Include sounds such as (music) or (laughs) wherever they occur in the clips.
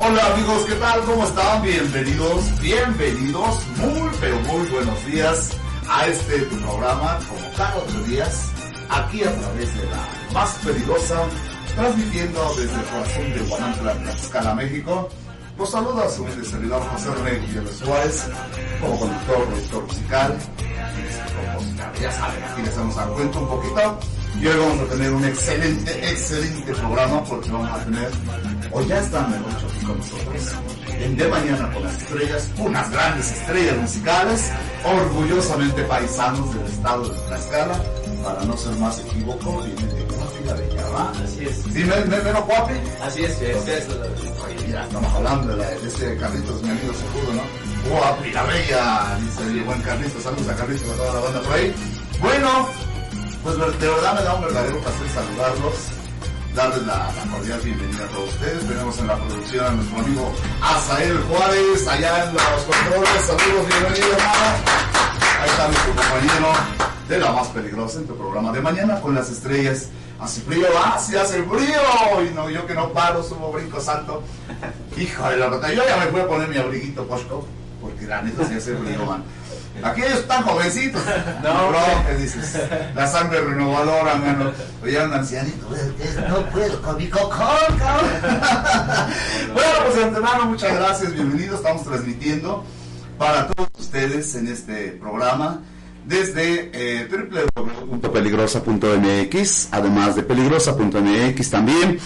Hola amigos, ¿qué tal? ¿Cómo están? Bienvenidos, bienvenidos, muy pero muy buenos días a este programa, como cada otro días, aquí a través de la más peligrosa, transmitiendo desde el corazón de Guanajuato, Tlaxcala, México. Los saluda a su servidor José René Gutiérrez Suárez, como conductor, productor musical, y compositor. Ya saben, aquí les a dar cuenta un poquito. Y hoy vamos a tener un excelente, excelente programa porque vamos a tener, o ya están mejor dicho, aquí con nosotros, en De Mañana con las Estrellas, unas grandes estrellas musicales, orgullosamente paisanos del estado de Tlaxcala, para no ser más equívoco, viene de Guapila de Yabá. Así es. ¿Sí, me, me, me lo guapi? Así es, es Oye, mira, estamos hablando de, la- de este Carlitos, mi amigo seguro, ¿no? Guapi la bella, dice el buen Carlitos, saludos a Carlitos, a toda la banda por ahí. Bueno, pues de verdad me da un verdadero placer saludarlos, darles la, cordial bienvenida a todos ustedes. Tenemos en la producción a nuestro amigo Azael Juárez, allá en los controles. Saludos, bienvenido, hermano. Ahí está nuestro compañero de la más peligrosa en tu programa de mañana con las estrellas. Hace frío, ah, hace frío. Y no, yo que no paro, subo brinco salto. Hijo de la rata, yo ya me voy a poner mi abriguito Costco, porque la neta sí hace frío, man. Aquí ellos están jovencitos. (laughs) No, ¿qué dices? La sangre renovadora, mano. Oye, un ancianito, "Es- no puedo con mi cocón, cabrón. (laughs) bueno, pues antemano, muchas gracias, bienvenidos. Estamos transmitiendo para todos ustedes en este programa desde eh, www.peligrosa.mx, además de peligrosa.mx también.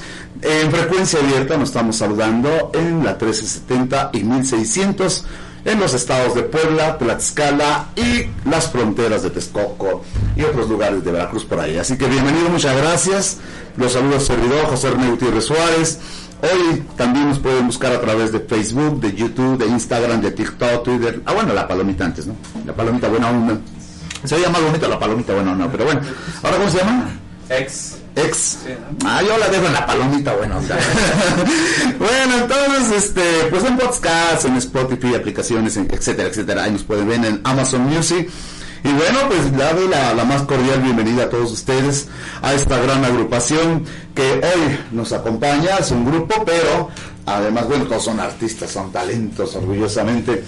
En frecuencia abierta nos estamos saludando en la 1370 y 1600 en los estados de Puebla, Tlaxcala y las fronteras de Texcoco y otros lugares de Veracruz por ahí. Así que bienvenido, muchas gracias. Los saludos servidor José René Gutiérrez Suárez. Hoy también nos pueden buscar a través de Facebook, de YouTube, de Instagram, de TikTok, Twitter. Ah, bueno, la palomita antes, ¿no? La palomita buena onda. Se veía más bonita la palomita buena onda, pero bueno. ¿Ahora cómo se llama? ex. Ex. Ah, yo la dejo en la palomita, bueno. o sea. (laughs) bueno, entonces, este, pues en podcasts, en Spotify, aplicaciones, etcétera, etcétera. Ahí nos pueden ver en Amazon Music. Y bueno, pues le doy la, la más cordial bienvenida a todos ustedes a esta gran agrupación que hoy nos acompaña. Es un grupo, pero además, bueno, todos son artistas, son talentos, orgullosamente.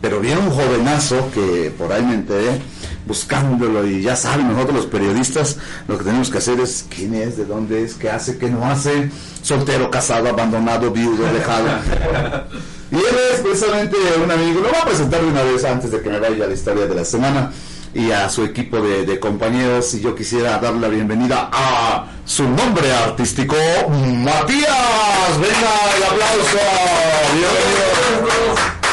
Pero viene un jovenazo que por ahí me enteré buscándolo y ya saben, nosotros los periodistas lo que tenemos que hacer es quién es, de dónde es, qué hace, qué no hace, soltero, casado, abandonado, viudo, dejado. (laughs) y él es precisamente un amigo, lo voy a presentar de una vez antes de que me vaya a la historia de la semana y a su equipo de, de compañeros y yo quisiera darle la bienvenida a su nombre artístico, Matías. Venga, el aplauso. Bienvenido.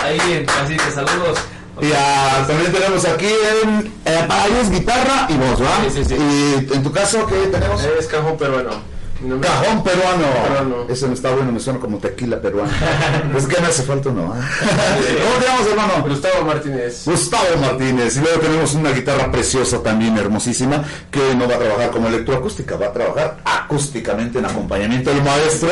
Ahí, así que saludos. Y también tenemos aquí en eh, para ellos guitarra y voz, ¿va? Sí, sí, sí. Y en tu caso, ¿qué tenemos? Es cajón peruano. Cajón peruano. Peruano. Eso me está bueno, me suena como tequila peruano. (laughs) es que me hace falta uno. ¿ah? ¿Cómo te llamas, hermano? Gustavo Martínez. Gustavo Martínez. Y luego tenemos una guitarra preciosa también, hermosísima, que no va a trabajar como electroacústica, va a trabajar acústicamente en acompañamiento del maestro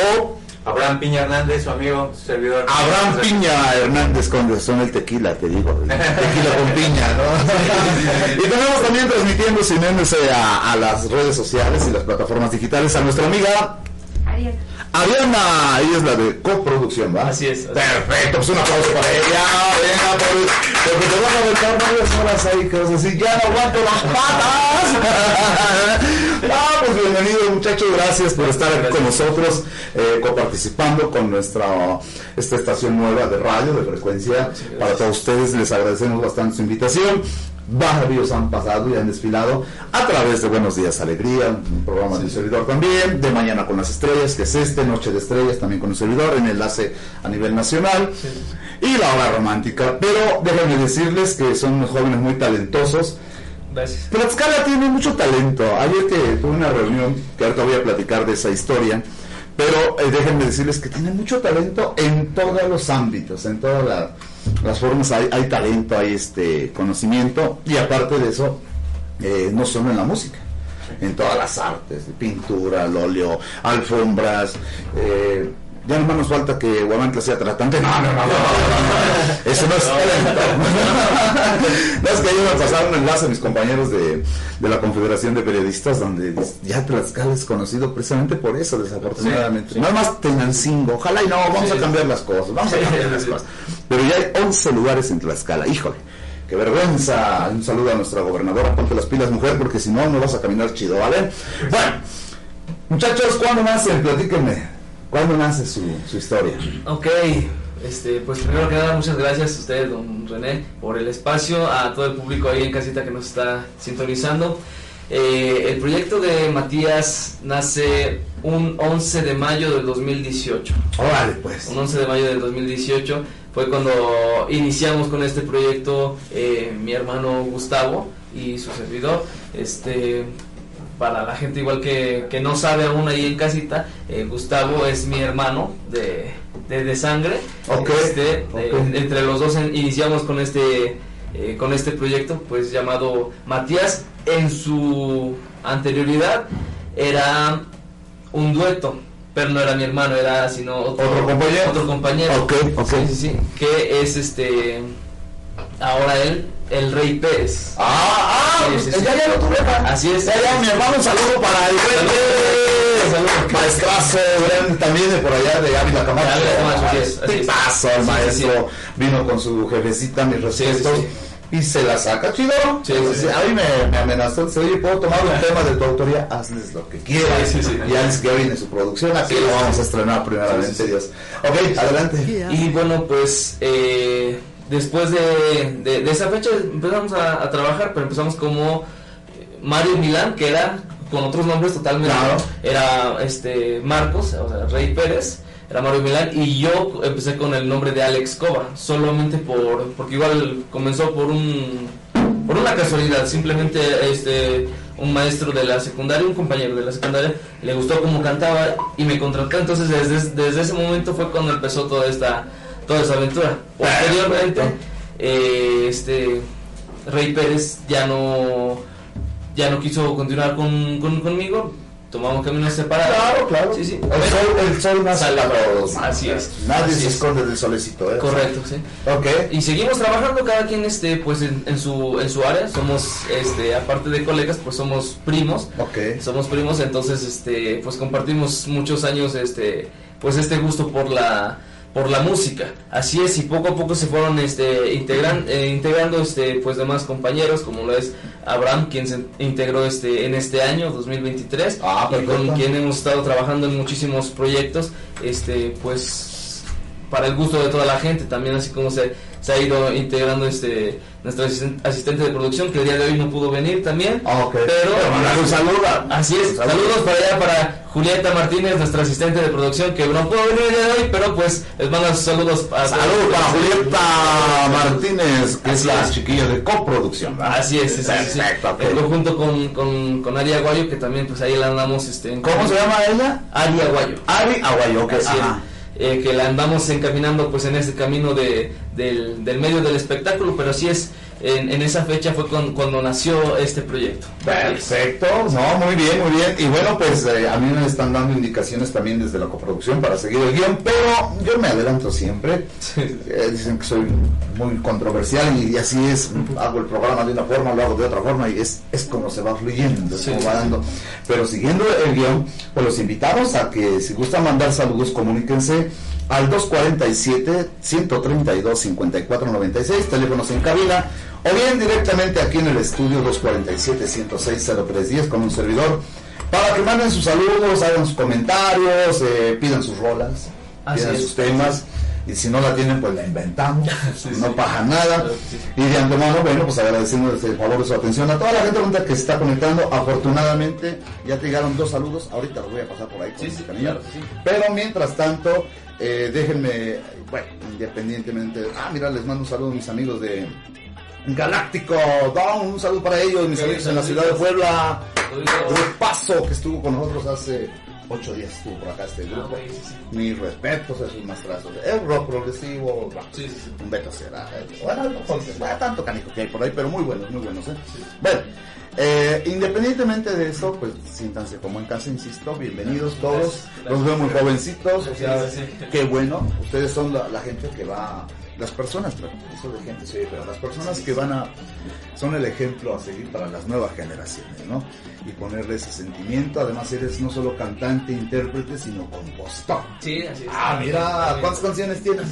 Abraham Piña Hernández, su amigo, su servidor. Abraham Piña Hernández con son el tequila, te digo. el (laughs) Tequila con piña, ¿no? y tenemos también transmitiendo siguiéndose a, a las redes sociales y las plataformas digitales a nuestra amiga Ariel. Ariana. Ella es la de coproducción, ¿va? Así es. Perfecto, pues un aplauso para ella. Venga, por, porque te van a aventar varias horas ahí que vas a decir, ya no aguanto las patas. (laughs) ah, pues bienvenido muchachos, gracias por estar aquí con nosotros, eh, coparticipando con nuestra esta estación nueva de radio, de frecuencia. Para todos ustedes les agradecemos bastante su invitación. Varios han pasado y han desfilado a través de Buenos Días Alegría, un programa de un servidor también, de Mañana con las Estrellas, que es este, Noche de Estrellas, también con un servidor, en enlace a nivel nacional, y La Hora Romántica. Pero déjenme decirles que son unos jóvenes muy talentosos. Gracias. Tlaxcala tiene mucho talento. Ayer que tuve una reunión, que ahorita voy a platicar de esa historia, pero eh, déjenme decirles que tiene mucho talento en todos los ámbitos, en todas la- las formas hay, hay talento, hay este conocimiento y aparte de eso, eh, no solo en la música, en todas las artes, pintura, al óleo, alfombras, eh, Ya nomás nos falta que Guamantla sea tratante. No, no, no. Eso no es talento. (laughs) no, es que ayer me pasaron un enlace a mis compañeros de, de la Confederación de Periodistas, donde ya Tlaxcala es conocido precisamente por eso, desafortunadamente. Sí, sí. Nada más Tenancingo. Ojalá y no, vamos Sí. a cambiar las cosas, vamos a cambiar las cosas. Pero ya hay 11 lugares en Tlaxcala, híjole. Qué vergüenza. Un saludo a nuestra gobernadora. Ponte las pilas, mujer, porque si no, no vas a caminar chido, ¿vale? Bueno, muchachos, ¿cuándo nace? Platíquenme. ¿Cuándo nace su, su historia? Ok, este, pues primero que nada, muchas gracias a usted, don René, por el espacio, a todo el público ahí en casita que nos está sintonizando. Eh, el proyecto de Matías nace un 11 de mayo del 2018. Órale, pues. Un 11 de mayo del 2018 fue cuando iniciamos con este proyecto eh, mi hermano Gustavo y su servidor. Este, para la gente igual que, que no sabe aún ahí en casita, eh, Gustavo es mi hermano de, de, de sangre. Este, entre los dos en- iniciamos con este eh, con este proyecto pues llamado Matías. En su anterioridad era un dueto, pero no era mi hermano, era sino otro, ¿Otro compañero? Otro compañero. Ok, ok. Sí, sí, sí. Que es este. Ahora él, el Rey Pérez. Ah, ah, Sí, sí, sí. ya, ya lo tuve. pa. Así es. Ya, ya, mi hermano, un saludo para el. Rey. Saludos. Maestrazo, también de por allá de Ávila Camacho. El Sí, sí, maestro. Vino con su jefecita, mis respetos. sí, Y se la saca, chido. Sí, sí, sí. A mí me, me amenazó. Dice, oye, ¿puedo tomar un tema de tu autoría? Hazles lo que quieras. Sí, sí, sí. Y ya que viene su producción. Aquí Sí, lo vamos sí. a estrenar primeramente, Sí, sí, sí. Dios. Ok, adelante. Y bueno, pues eh, después de, de- de esa fecha empezamos a, a trabajar, pero empezamos como Mario Milán, que era con otros nombres totalmente. Claro. Era este Marcos, o sea, Rey Pérez, era Mario Milán, y yo empecé con el nombre de Alex Cova, solamente por, porque igual comenzó por un por una casualidad, simplemente este un maestro de la secundaria, un compañero de la secundaria, le gustó cómo cantaba y me contrató, entonces desde, desde ese momento fue cuando empezó toda esta toda esa aventura. Posteriormente, eh, este Rey Pérez ya no ya no quiso continuar con, con- conmigo, tomamos caminos separados. Claro, claro. Sí, sí. El sol, el sol nace Sale para. Así es. Nadie Así se es. esconde del solecito, ¿eh? Correcto, sí. Ok. Y seguimos trabajando cada quien este pues en, en su en su área, somos este aparte de colegas, pues somos primos. Ok. Somos primos, entonces este pues compartimos muchos años este pues este gusto por la por la música. Así es y poco a poco se fueron este integran, eh, integrando este pues demás compañeros como lo es Abraham quien se integró este en este año 2023 Ah, y con quien hemos estado trabajando en muchísimos proyectos este pues para el gusto de toda la gente también así como se, se ha ido integrando este nuestro asisten- asistente de producción que el día de hoy no pudo venir también Ah, ok. Pero- mandar un saludo. Así es, Saludos. saludos para allá para Julieta Martínez, nuestra asistente de producción, que no pudo venir el día de hoy, pero pues les mando sus saludos a Saludos para Julieta Martínez, que es Así la es. chiquilla de coproducción. ¿verdad? Así es, sí, sí, sí. Perfecto, ok. En conjunto con, con, con Ari Aguayo, que también pues ahí la andamos este, en- ¿Cómo se llama ella? Ari Aguayo. Ari Aguayo, ok. Así es. Eh, que la andamos encaminando pues en ese camino de, del, del medio del espectáculo, pero así es, en, en esa fecha fue con- cuando nació este proyecto. Perfecto, no, muy bien, muy bien. Y bueno, pues eh, a mí me están dando indicaciones también desde la coproducción para seguir el guion, pero yo me adelanto siempre. Eh, dicen que soy muy controversial y, así es. Hago el programa de una forma, lo hago de otra forma y es, es como se va fluyendo, es Sí. como va dando. Pero siguiendo el guion, pues los invitamos a que si gustan mandar saludos, comuníquense al 247-132-5496, teléfonos en cabina, o bien directamente aquí en el estudio 247-106-0310 con un servidor, para que manden sus saludos, hagan sus comentarios, eh, pidan sus rolas, Así pidan es. sus temas, y si no la tienen, pues la inventamos, (laughs) Sí, no sí. pasa nada. Sí. Y de antemano, bueno, pues agradeciéndoles el favor de su atención a toda la gente que se está conectando. Afortunadamente, ya te llegaron dos saludos. Ahorita los voy a pasar por ahí con claro. Pero mientras tanto, eh, déjenme, bueno, independientemente. Ah, mira, les mando un saludo a mis amigos de Galáctico Down. Un saludo para ellos, mis amigos en la ciudad de. Puebla. Grupazo que estuvo con nosotros hace ocho días estuvo por acá este grupo. Ah, ok, sí, sí. Mis respetos a sus maestrazos. Es rock progresivo, rock. Sí, un Beto será. Bueno, no, tanto canijo que hay por ahí, pero muy buenos, muy buenos. ¿eh? Bueno, eh, independientemente de eso, pues siéntanse como en casa, insisto, bienvenidos todos. Los veo muy jovencitos, o sea, qué bueno. Ustedes son la, la gente que va, las personas, eso de gente sí, pero las personas que van a, son el ejemplo a seguir para las nuevas generaciones, ¿no? Y ponerle ese sentimiento. Además, eres no solo cantante, intérprete, sino compositor. Sí, así es. Ah, mira. ¿cuántas canciones tienes?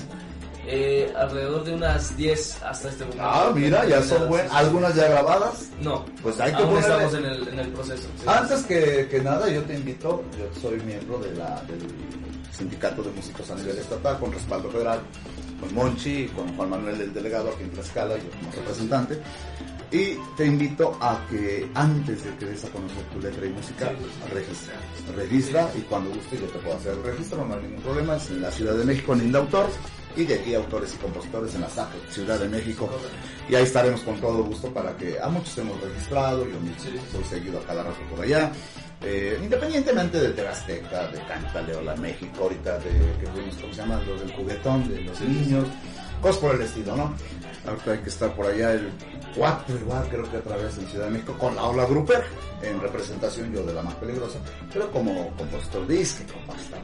Eh, alrededor de unas 10 hasta este momento. Ah, mira, ya son buenas. ¿Algunas ya grabadas? No, Pues hay que aún ponerle- estamos en el, en el proceso. sí. Antes que, que nada, yo te invito, yo soy miembro de la, del Sindicato de Músicos a nivel estatal, con respaldo federal, con Monchi, con Juan Manuel el delegado aquí en Tlaxcala, yo como representante. Y te invito a que antes de que des a conocer tu letra y música, Sí. registra. Registra y cuando guste yo te puedo hacer el registro, no hay ningún problema. Es en la Ciudad de México, en Indautor. Y de aquí autores y compositores en la SAC, Ciudad de México. Y ahí estaremos con todo gusto para que a muchos hemos registrado, yo mismo soy seguido a cada rato por allá. Eh, independientemente de TV Azteca, de Cántale Hola México, ahorita de que fuimos, ¿cómo se llama? Lo del juguetón, de los niños, cosas por el estilo, ¿no? Ahorita hay que estar por allá el 4 igual, creo que otra vez en Ciudad de México, con la Ola Gruper, en representación yo de la más peligrosa, pero como compositor disque, compositor.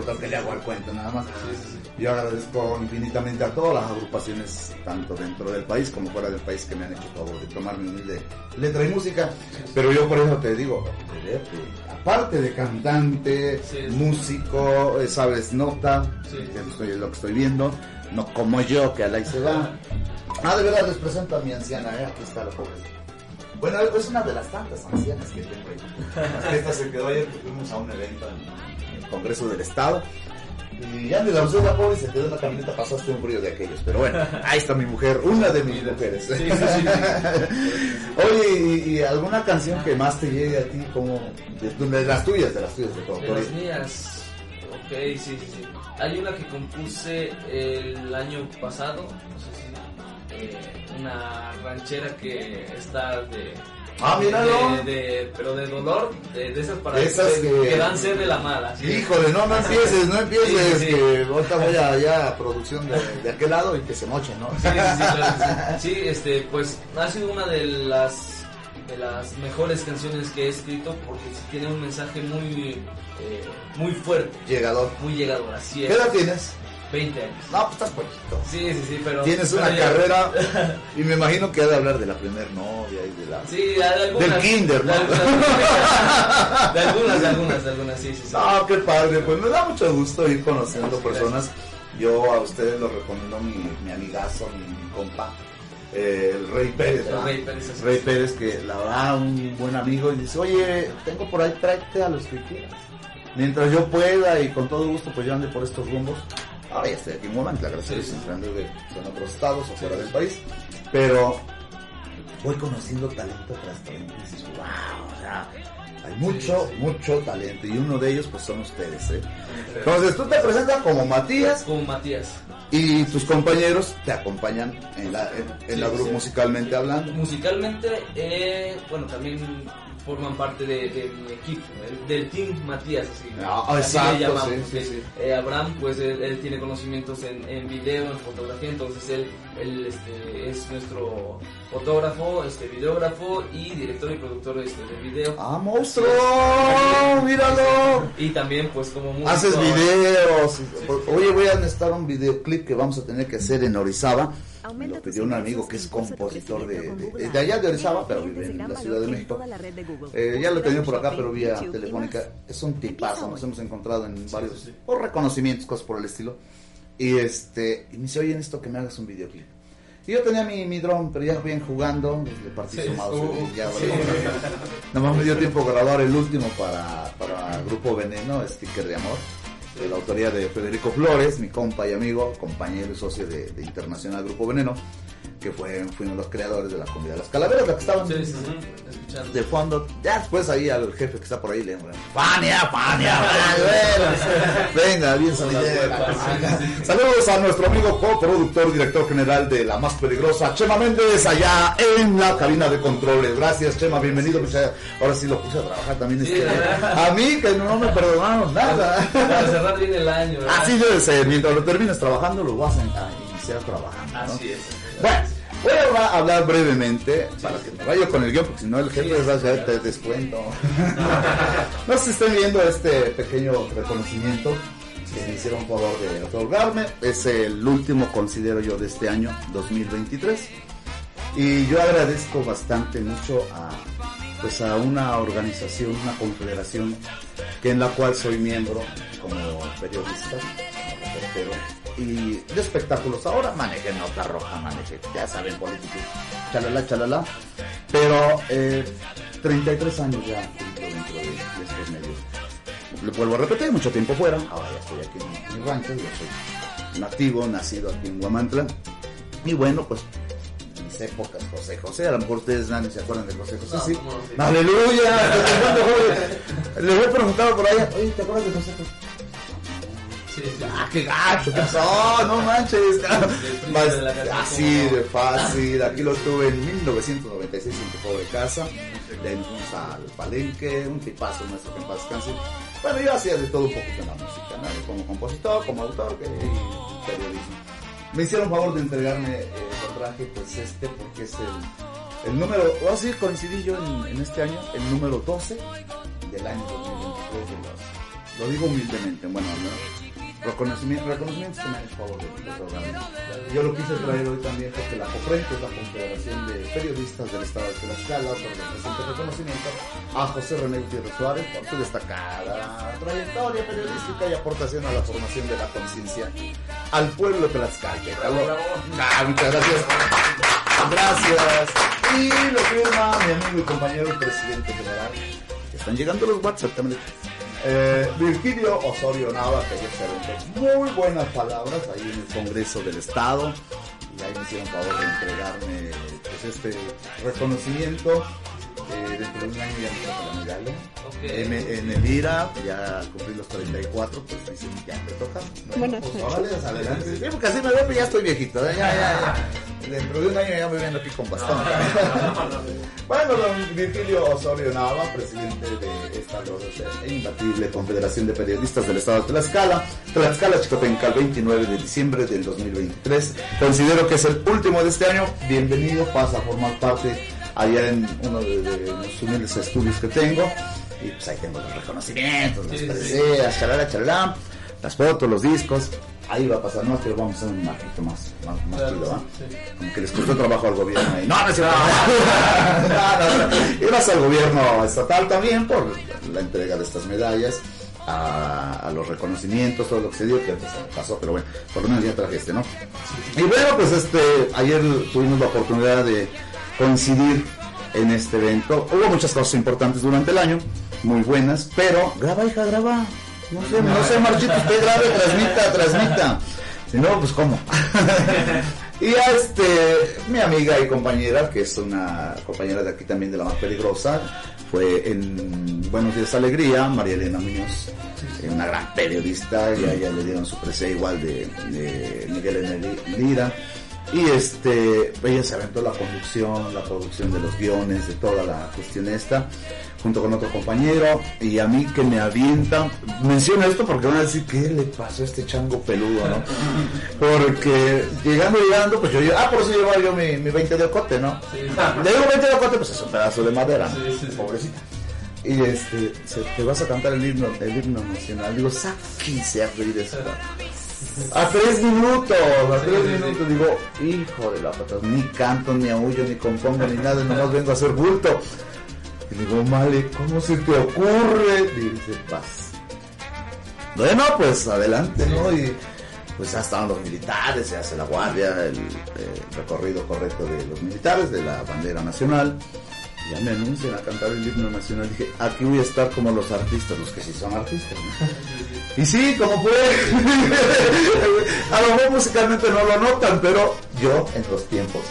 Otro que le hago al cuento nada más. Yo agradezco infinitamente a todas las agrupaciones, tanto dentro del país como fuera del país, que me han hecho favor de tomar mi humilde letra y música. Pero yo por eso te digo, aparte de cantante, músico, eh, sabes nota, que estoy, es lo que estoy viendo, no como yo, que a la se va. Ah, de verdad les presento a mi anciana, ¿eh? aquí está la pobre. Bueno, es una de las tantas ancianas que tengo ahí. Esta se quedó ayer que fuimos a un evento en el Congreso del Estado. Y ya ni la usé la pobre y se quedó en la camioneta, pasaste un frío de aquellos. Pero bueno, ahí está mi mujer, una de mis mujeres. Sí, sí, sí, Oye, ¿y, y alguna canción que más te llegue a ti como de, de las tuyas, de las tuyas de tu De autoría? las mías. Ok, sí, sí, sí. Hay una que compuse el año pasado, no sé si. eh, una ranchera que está de. Ah, míralo. De, de- pero de dolor, de, de esas para esas que, que- dan sed de la mala. ¿sí? Híjole, no, no empieces, no empieces, Sí, sí, que ahorita voy allá a producción de, de aquel lado y que se moche, ¿no? Sí, sí, sí, claro. Sí, este, pues ha sido una de las de las mejores canciones que he escrito porque tiene un mensaje muy eh, muy fuerte, Llegador. muy llegador, así ¿Qué es. edad tienes? 20 años. No, pues estás poquito. Sí, sí, sí, pero Tienes pero una ya- carrera (laughs) y me imagino que ha de hablar de la primer novia y de la... Sí, de algunas. Del kinder, ¿no? De, algunas, (laughs) de algunas, de algunas, de algunas, sí, sí, sí. No, qué padre, pues me da mucho gusto ir conociendo personas. Yo a ustedes los recomiendo mi, mi amigazo, mi, mi compa, eh, el Rey Pérez. El. Rey Pérez, así Rey es. Pérez, que la verdad, un buen amigo, y dice, oye, tengo por ahí, tráete a los que quieras. Mientras yo pueda y con todo gusto, pues yo ande por estos rumbos. Ahora ya estoy aquí en Molanca, gracias a Dios, Sí, sí. en otros estados o fuera del país. Pero voy conociendo talento tras talento y dices, wow, o sea, hay mucho, sí. mucho talento. Y uno de ellos, pues son ustedes, ¿eh? Entonces tú te presentas como Matías Como Matías. Y tus compañeros te acompañan en la, en, en Sí, la grupo sí. musicalmente hablando. Musicalmente, eh, bueno, también forman parte de, de mi equipo, el- del Team Matías, así, Ah, así exacto, le llamamos. sí, sí, ¿sí? sí. Eh, Abraham, pues él, él tiene conocimientos en, en video, en fotografía, entonces él, él este, es nuestro fotógrafo, este, videógrafo y director y productor este, de video. ¡Ah, monstruo! ¡Míralo! Y también, pues, como músico. Haces videos. Oye, voy a necesitar un videoclip que vamos a tener que hacer en Orizaba. Me lo pidió un amigo que es compositor de, de, de allá de Orizaba, pero vive en la Ciudad de México. Eh, ya lo he tenido por acá, pero vía telefónica. Es un tipazo, nos hemos encontrado en varios sí. por reconocimientos, cosas por el estilo. Y este, y me dice, oye, necesito que me hagas un videoclip. Y yo tenía mi, mi dron, pero ya bien jugando, pues, le partí Sí, su mouse uh, y ya sí. valió. Nomás me dio tiempo a grabar el último para, para Grupo Veneno, Sticker de Amor, de la autoría de Federico Flores, mi compa y amigo, compañero y socio de, de Internacional Grupo Veneno. Que fue, fuimos los creadores de la comida de las calaveras, la que estaban Sí, sí, sí, escuchando. de fondo. Ya después ahí al jefe que está por ahí le digo, Fania, Fania, (laughs) venga, bien. Saludos a nuestro amigo coproductor, director general de la más peligrosa, Chema Méndez, allá en la cabina de controles. Gracias, Chema, bienvenido. Pues, ahora sí lo puse a trabajar también. A mí, que no me perdonaron nada. Para cerrar bien el año. ¿verdad? Así debe ser, mientras lo termines trabajando, lo vas a a iniciar trabajando. ¿no? Así es. Bueno, voy a hablar- brevemente para que me vaya con el guion, porque si no el jefe va a te descuento. (laughs) no si estén viendo este pequeño reconocimiento que me hicieron favor de otorgarme. Es el último, considero yo, de este año 2023. Y yo agradezco bastante mucho a, pues a una organización, una confederación, que en la cual soy miembro como periodista, como reportero, y de espectáculos. Ahora maneje nota roja, maneje, ya saben, políticos, chalala, chalala. Pero eh, 33 años ya dentro de, de estos medios. Le vuelvo a repetir, mucho tiempo fuera, ahora ya estoy aquí en mi rancho, yo soy nativo, nacido aquí en Guamantla. Y bueno, pues mis épocas, José José, a lo mejor ustedes nadie se acuerdan de José José, No, sí. no, sí. ¡Aleluya! (laughs) Les he preguntado por allá, oye, ¿te acuerdas de José José? Sí, sí. ¡Ah, qué gacho! ¿Qué (laughs) pasó? No manches. Más- así de fácil. Aquí lo tuve en 1996 en tu pobre casa. Le fuimos al palenque, un tipazo nuestro que en paz descanse. Bueno, yo hacía de todo un poquito en la música, ¿no? Como compositor, como autor que- y periodismo. Me hicieron favor de entregarme eh, el traje, pues este, porque es el, el número, o así coincidí yo en, en este año, el número 12 del año 2023 de los, lo digo humildemente, bueno, ¿no? Reconocimiento, reconocimientos que me han hecho favor de. Yo lo quise traer hoy también porque la COPREN, que es la Confederación de Periodistas del Estado de Tlaxcala, presente reconocimiento a José René Gutiérrez Suárez por su destacada trayectoria periodística y aportación a la formación de la conciencia al pueblo de Tlaxcala. Ah, muchas gracias. Gracias. Y lo firma mi amigo y compañero el presidente general. Están llegando los WhatsApp también. Eh, Virgilio Osorio Nava, que muy buenas palabras ahí en el Congreso del Estado. Y ahí me hicieron favor de entregarme pues, este reconocimiento. Eh, dentro de un año ya me toca la medalla. Ok. En, en el IRA, ya cumplí los 34, pues dicen, ya te toca. Buenas pues, noches. órale, adelante. Sí, porque así me veo, pues ya estoy viejito. ¿eh? Ya, ya, ya. Dentro de un año ya me viendo aquí con bastón. bueno, don Virgilio Osorio Nava, presidente de esta gloriosa e imbatible Confederación de Periodistas del Estado de Tlaxcala, Tlaxcala Chicotenca, el 29 de diciembre del 2023. Considero que es el último de este año. Bienvenido, pasa a formar parte allá en uno de, de los humildes estudios que tengo. Y pues ahí tengo los reconocimientos, las preseas, chalala, chalala, las fotos, los discos. Ahí va a pasar, no, pero vamos a hacer un marquito más, más, más Claro, chido, ¿va? sí. Como que les costó trabajo al gobierno ahí. No, no cierto. (laughs) No, no, no. Y gracias al gobierno estatal también por la entrega de estas medallas. A, a los reconocimientos, todo lo que se dio, que antes pasó, pero bueno, por lo menos ya traje este, ¿no? Y bueno, pues este, ayer tuvimos la oportunidad de coincidir en este evento. Hubo muchas cosas importantes durante el año, muy buenas, pero graba, hija, graba. No sé, no sé, Marchito, usted grabe, transmita, transmita. Si no, pues cómo. (laughs) y a este, mi amiga y compañera, que es una compañera de aquí también de la más peligrosa, fue en Buenos Días Alegría, María Elena Muñoz, una gran periodista, y a ella le dieron su presea igual de, de Miguel. Lira. Y este, ella se aventó la conducción, la producción de los guiones, de toda la cuestión esta, junto con otro compañero, y a mí que me avientan, menciono esto porque van a decir, ¿qué le pasó a este chango peludo, no? (laughs) Porque llegando, llegando, pues yo, yo- ah, por eso llevaba yo mi, mi 20 de ocote, ¿no? Sí. Le digo 20 de ocote, pues es un pedazo de madera. Sí, sí, pobrecita. Y este, se, te vas a cantar el himno, el himno nacional. Digo, sáquense a reír esto. A tres minutos, a Sí, tres sí, sí. minutos. Digo, hijo de la patada, ni canto, ni aullo, ni compongo, ni nada, nomás vengo a hacer bulto. Y digo, Male, ¿cómo se te ocurre? Y dice, vas. Bueno, pues adelante, ¿no? Y pues ya estaban los militares, se hace la guardia, el, eh, recorrido correcto de los militares, de la bandera nacional. Ya me anuncian a cantar el himno nacional. Dije, aquí voy a estar como los artistas, los que sí son artistas. ¿no? Y sí, como fue. (laughs) a lo mejor musicalmente no lo notan, pero yo en los tiempos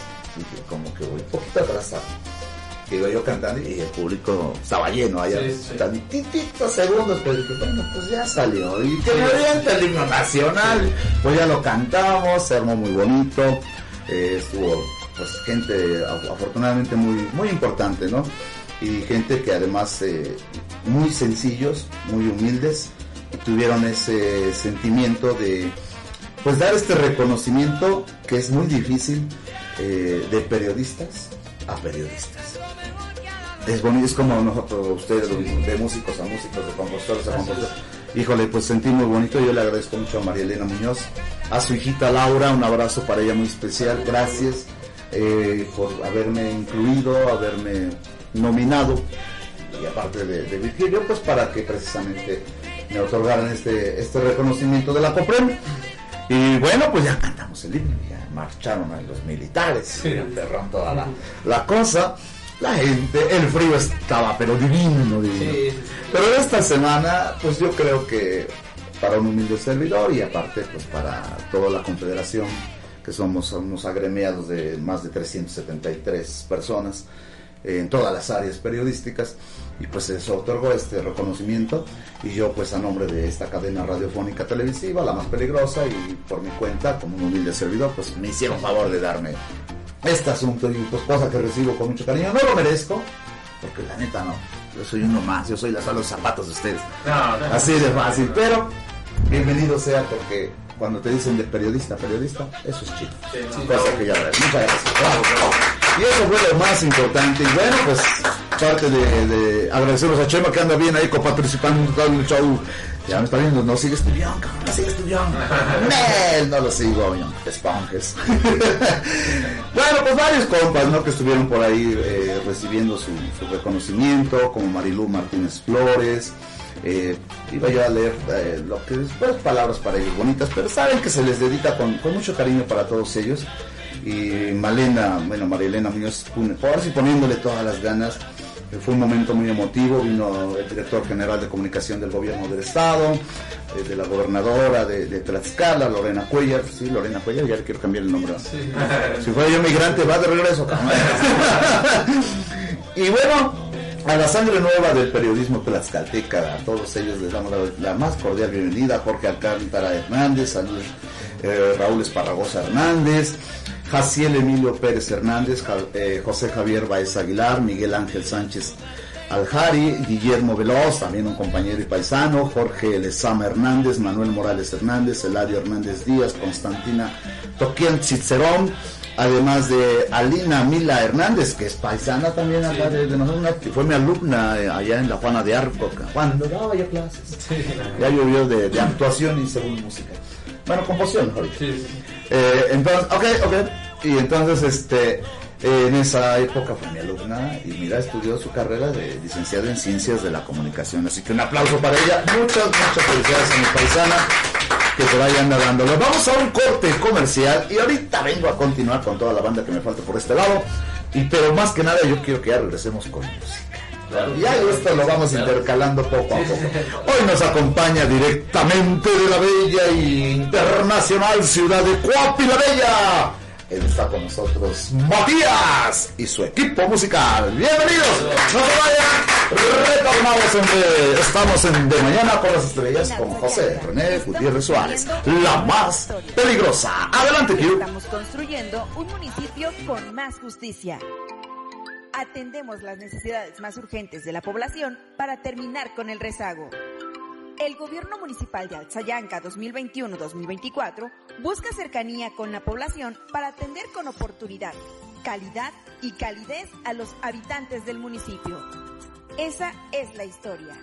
poquito atrasado. Iba yo cantando y el público estaba lleno allá, Sí, sí. tantititos segundos, pero dije, bueno, pues ya salió. Y que me avienta el himno nacional, pues ya lo cantamos, se armó muy bonito, eh, estuvo pues gente afortunadamente muy, muy importante, ¿no? Y gente que además eh, muy sencillos, muy humildes, tuvieron ese sentimiento de pues dar este reconocimiento que es muy difícil eh, de periodistas a periodistas. Es bonito, es como nosotros, ustedes, de músicos a músicos, de compositores a compositores. Híjole, pues sentí muy bonito. Yo le agradezco mucho a María Elena Muñoz, a su hijita Laura, un abrazo para ella muy especial. Gracias eh, por haberme incluido, haberme nominado y aparte de, de Virgilio, pues para que precisamente me otorgaran este, este reconocimiento de la COPREM. Y bueno, pues ya cantamos el himno, ya marcharon a los militares, cerraron toda la, la cosa. La gente, el frío estaba, pero divino, divino. Sí, sí, sí. Pero esta semana, pues yo creo que para un humilde servidor y aparte, pues para toda la confederación, que somos unos agremiados de más de 373 personas eh, en todas las áreas periodísticas, y pues se otorgó este reconocimiento, y yo pues a nombre de esta cadena radiofónica televisiva, la más peligrosa, y por mi cuenta, como un humilde servidor, pues me hicieron favor de darme este asunto, y pues cosa que recibo con mucho cariño, no lo merezco, porque la neta no, yo soy uno más, yo soy la sala de los zapatos de ustedes. No, no. Así de fácil, pero bienvenido sea porque cuando te dicen de periodista a periodista, eso es chido. Sí, no. cosa que ya ves. Muchas gracias. Bravo, bravo. Y eso fue lo más importante. Y bueno, pues parte de, de a Chema que anda bien ahí coparticipando en el show. Ya me está viendo, no sigues estudiando, cabrón, no sigues estudiando. (laughs) Nel, no lo sigo, esponjes. (laughs) bueno, pues varios compas, ¿no? Que estuvieron por ahí eh, recibiendo su, su reconocimiento, como Marilú Martínez Flores. Eh, iba yo a leer eh, lo que pues, palabras para ellos bonitas, pero saben que se les dedica con, con mucho cariño para todos ellos. Y Malena, bueno, Marilena Muñoz, pone- por así poniéndole todas las ganas. Eh, Fue un momento muy emotivo, vino el director general de comunicación del gobierno del estado, de la gobernadora de, de Tlaxcala, Lorena Cuellar, sí, Lorena Cuellar, ya le quiero cambiar el nombre. Si fuera yo migrante, va de regreso, (laughs) y bueno, a la sangre nueva del periodismo tlaxcalteca, a todos ellos les damos la, más cordial bienvenida, Jorge Alcántara Hernández, a Luis, eh, Raúl Esparragosa Hernández, Jaciel Emilio Pérez Hernández, eh, José Javier Baez Aguilar, Miguel Ángel Sánchez Aljari, Guillermo Veloz, también un compañero y paisano, Jorge Lezama Hernández, Manuel Morales Hernández, Eladio Hernández Díaz, Constantina Toquian Cicerón, además de Alina Mila Hernández, que es paisana también acá de, de nosotros, una que fue mi alumna eh, allá en la Juana de Arco, cuando daba yo clases. Ya llovió de, de actuación y según música. Bueno, composición, mejor sí. Eh, entonces, ok, ok. Y entonces, este, eh, en esa época fue mi alumna y mira, estudió su carrera de licenciada en Ciencias de la Comunicación. Así que un aplauso para ella. Muchas, muchas felicidades a mi paisana que por ahí anda dándolo. Vamos a un corte comercial y ahorita vengo a continuar con toda la banda que me falta por este lado. Y pero más que nada yo quiero que ya regresemos con música. Claro. Y ya esto lo vamos intercalando poco a poco. Hoy nos acompaña directamente de la bella y internacional ciudad de Cuapi la Bella. Él está con nosotros, Matías, y su equipo musical. Bienvenidos, no se vayan. Retornamos en de- estamos en De Mañana con las Estrellas con José René Gutiérrez Suárez, la más peligrosa. Adelante, Q. Estamos construyendo un municipio con más justicia. Atendemos las necesidades más urgentes de la población para terminar con el rezago. El gobierno municipal de Alzayanca 2021-2024 busca cercanía con la población para atender con oportunidad, calidad y calidez a los habitantes del municipio. Esa es la historia.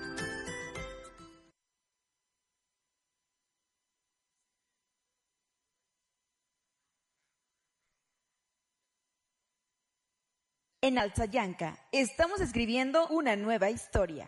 En Alzayanca estamos escribiendo una nueva historia.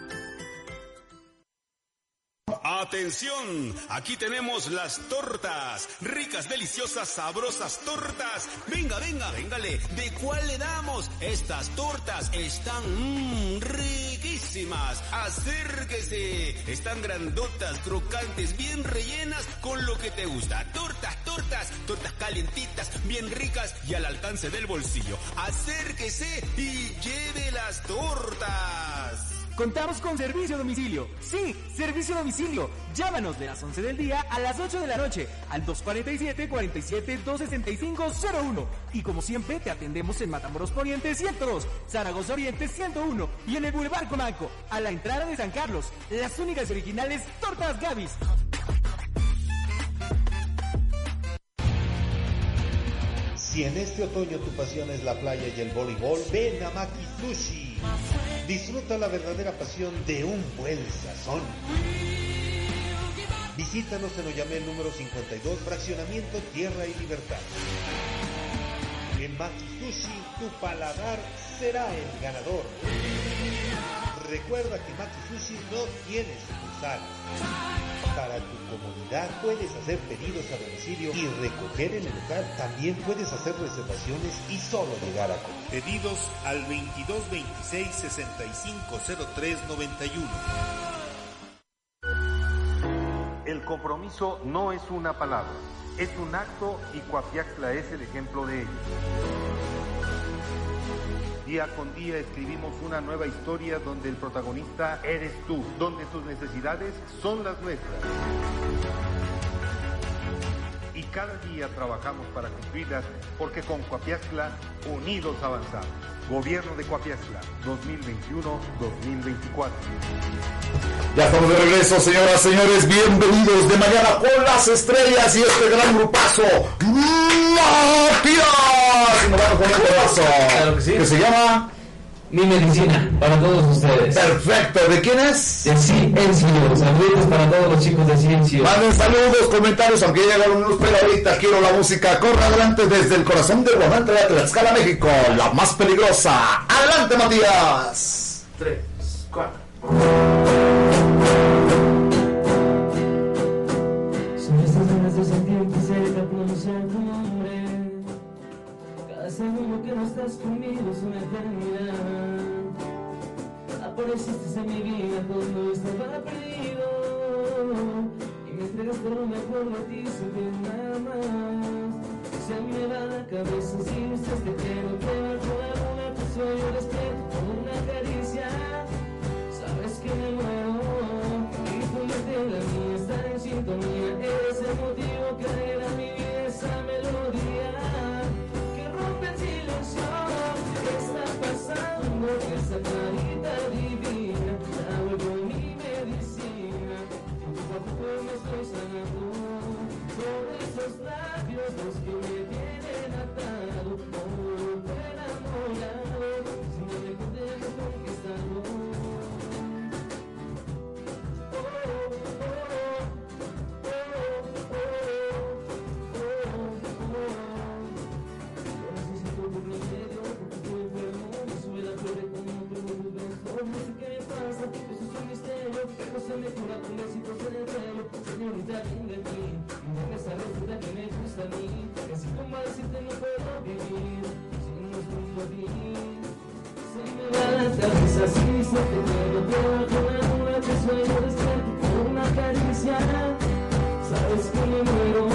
Atención, aquí tenemos las tortas, ricas, deliciosas, sabrosas tortas. Venga, venga, véngale, ¿de cuál le damos? Estas tortas están mmm, riquísimas. Acérquese, están grandotas, crocantes, bien rellenas con lo que te gusta. Tortas, tortas, tortas calientitas, bien ricas y al alcance del bolsillo. Acérquese y lleve las tortas. Contamos con servicio domicilio. Sí, servicio domicilio. Llámanos de las 11 del día a las 8 de la noche al 247-47-265-01. Y como siempre, te atendemos en Matamoros Poniente 102, Zaragoza Oriente 101 y en el Boulevard Comanco, a la entrada de San Carlos. Las únicas originales Tortas Gavis. Si en este otoño tu pasión es la playa y el voleibol, ven a Maki Sushi. Disfruta la verdadera pasión de un buen sazón. Visítanos en Oyamel número 52, fraccionamiento Tierra y Libertad. En Maki Sushi, tu paladar será el ganador. Recuerda que Maki Sushi no tiene sucursal. Para tu comodidad puedes hacer pedidos a domicilio y recoger en el local. También puedes hacer reservaciones y solo llegar a comer. Pedidos al 2226 650391. El compromiso no es una palabra, es un acto y Coapiaxla es el ejemplo de ello. Día con día escribimos una nueva historia donde el protagonista eres tú, donde tus necesidades son las nuestras. Y cada día trabajamos para cumplirlas porque con Coapiaxla unidos avanzamos. Gobierno de Coapiaxla 2021-2024. Ya estamos de regreso, señoras, señores. Bienvenidos de mañana con las estrellas y este gran grupazo. ¡Matías! Y nos vamos con un pedazo. Claro que sí. Que se llama. Mi medicina para todos ustedes. Perfecto. ¿De quién es? De Ciencio. Saludos para todos los chicos de Ciencio. Manden saludos, comentarios, aunque ya llegaron unos, pero ahorita quiero la música. Corre adelante desde el corazón de Guadalajara, de Tlaxcala, México. La más peligrosa. Adelante, Matías. Tres, cuatro. Son estas ganas de sentir que cerca pronunciar tu nombre. Cada segundo que no estás conmigo es una eternidad. Apareciste en mi vida cuando estaba perdido. Y me entregaste lo mejor de ti sin nada más. Se me va la cabeza si estás te quiero que bajo la luna te sueño despierto con una caricia. Sabes que me muero y tu mente la mía están en sintonía. Eres el motivo que alegra mi vida, esa melodía que rompe el silencio. ¿Qué está pasando? Que esa carita sanando por esos labios los que me Así se te pero con la luna te sueño despierto con una caricia. Sabes que me muero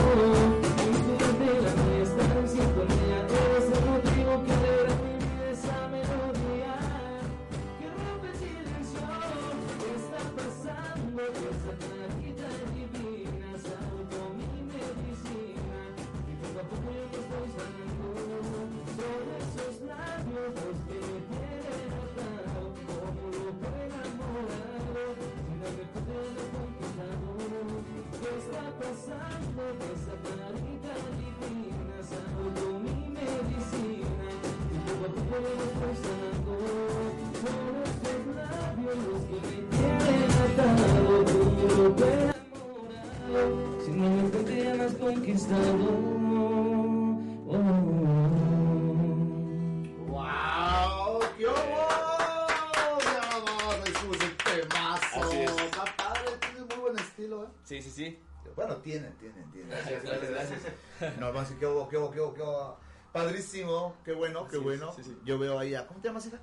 qué hubo. Padrísimo, qué bueno, qué es, bueno. sí, sí. Yo veo ahí a, ¿cómo te llamas, hija?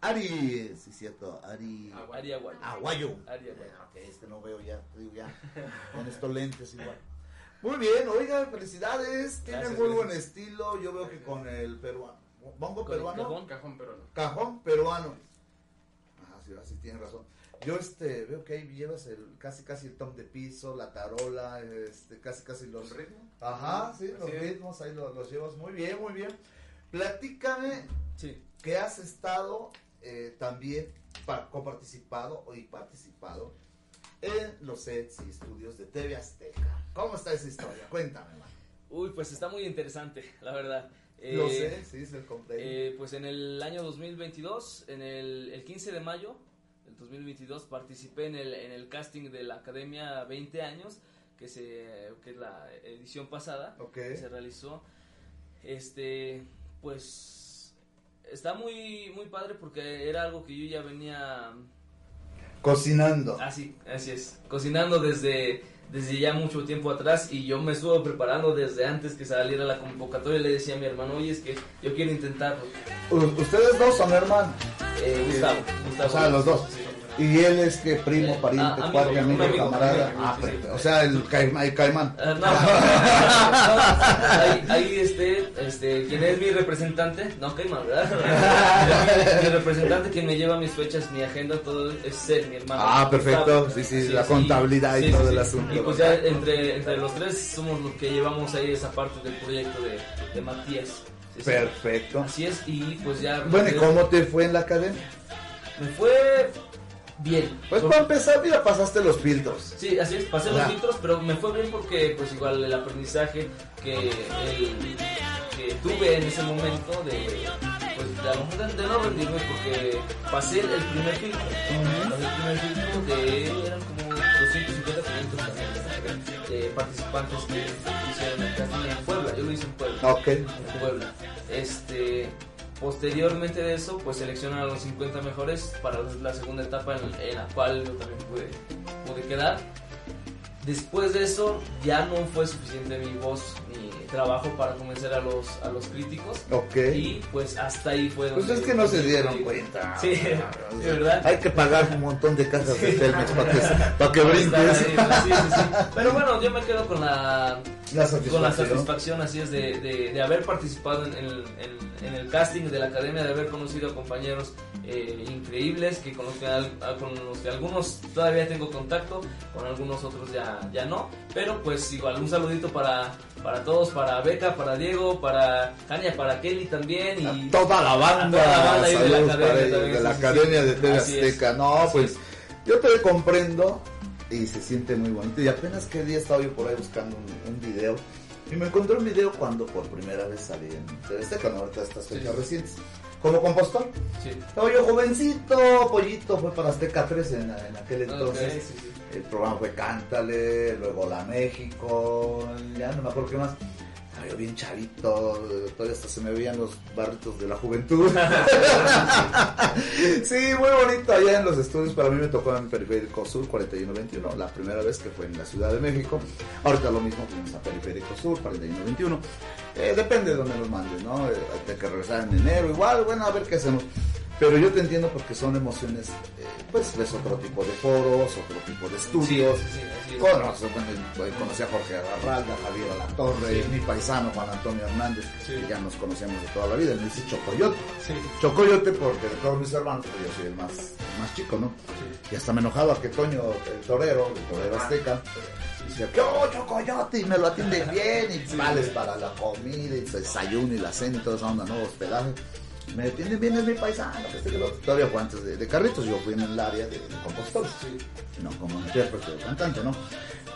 Ari, sí, cierto, Ari. Ari Aguayo. Aguayo. Ari Aguayo. Ah, Ok, es que no veo ya, te digo ya, con estos lentes igual. Muy bien, oiga, felicidades, tiene Gracias, muy buen gracias. estilo, yo veo que con el peruano, bongo Con peruano, cajón. Cajón peruano. cajón peruano. Ajá, sí, así tienes razón. Yo este veo que ahí llevas el casi casi el tom de piso, la tarola, este casi casi los ¿El ritmo? Ajá, sí, los ritmos ahí los, los llevas muy bien, muy bien. Platícame Sí. que has estado eh, también pa- coparticipado y participado en los sets y estudios de TV Azteca. ¿Cómo está esa historia? Cuéntame, man. Uy, pues está muy interesante, la verdad. Lo Eh, sé, sí, es el completo. Eh, pues en el año 2022, en el, el 15 de mayo del 2022, participé en el, en el casting de la Academia 20 años, que, se, que es la edición pasada, que se realizó. Este, pues está muy, muy padre porque era algo que yo ya venía Cocinando. Así, así es. Cocinando desde, desde ya mucho tiempo atrás y yo me estuve preparando desde antes que saliera la convocatoria. Le decía a mi hermano, oye, es que yo quiero intentarlo. Ustedes dos son hermanos. Eh, Gustavo, Gustavo. O sea, los dos. Sí. Y él es que primo, Eh, pariente, ah, amigo, cuate, un amigo, amigo, camarada. amigo, ah, sí, perfecto. sí. O sea, el, caima- el caimán. Ah, no. ahí, ahí este, este, quien es mi representante, no Caimán, ¿verdad? mi representante quien me lleva mis fechas, mi agenda, todo es él, mi hermano. Ah, perfecto. Sí, sí, la contabilidad y todo el asunto. Y pues ya entre, entre los tres somos los que llevamos ahí esa parte del proyecto de, de Matías. Sí, sí. Perfecto. Así es, y pues ya. Bueno, ¿y cómo te fue en la academia? Me fue bien. Pues para empezar, mira, pasaste los filtros. Sí, así es, pasé los filtros, pero me fue bien porque pues igual el aprendizaje que, el- que tuve en ese momento de pues de, a lo mejor de, no rendirme porque pasé el, primer filtro. Pasé el primer filtro de eran como 250 500 también de participantes que hicieron el casting en Puebla, yo lo hice en Puebla. Ok. en Puebla. Este, posteriormente de eso, pues seleccionan a los 50 mejores para la segunda etapa en, en la cual yo también pude, pude quedar. Después de eso, ya no fue suficiente mi voz, mi trabajo para convencer a los, a los críticos. Ok. Y pues hasta ahí fue Pues donde- es que no se dieron cuenta. Sí, O sea, sí, ¿verdad? Hay que pagar un montón de casas de Telmex para que, para que (laughs) brinques. ahí, sí, sí, sí. Pero bueno, yo me quedo con la, La con la satisfacción. así es, de, de, de haber participado en, el- en- en el casting de la academia, de haber conocido a compañeros eh, increíbles, que con los que, al- con los que algunos todavía tengo contacto, con algunos otros ya, ya no. Pero pues igual, un saludito para, para todos, para Beca, para Diego, para Tania, para Kelly también. Y Toda la banda, a toda la banda de la academia ellos, de la sí, sí, academia sí. de TV es, Azteca. No, pues es. yo te comprendo y se siente muy bonito. Y apenas que día estaba yo por ahí buscando un, un video y me encontré un video cuando por primera vez salí en TV Azteca, no ahorita estas fechas Sí. recientes. Como compostor. Sí. Estaba yo jovencito, pollito, fue para Azteca 3 en, en aquel entonces. Ok, sí, sí. El programa fue Cántale, luego La México, ya no me acuerdo qué más. Estaba yo bien chavito, todavía hasta se me veían los barritos de la juventud. (laughs) sí, muy bonito allá en los estudios. Para mí me tocó en Periférico Sur 4121, la primera vez que fue en la Ciudad de México. Ahorita lo mismo fuimos a Periférico Sur 4121. Eh, depende de donde nos mandes, ¿no? Eh, de que regresar en enero, igual, bueno, a ver qué hacemos. Pero yo te entiendo porque son emociones, eh, pues ves otro tipo de foros, otro tipo de estudios. Sí, sí, sí, así es. Conocí, a Jorge Arralda, Javier Alatorre, mi paisano Juan Antonio Hernández, que ya nos conocíamos de toda la vida, me dice Chocoyote. Chocoyote porque de todos mis hermanos, pues yo soy el más, más chico, ¿no? Y hasta me enojaba que Toño, el torero, el torero azteca, decía, ¿qué oh, Chocoyote? Y me lo atiende bien, y (laughs) vales para la comida, y el desayuno, y la cena, y toda esa onda, ¿no? Hospedaje. Me atienden bien, es mi paisano, que este que lo. Todavía fue antes de, de Carlitos, yo fui en el área de, de. No como intérprete o cantante, ¿no?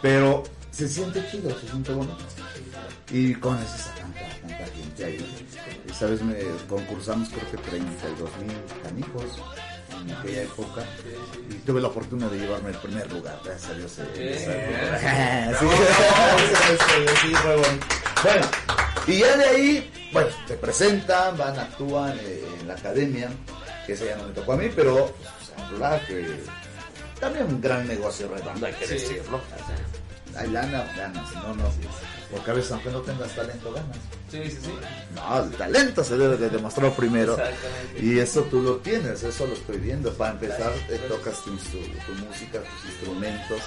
Pero se siente chido, se siente bonito. Y con eso a tanta, tanta gente ahí. Y sabes, me concursamos creo que 32 mil canijos en aquella época. Y tuve la fortuna de llevarme el primer lugar, gracias a Dios. eh, esa. Bueno, y ya de ahí, bueno, te presentan, van, actúan eh, en la academia, que ese ya no me tocó a mí, pero pues, que también un gran negocio redondo, hay que Sí. decirlo. hay lana, ganas, si no, no. Porque a veces aunque no tengas talento, ganas. Sí, sí, sí. No, el talento se debe de demostrar primero. Exactamente. Y eso tú lo tienes, eso lo estoy viendo. Para empezar, eh, tocas tu, música, tus instrumentos,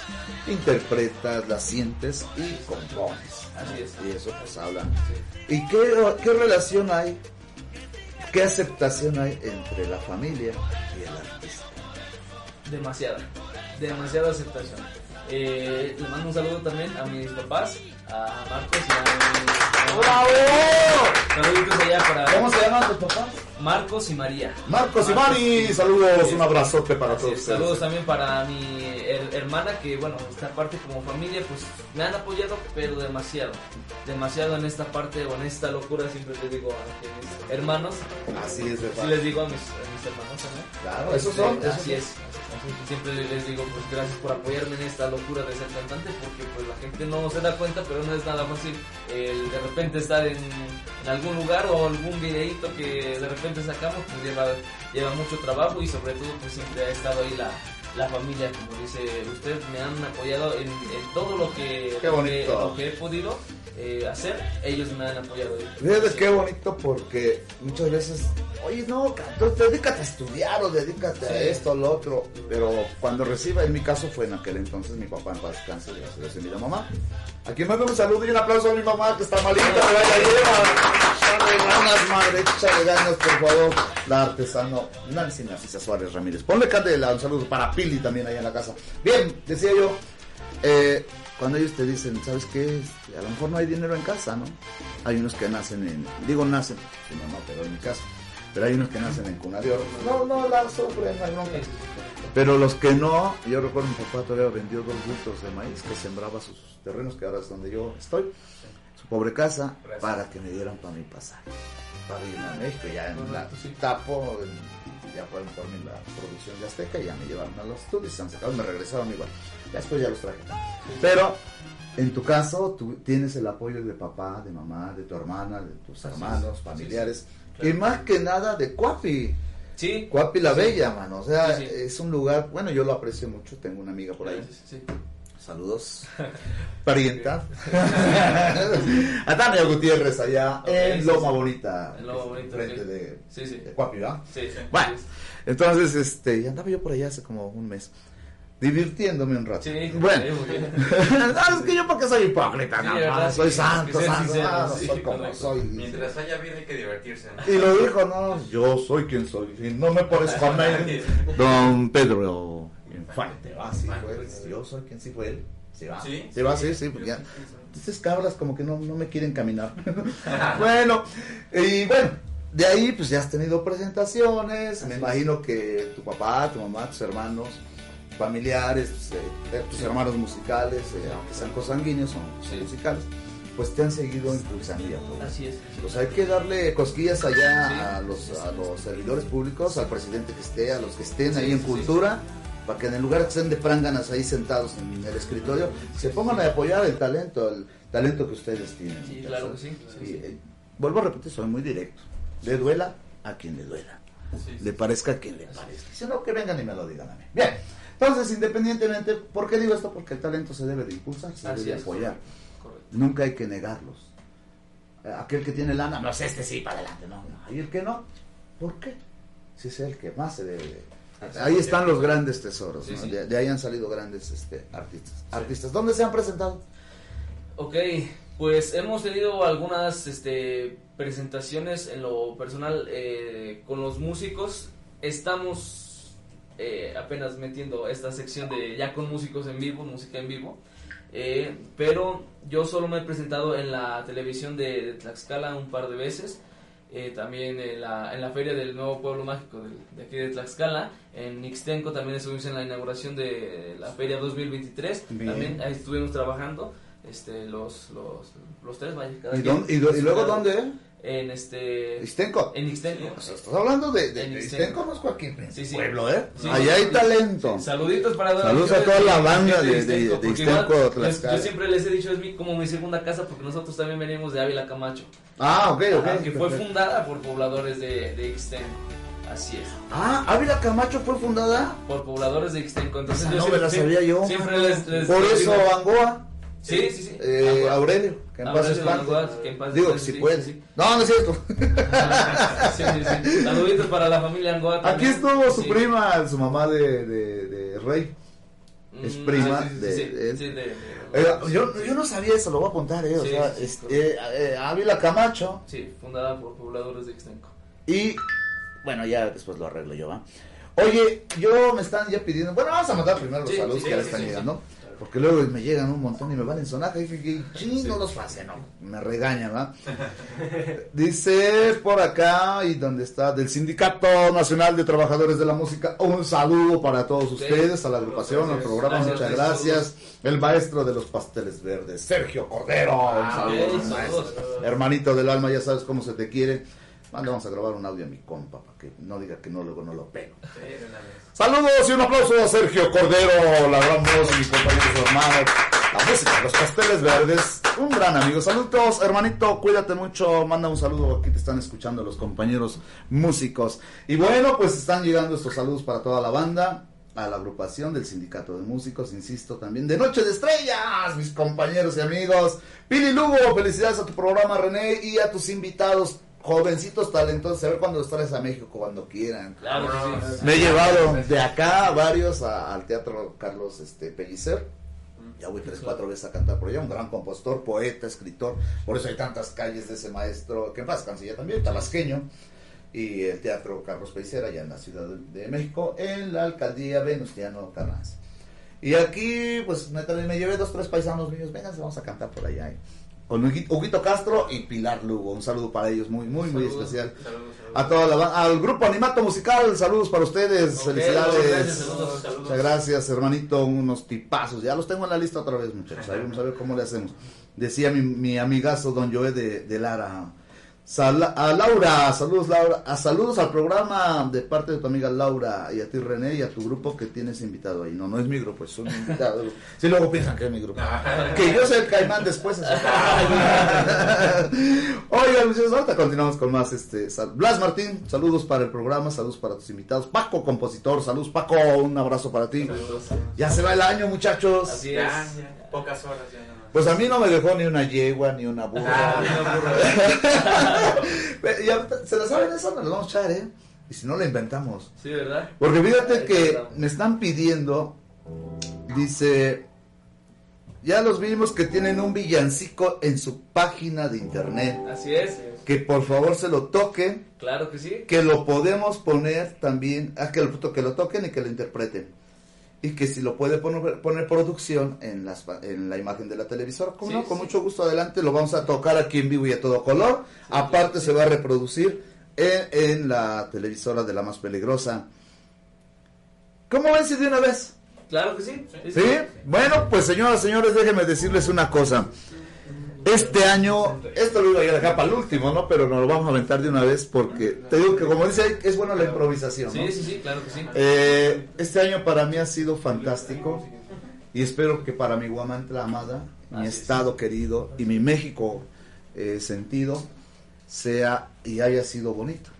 interpretas, la sientes y compones. Así es. Y eso pues habla. ¿Y qué, qué relación hay, qué aceptación hay entre la familia y el artista? Demasiada, demasiada aceptación. Eh, le mando un saludo también a mis papás, a Marcos y a mi... ¡Bravo! Saluditos allá para... ¿Cómo se llaman tus papás? Marcos y María. Marcos y Mari, saludos, un abrazote para Así todos es, ustedes. Saludos también para mi her- hermana que, bueno, esta parte como familia, pues me han apoyado, pero demasiado. Demasiado en esta parte o en esta locura, siempre les digo a mis hermanos. Así es, Sí ¿verdad? les digo a mis, a mis hermanos también. Claro, esos son, esos así son. es. Así que Siempre les digo, pues gracias por apoyarme en esta locura de ser cantante, porque pues la gente no se da cuenta, pero no es nada fácil el de repente estar en, en algún lugar o algún videíto que de repente sacamos, pues lleva, lleva mucho trabajo y sobre todo pues siempre ha estado ahí la, la familia, como dice usted, me han apoyado en, en todo lo que, Qué lo que- bonito. lo que he podido eh, hacer, ellos me han apoyado. Fíjate qué bonito porque muchas veces, oye, no, canto, dedícate a estudiar o dedícate a esto o lo otro. Pero cuando reciba, en mi caso fue en aquel entonces, mi papá en paz descanse, gracias a mi mamá. Aquí mando un saludo y un aplauso a mi mamá que está malita, pero ella lleva. Échale ganas, madre, échale ganas, por favor. La artesano Nancy Narcisa Suárez Ramírez. Ponle candela, un saludo para Pili también ahí en la casa. Bien, decía yo, eh, cuando ellos te dicen, ¿sabes qué? Este, A lo mejor no hay dinero en casa, ¿no? Hay unos que nacen en, digo nacen, si no, no, pero en mi casa. Pero hay unos que nacen en cuna de oro. No, no, la sufren, no hay bronca. Pero los que no, yo recuerdo mi papá todavía vendió dos bultos de maíz que sembraba sus terrenos, que ahora es donde yo estoy, su pobre casa, para que me dieran para mi pasaje. Para irme a México, ya en la tapo, ya fueron por mí la producción de Azteca y ya me llevaron a los estudios, se han sacado, me regresaron igual. Después ya los traje. Pero en tu caso, tú tienes el apoyo de papá, de mamá, de tu hermana, de tus hermanos, familiares, y más que nada de Cuapi. Sí. Cuapi la Sí. Bella, mano. O sea, Sí, sí. es un lugar, bueno, yo lo aprecio mucho, tengo una amiga por ahí. Sí, sí, sí. Saludos, (laughs) parienta. (laughs) a Tania Gutiérrez allá en Loma. Bonita, En Loma Bonita, frente de Cuapi, ¿verdad? Sí, sí. Bueno, entonces, este, andaba yo por allá hace como un mes, divirtiéndome un rato. Sí, bueno, no, (laughs) es que yo porque soy hipócrita, Sí, no, ¿verdad? soy Sí, santo, santo, sincero, ah, no soy como soy. Mientras haya vida hay que divertirse. ¿no? Y lo dijo, no, yo soy quien soy, y no me parezco a nadie. Don Pedro Infante, va, sí fue, yo soy quien sí fue él. Sí va, ¿Sí? sí va, sí, sí, porque ya, estas cabras como que no, no me quieren caminar. (laughs) (laughs) bueno, y bueno, de ahí pues ya has tenido presentaciones, me imagino que tu papá, tu mamá, tus hermanos, familiares, eh, eh, tus hermanos musicales, eh, aunque sean consanguíneos, son, son musicales, pues te han seguido impulsando apoyando. Así es. Pues hay que darle cosquillas allá a, los, a los servidores públicos, al presidente que esté, a los que estén ahí en cultura, para que en el lugar que estén de pránganas ahí sentados en el escritorio, se pongan a apoyar el talento, el talento que ustedes tienen. Sí, claro que sí. Y, eh, vuelvo a repetir, soy muy directo. Le duela a quien le duela. Le parezca a quien le parezca. Si no, que vengan y me lo digan a mí. Bien. Entonces, independientemente, ¿por qué digo esto? Porque el talento se debe de impulsar, se Así debe de es, apoyar. correcto. Nunca hay que negarlos. Eh, Aquel que tiene lana, no sé, este sí, para adelante, no, no. Y el que no, ¿por qué? Si es el que más se debe de... Ahí están los grandes tesoros, Sí, ¿no? sí. De, de ahí han salido grandes este, artistas. Artistas, ¿dónde se han presentado? Ok, pues hemos tenido algunas este, presentaciones en lo personal eh, con los músicos. Estamos eh, apenas metiendo esta sección de ya con músicos en vivo, música en vivo. Eh, pero yo solo me he presentado en la televisión de, de Tlaxcala un par de veces. eh, también en la, en la feria del nuevo pueblo mágico de, de aquí de Tlaxcala. En Ixtenco también estuvimos en la inauguración de la feria 2023. Bien. También ahí estuvimos trabajando este los los, los tres vaya cada ¿Y, dónde- y do- y luego dónde? En este Ixtenco. en Ixtenco O sea, estás hablando de, de, de Ixtenco. Ixtenco, no es cualquier Sí, sí. pueblo, ¿eh? Sí, Allá hay talento. Saluditos para Saludos a toda la banda de- de- porque Ixtenco, igual, yo, siempre les he dicho es mi, como mi segunda casa porque nosotros también venimos de Ávila Camacho Ah, ok, ok. Ajá, que fue perfecto. fundada por pobladores de, de Ixtenco así es Ah, Ávila Camacho fue fundada. por pobladores de Ixtenco entonces yo no me la siempre- sabía yo. siempre les, les- Por les eso digo- Angoa. Sí, sí, sí. Eh, Aurelio, que en paz descanse. Que en paz Digo, si sí, puede. sí, sí. No, no es cierto. (laughs) Sí, sí, sí. Saluditos para la familia Angoa. Aquí estuvo su prima, su mamá de, de, de Rey. Es Mm, prima sí, sí, sí, de, Eh, yo, yo no sabía eso, lo voy a apuntar, eh. O sea, sí, este, eh, Ávila Camacho. Sí, fundada por pobladores de Extenco. Y bueno, ya después lo arreglo yo, ¿va? Oye, yo me están ya pidiendo. Bueno, vamos a mandar primero los saludos que le están llegando. Porque luego me llegan un montón y me van en sonaja y dije, ching, no los pase, no. Me regañan, ¿va? (laughs) Dice por acá, y donde está, del Sindicato Nacional de Trabajadores de la Música, un saludo para todos ustedes, a la agrupación, al programa, Gracias, muchas gracias. El maestro de los pasteles verdes, Sergio Cordero. un saludo, ok, maestro. saludos. Hermanito del alma, ya sabes cómo se te quiere. Manda, vamos a grabar un audio a mi compa para que no diga que no, luego no lo pego. Saludos y un aplauso a Sergio Cordero, la gran voz y mi compañero su hermano. La música, los pasteles verdes, un gran amigo. Saludos, hermanito, cuídate mucho. Manda un saludo, aquí te están escuchando los compañeros músicos. Y bueno, pues están llegando estos saludos para toda la banda, a la agrupación del Sindicato de Músicos, insisto también, de Noche de Estrellas, mis compañeros y amigos. Pili Lugo, felicidades a tu programa, René, y a tus invitados. Jovencitos talentosos, a ver cuando los traes a México, cuando quieran. Claro que sí. Me he llevado de acá a varios a- al teatro Carlos este, Pellicer. Ya voy tres, cuatro veces a cantar por allá. Un gran compositor, poeta, escritor. Por eso hay tantas calles de ese maestro, que en paz canciller también, tabasqueño. Y el teatro Carlos Pellicer allá en la Ciudad de, México, en la alcaldía Venustiano Carranza. Y aquí, pues me, también me llevé dos, tres paisanos míos. Vengan, vamos a cantar por allá. Con Huguito Castro y Pilar Lugo. Un saludo para ellos, muy, muy, muy especial. saludos, saludos. A toda la al grupo Animato Musical, saludos para ustedes, Ok, felicidades. gracias, saludos, saludos. Muchas gracias, hermanito, unos tipazos. Ya los tengo en la lista otra vez, muchachos. Ahí vamos a ver cómo le hacemos. Decía mi, mi amigazo Don Joé de, de Lara. Sal- a Laura, saludos Laura, a saludos al programa de parte de tu amiga Laura y a ti René y a tu grupo que tienes invitado ahí. No, no es mi grupo, es un invitado. (laughs) Si luego piensan que es mi grupo. (laughs) que yo soy el caimán después. (laughs) Oigan, muchachos, ahorita continuamos con más. Este, sal- Blas Martín, saludos para el programa, saludos para tus invitados. Paco, compositor, saludos Paco, un abrazo para ti. Saludos. Ya se va el año, muchachos. Así es. Ya, ya, pocas horas ya más. Pues a mí no me dejó ni una yegua, ni una burra. Ah. (laughs) Y ahorita, ¿Se la saben eso? Nos vamos a echar, ¿eh? Y si no, la inventamos. Sí, ¿verdad? Porque fíjate Ahí que está. me están pidiendo, dice, ya los vimos que tienen un villancico en su página de internet. Así es. Que por favor se lo toquen, Claro que sí. que lo podemos poner también, ah, que lo, que lo toquen y que lo interpreten. Y que si lo puede poner, poner producción en, las, en la imagen de la televisora, ¿cómo Sí, no? con sí. mucho gusto adelante, lo vamos a tocar aquí en vivo y a todo color. Aparte se va a reproducir en, en la televisora de la más peligrosa. ¿Cómo ven si de una vez? Claro que sí. ¿Sí? Bueno, pues señoras, señores, déjenme decirles una cosa. Este año, esto lo iba a dejar para el último, ¿no? Pero nos lo vamos a aventar de una vez porque te digo que como dice es bueno la improvisación, ¿no? Sí, sí, sí, claro que sí. Eh, este año para mí ha sido fantástico y espero que para mi Guamantla amada, mi Así es. estado querido y mi México eh, sentido sea y haya sido bonito,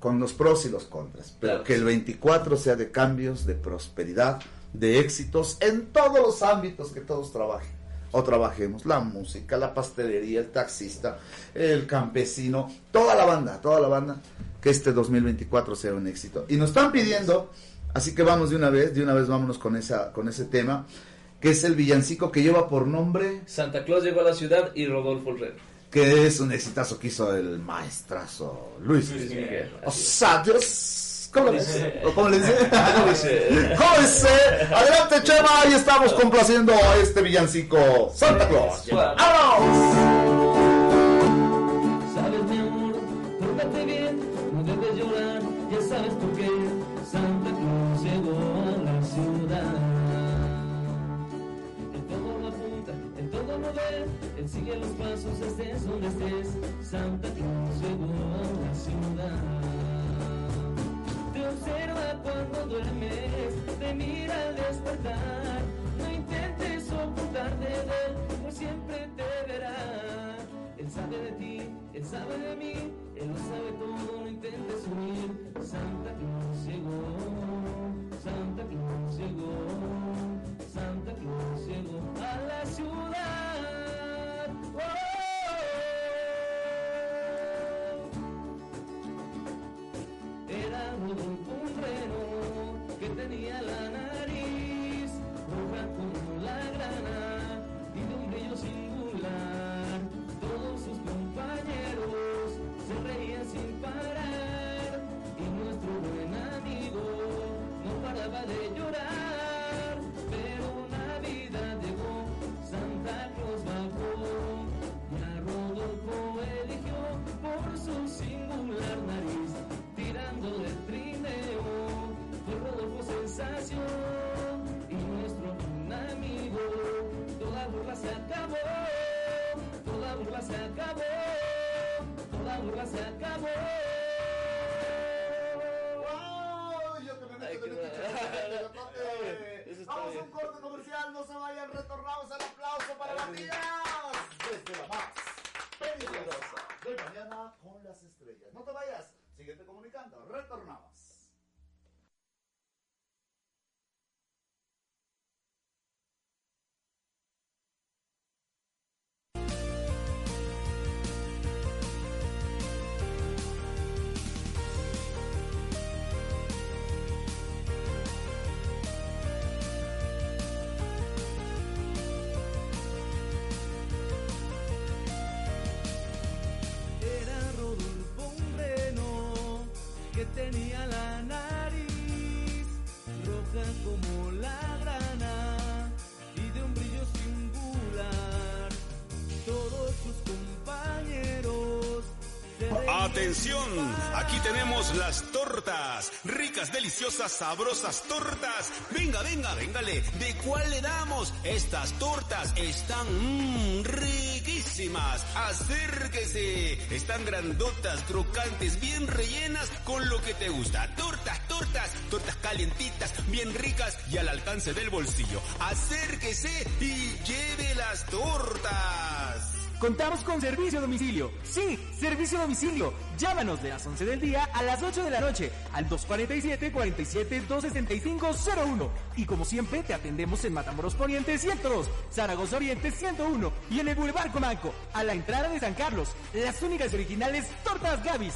con los pros y los contras, pero Claro. que el 24 sea de cambios, de prosperidad, de éxitos en todos los ámbitos que todos trabajen o trabajemos, la música, la pastelería, el taxista, el campesino, toda la banda, toda la banda, que este 2024 sea un éxito. Y nos están pidiendo, así que vamos de una vez, de una vez vámonos con esa con ese tema, que es el villancico que lleva por nombre, Santa Claus llegó a la ciudad y Rodolfo el Rey. que es un exitazo que hizo el maestrazo Luis. Luis Miguel. O ¿cómo le dice? Dice- ¿O ¿Cómo le dice? (laughs) ¿Cómo dice? (laughs) ¿Cómo dice? Adelante, Chema, ahí estamos complaciendo a este villancico Santa Claus. ¡Vámonos! Sabes mi amor, pórtate bien, no debes llorar, ya sabes por qué Santa Claus llegó a la ciudad. En todo lo apunta, en todo lo ve, él sigue los pasos, estés donde estés, Santa Claus llegó a la ciudad. Observa cuando duermes, te mira al despertar, no intentes ocultarte de él, pues siempre te verá. Él sabe de ti, él sabe de mí, él lo sabe todo, no intentes huir. Santa Claus llegó, Santa Claus síguete comunicando, Aquí tenemos las tortas, ricas, deliciosas, sabrosas tortas. Venga, venga, véngale, ¿de cuál le damos? Estas tortas están mmm, riquísimas. Acérquese, están grandotas, crocantes, bien rellenas con lo que te gusta. Tortas, tortas, tortas calientitas, bien ricas y al alcance del bolsillo. Acérquese y lleve las tortas. Contamos con servicio domicilio. Sí, servicio domicilio. Llámanos de las 11 del día a las 8 de la noche al 247-47-265-01. Y como siempre, te atendemos en Matamoros Poniente 102, Zaragoza Oriente 101 y en el Boulevard Comanco, a la entrada de San Carlos. Las únicas originales Tortas Gavis.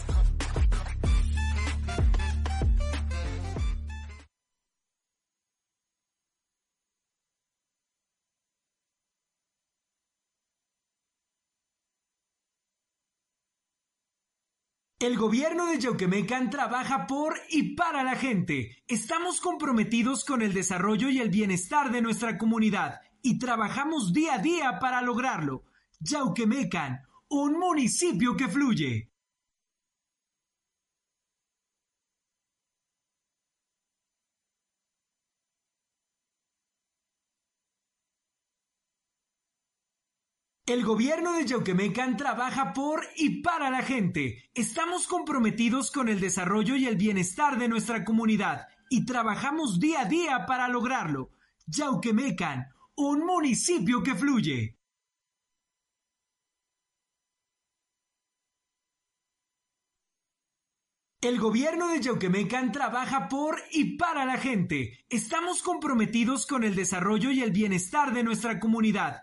El gobierno de Yauquemecan trabaja por y para la gente. Estamos comprometidos con el desarrollo y el bienestar de nuestra comunidad y trabajamos día a día para lograrlo. Yauquemecan, un municipio que fluye. El gobierno de Yauquemecan trabaja por y para la gente. Estamos comprometidos con el desarrollo y el bienestar de nuestra comunidad y trabajamos día a día para lograrlo. Yauquemecan, un municipio que fluye. El gobierno de Yauquemecan trabaja por y para la gente. Estamos comprometidos con el desarrollo y el bienestar de nuestra comunidad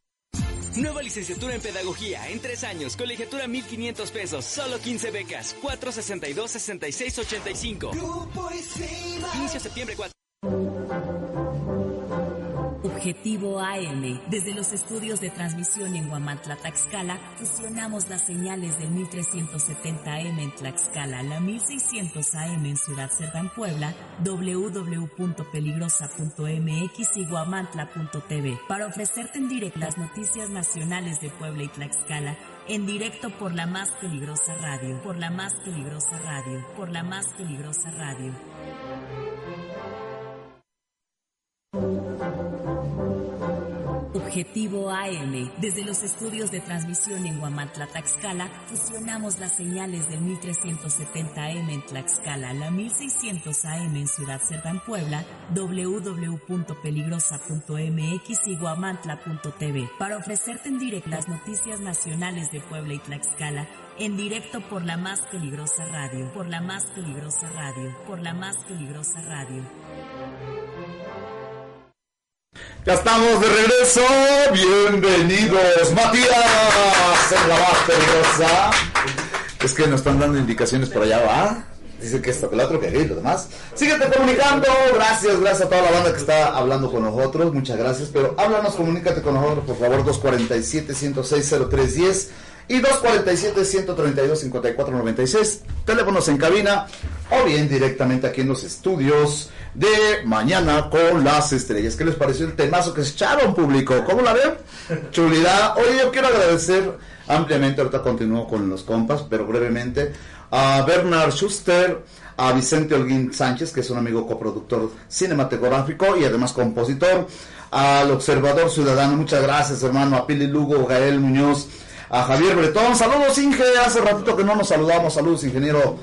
Nueva licenciatura en Pedagogía en tres años, colegiatura 1500 pesos, solo 15 becas, 462-6685. Inicio septiembre 4. Objetivo AM. Desde los estudios de transmisión en Huamantla, Tlaxcala, fusionamos las señales del 1370M en Tlaxcala, la 1600 AM en Ciudad Cerdán, Puebla, www.peligrosa.mx y guamantla.tv para ofrecerte en directo las noticias nacionales de Puebla y Tlaxcala en directo por la más peligrosa radio, por la más peligrosa radio, por la más peligrosa radio. Objetivo AM. Desde los estudios de transmisión en Huamantla, Tlaxcala, fusionamos las señales del 1370M en Tlaxcala, la 1600 AM en Ciudad Cerdán, Puebla, www.peligrosa.mx y guamantla.tv para ofrecerte en directo las noticias nacionales de Puebla y Tlaxcala en directo por la más peligrosa radio, por la más peligrosa radio, por la más peligrosa radio. Ya estamos de regreso. Bienvenidos, Matías, en la más. Es que nos están dando indicaciones por allá, ¿va? Dice que esto, que otro, que y lo demás. Síguete comunicando. Gracias, gracias a toda la banda que está hablando con nosotros. Muchas gracias. Pero háblanos, comunícate con nosotros, por favor. 247-106-0310 y 247-132-5496. Teléfonos en cabina o bien directamente aquí en los estudios de Mañana con las Estrellas. ¿Qué les pareció el temazo que se echaron público? ¿Cómo la ven? Chulidad. Oye, yo quiero agradecer ampliamente, ahorita continúo con los compas, pero brevemente, a Bernard Schuster, a Vicente Holguín Sánchez, que es un amigo coproductor cinematográfico y además compositor, al Observador Ciudadano, muchas gracias hermano, a Pili Lugo, Gael Muñoz, a Javier Bretón, saludos Inge, hace ratito que no nos saludamos, saludos ingeniero,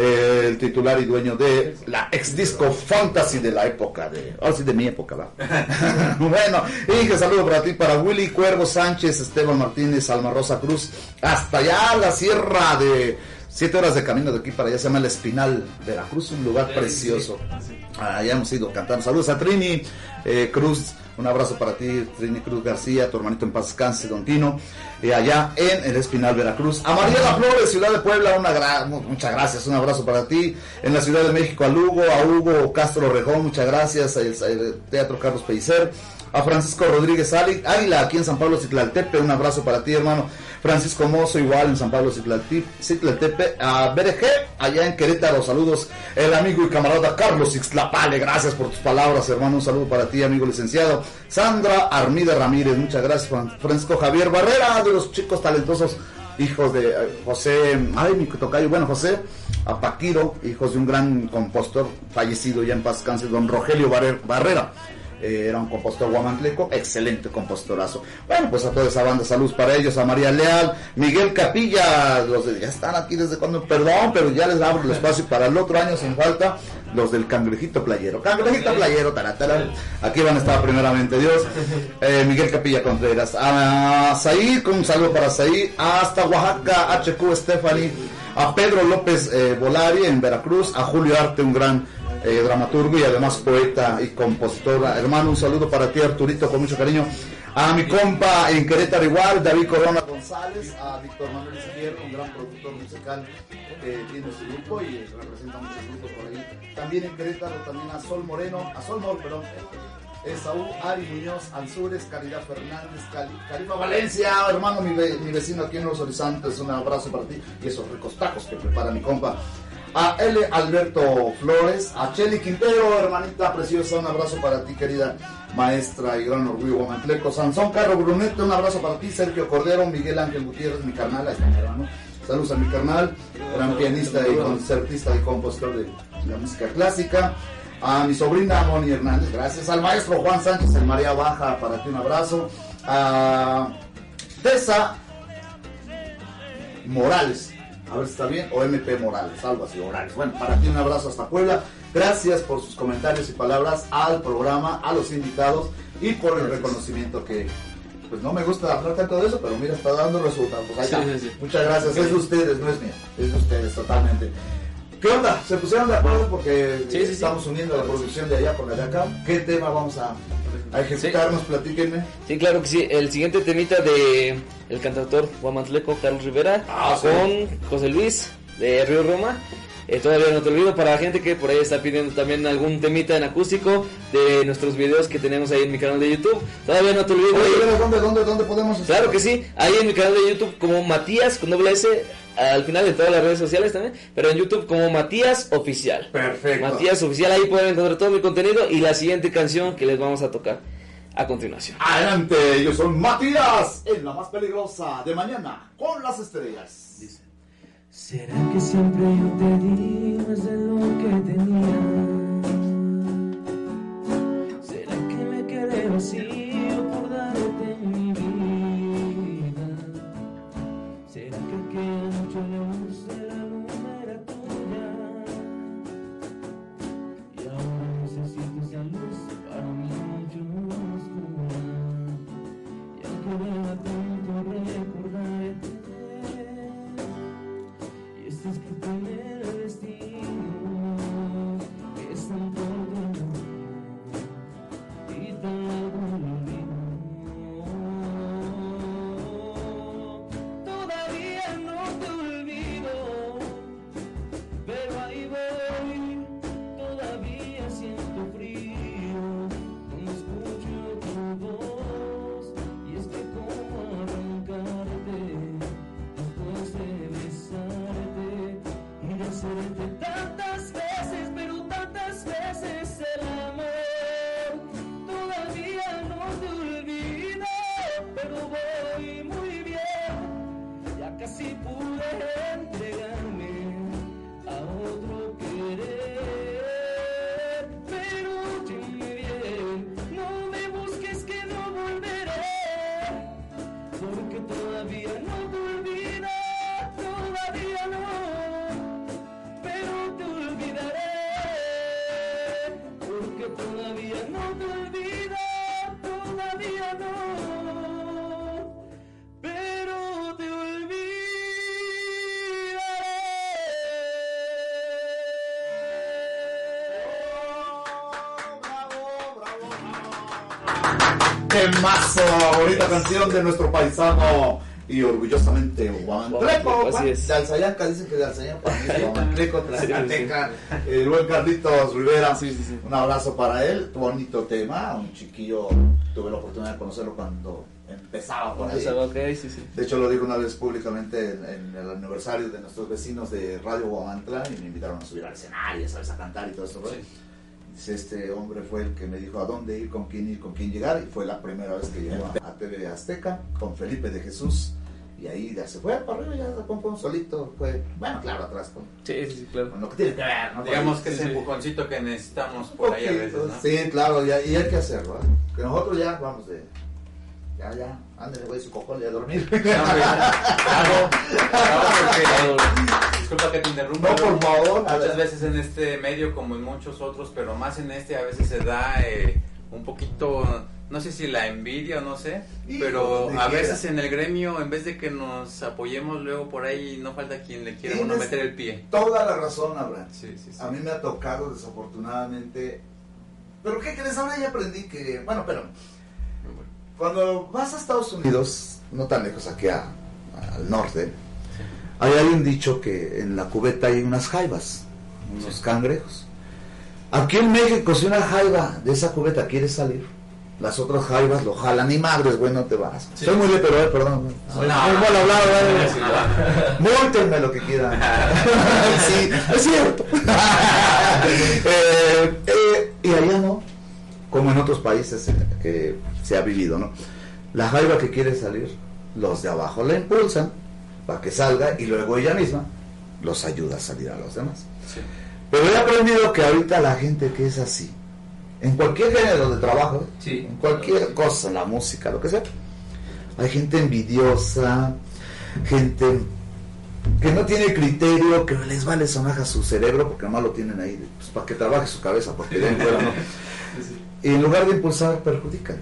eh, el titular y dueño de la ex disco Fantasy de la época, de, ahora sí de mi época, ¿va? (laughs) bueno, Inge, saludo para ti, para Willy Cuervo Sánchez, Esteban Martínez, Alma Rosa Cruz, hasta allá la sierra de siete horas de camino de aquí para allá, se llama El Espinal, Veracruz, un lugar precioso. Allá hemos ido cantando. Saludos a Trini eh, Cruz, un abrazo para ti, Trini Cruz García, tu hermanito en paz descanse, Don Tino, eh, allá en el Espinal, Veracruz. A Mariela Flores, Ciudad de Puebla, una gra- mu- muchas gracias, un abrazo para ti. En la Ciudad de México, a Lugo, a Hugo Castro Rejón, muchas gracias. El, el Teatro Carlos Pellicer. A Francisco Rodríguez Águila, aquí en San Pablo Ciclaltepe, un abrazo para ti, hermano. Francisco Mozo, igual en San Pablo Ciclaltepe. A BRG, allá en Querétaro, saludos. El amigo y camarada Carlos Ixtlapale, gracias por tus palabras, hermano. Un saludo para ti, amigo licenciado. Sandra Armida Ramírez, muchas gracias. Fran- Francisco Javier Barrera, de los chicos talentosos, hijos de eh, José, ay, mi tocayo, bueno, José Apaquiro, hijos de un gran compositor fallecido ya en paz cáncer, don Rogelio Barrer- Barrera. Eh, era un compositor guamantleco, excelente compositorazo. Bueno, pues a toda esa banda, saludos para ellos, a María Leal, Miguel Capilla, los de, ya están aquí desde cuando, perdón, pero ya les abro el espacio para el otro año sin falta, los del cangrejito playero, cangrejito playero, taratara, aquí van a estar primeramente Dios, Eh, Miguel Capilla Contreras, a Said, un saludo para Said, hasta Oaxaca, HQ Stephanie, a Pedro López eh, Volari en Veracruz, a Julio Arte, un gran eh, dramaturgo y además poeta y compositor. Hermano, un saludo para ti, Arturito, con mucho cariño. A mi compa en Querétaro igual, David Corona González, a Víctor Manuel Izquierdo, un gran productor musical que tiene su grupo y representa muchos grupos por ahí. También en Querétaro, también a Sol Moreno, a Sol Mor, perdón. Esaú, Ari Muñoz, Ansures, Caridad Fernández, Cali- Valencia, hermano, mi, mi vecino aquí en Los Horizontes, un abrazo para ti y esos ricos tacos que prepara mi compa. A L. Alberto Flores, a Cheli Quintero, hermanita preciosa, un abrazo para ti, querida maestra y gran orgullo guamantleco. Sansón Carro Brunete, un abrazo para ti, Sergio Cordero, Miguel Ángel Gutiérrez, mi carnal, hermano. Saludos a mi carnal, gran pianista y concertista y compositor de la música clásica. A mi sobrina Moni Hernández, gracias. Al maestro Juan Sánchez, el María Baja, para ti un abrazo. A Tessa Morales, a ver si está bien, o MP Morales, algo así, Morales. Bueno, para ti un abrazo hasta Puebla. Gracias por sus comentarios y palabras al programa, a los invitados y por el reconocimiento que, pues no me gusta hablar tanto de eso, pero mira, está dando resultados. Pues ahí Sí, está. sí, sí. Muchas gracias, es de ustedes, no es mío, es de ustedes totalmente. ¿Qué onda? ¿Se pusieron de acuerdo? Porque estamos uniendo la producción de allá con la de acá. ¿Qué tema vamos a, a ejecutarnos? Platíquenme. Sí, claro que sí. El siguiente temita de el cantautor guamantleco Carlos Rivera Ah, sí. con José Luis de Río Roma Eh, todavía no te olvido para la gente que por ahí está pidiendo también algún temita en acústico de nuestros videos que tenemos ahí en mi canal de YouTube. Todavía no te olvido. Oye, ahí- ¿dónde, dónde, dónde, dónde podemos Claro que sí, ahí en mi canal de YouTube como Matías con doble S, al final de todas las redes sociales también, pero en YouTube como Matías Oficial. Perfecto. Matías Oficial, ahí pueden encontrar todo mi contenido y la siguiente canción que les vamos a tocar a continuación. Adelante, ellos son Matías en la más peligrosa de mañana con las estrellas. ¿Será que siempre yo te di más de lo que tenía? ¿Será que me quedé vacío canción de nuestro paisano y orgullosamente así es. De Alzayanca, dicen que de Alzayanca Sí, sí, tlaxcalteca. El buen Carlitos Rivera. Un abrazo para él. Bonito tema. Un chiquillo, tuve la oportunidad de conocerlo cuando empezaba por ahí. Sí, sí. De hecho, lo dijo una vez públicamente en, en el aniversario de nuestros vecinos de Radio Guamantla y me invitaron a subir al escenario, ¿sabes? A cantar y todo eso. Dice, este hombre fue el que me dijo a dónde ir, con quién ir, con quién llegar y fue la primera vez que llegó a, TV Azteca con Felipe de Jesús y ahí ya se fue para arriba, ya se fue solito, fue, bueno, claro, atrás con, Sí, sí, sí, claro. con lo que tiene que ver, ¿no? Digamos que ahí. ese empujoncito que necesitamos por ahí a veces, ¿no? Sí, claro, ya- y hay que hacerlo, ¿eh? Que nosotros ya vamos de, ya, ya, ándale, güey, su cojón y a dormir. No, (laughs) claro, claro, porque- disculpa que te interrumpa. No, por favor. Muchas veces en este medio, como en muchos otros, pero más en este, a veces se da eh, un poquito, no sé si la envidia o no sé, Hijo, pero a quiera. veces en el gremio, en vez de que nos apoyemos luego por ahí, no falta quien le quiera uno meter el pie. Toda la razón, Abraham. Sí, sí, sí. A mí me ha tocado desafortunadamente. Pero ¿qué crees? Ahora ya aprendí que. Bueno, pero. Cuando vas a Estados Unidos, no tan lejos aquí a- al norte, ahí hay un dicho que en la cubeta hay unas jaivas, unos cangrejos. Aquí en México, si una jaiba de esa cubeta quiere salir, las otras jaivas lo jalan y madres, güey, no te vas. Soy muy bien, pero, eh, perdón. Soy muy mal hablado, güey. Múltenme lo que quieran. (laughs) sí, es cierto. (laughs) Eh, eh, y allá no, como en otros países eh, que se ha vivido, ¿no? La jaiba que quiere salir, los de abajo la impulsan para que salga y luego ella misma los ayuda a salir a los demás. Pero he aprendido que ahorita la gente que es así, en cualquier género de trabajo, en cualquier cosa, la música, lo que sea, hay gente envidiosa, gente que no tiene criterio, que les vale sonaja su cerebro porque nomás lo tienen ahí pues, para que trabaje su cabeza, porque de fuera no. (laughs) Y en lugar de impulsar, perjudican.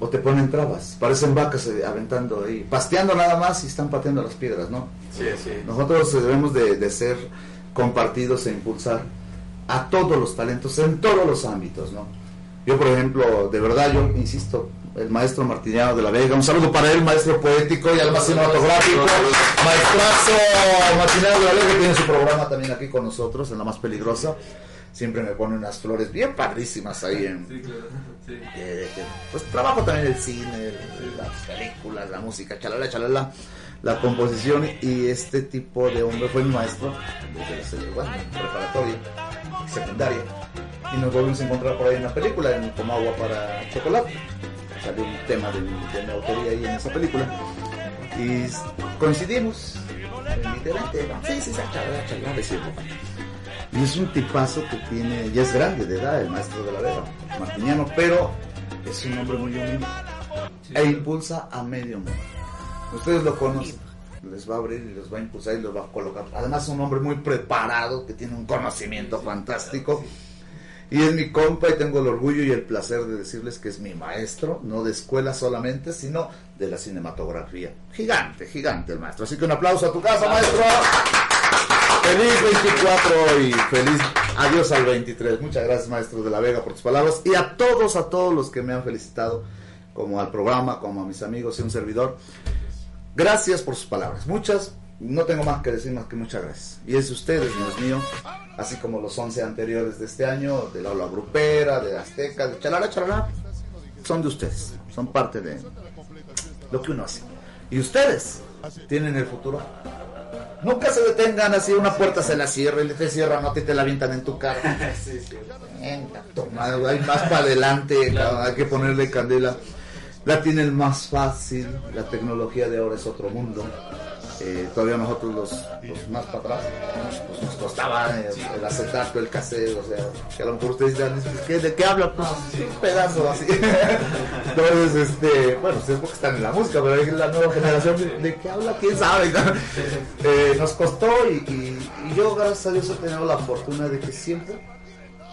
O te ponen trabas. Parecen vacas eh, aventando ahí, pasteando nada más y están pateando las piedras, ¿no? Sí, sí. Nosotros debemos de, de ser compartidos e impulsar a todos los talentos en todos los ámbitos, ¿no? Yo, por ejemplo, de verdad, yo insisto, el maestro Martiniano de la Vega. Un saludo para él, maestro poético y además cinematográfico. Maestrazo Martiniano de la Vega que tiene su programa también aquí con nosotros en La Más Peligrosa. Siempre me pone unas flores bien padrísimas ahí en... Sí, claro. Sí. eh, pues trabajo también el cine, las películas, la música, chalala, chalala, la composición y este tipo de hombre fue mi maestro desde la bueno, preparatoria, secundaria y nos volvimos a encontrar por ahí en la película, en Como Agua para Chocolate. Salió un tema de, de mi autoría ahí en esa película y coincidimos en mi delante, ¿no? sí, sí, sí, chalala, chalala, decirlo. Y es un tipazo que tiene, ya es grande de edad, el maestro de la Vega, Martiniano, pero es un hombre muy humilde e impulsa a medio mundo. Ustedes lo conocen, les va a abrir y los va a impulsar y los va a colocar. Además, es un hombre muy preparado que tiene un conocimiento fantástico. Y es mi compa y tengo el orgullo y el placer de decirles que es mi maestro, no de escuela solamente, sino de la cinematografía. Gigante, gigante el maestro. Así que un aplauso a tu casa, maestro. Feliz 24 y feliz adiós al 23. Muchas gracias, maestro de la Vega, por tus palabras. Y a todos, a todos los que me han felicitado, como al programa, como a mis amigos y un servidor. Gracias por sus palabras. Muchas, no tengo más que decir más que muchas gracias. Y es de ustedes, no es mío. Así como los 11 anteriores de este año, de la Ola Grupera, de Azteca, de Chalala, Chalala, son de ustedes. Son parte de lo que uno hace. Y ustedes tienen el futuro. Nunca se detengan así, una puerta se la cierra y te cierran, no te, te la avientan en tu cara. (laughs) Venga, toma, hay más para adelante, hay que ponerle candela. La tienen más fácil, la tecnología de ahora es otro mundo. Eh, todavía nosotros los, los más para atrás pues nos costaba eh, el acetato, el cassette, o sea, que a lo mejor ustedes dirán, ¿qué, ¿de qué habla? Pues un pedazo así. (laughs) Entonces, este, bueno, ustedes porque están en la música, pero hay la nueva generación, ¿de, qué habla? ¿Quién sabe? (laughs) Eh, nos costó y, y- y yo, gracias a Dios, he tenido la fortuna de que siempre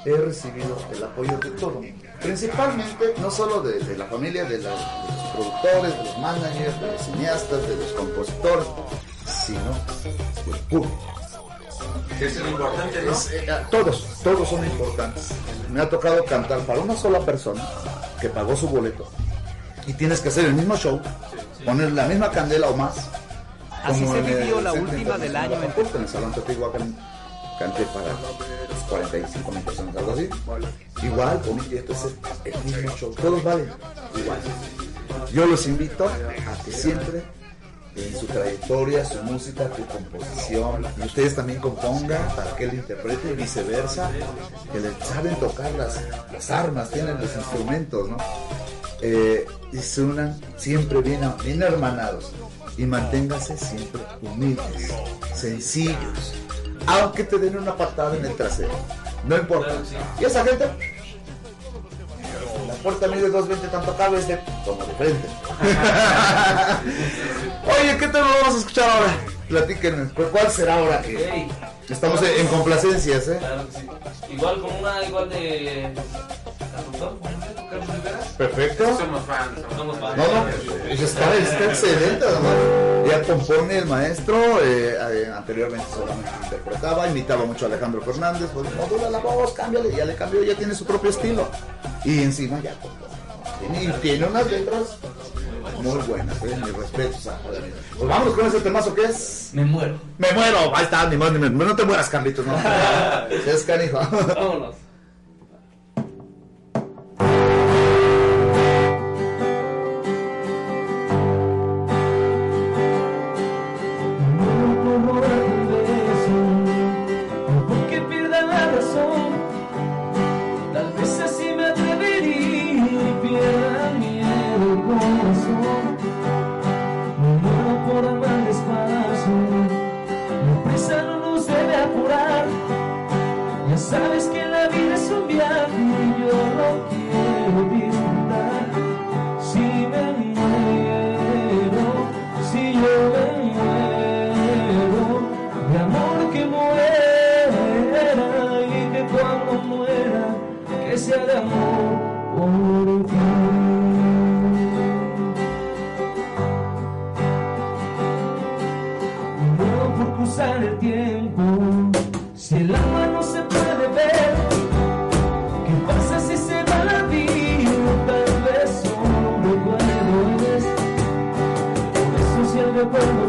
he recibido el apoyo de todo el mundo. Principalmente, no solo de, de la familia, de, la- de los productores, de los managers, de los cineastas, de los compositores, sino del público. Es lo importante, ¿no? Es, eh, todos, todos son importantes. Me ha tocado cantar para una sola persona que pagó su boleto y tienes que hacer el mismo show, poner la misma candela o más. Así se vivió la última del año en el Salón Teotihuacán canté para pues, 45 mil personas, algo así. Igual, con un esto es el, mismo show, todos valen igual. Yo los invito a que siempre en su trayectoria, su música, su composición, y ustedes también compongan para que él interprete y viceversa, que le saben tocar las, las armas, tienen los instrumentos, ¿no? Eh, y se unan siempre bien, bien hermanados y manténganse siempre humildes, sencillos, aunque te den una patada en el trasero, no importa. Y esa gente, la puerta mide 220, tanto cabe es de como de frente. Oye, ¿qué tema vamos a escuchar ahora? Platíquenme, ¿cu- ¿cuál será ahora que estamos en, en complacencias, eh? Claro que sí. Igual con una igual de. Perfecto. Somos fans. Somos fans. No, no, pues está, está excelente, además. Ya compone el maestro, eh, eh, anteriormente solamente interpretaba, imitaba mucho a Alejandro Fernández, pues modula la voz, cámbiale, ya le cambió, ya tiene su propio estilo. Y encima ya. Tiene, y tiene unas letras muy buenas, eh, mis respetos a Pues vámonos con ese temazo que es. Me muero. Me muero, ahí está, ni más ni menos. No te mueras, Carlitos, no. (laughs) es canijo. Vámonos. Recuerdo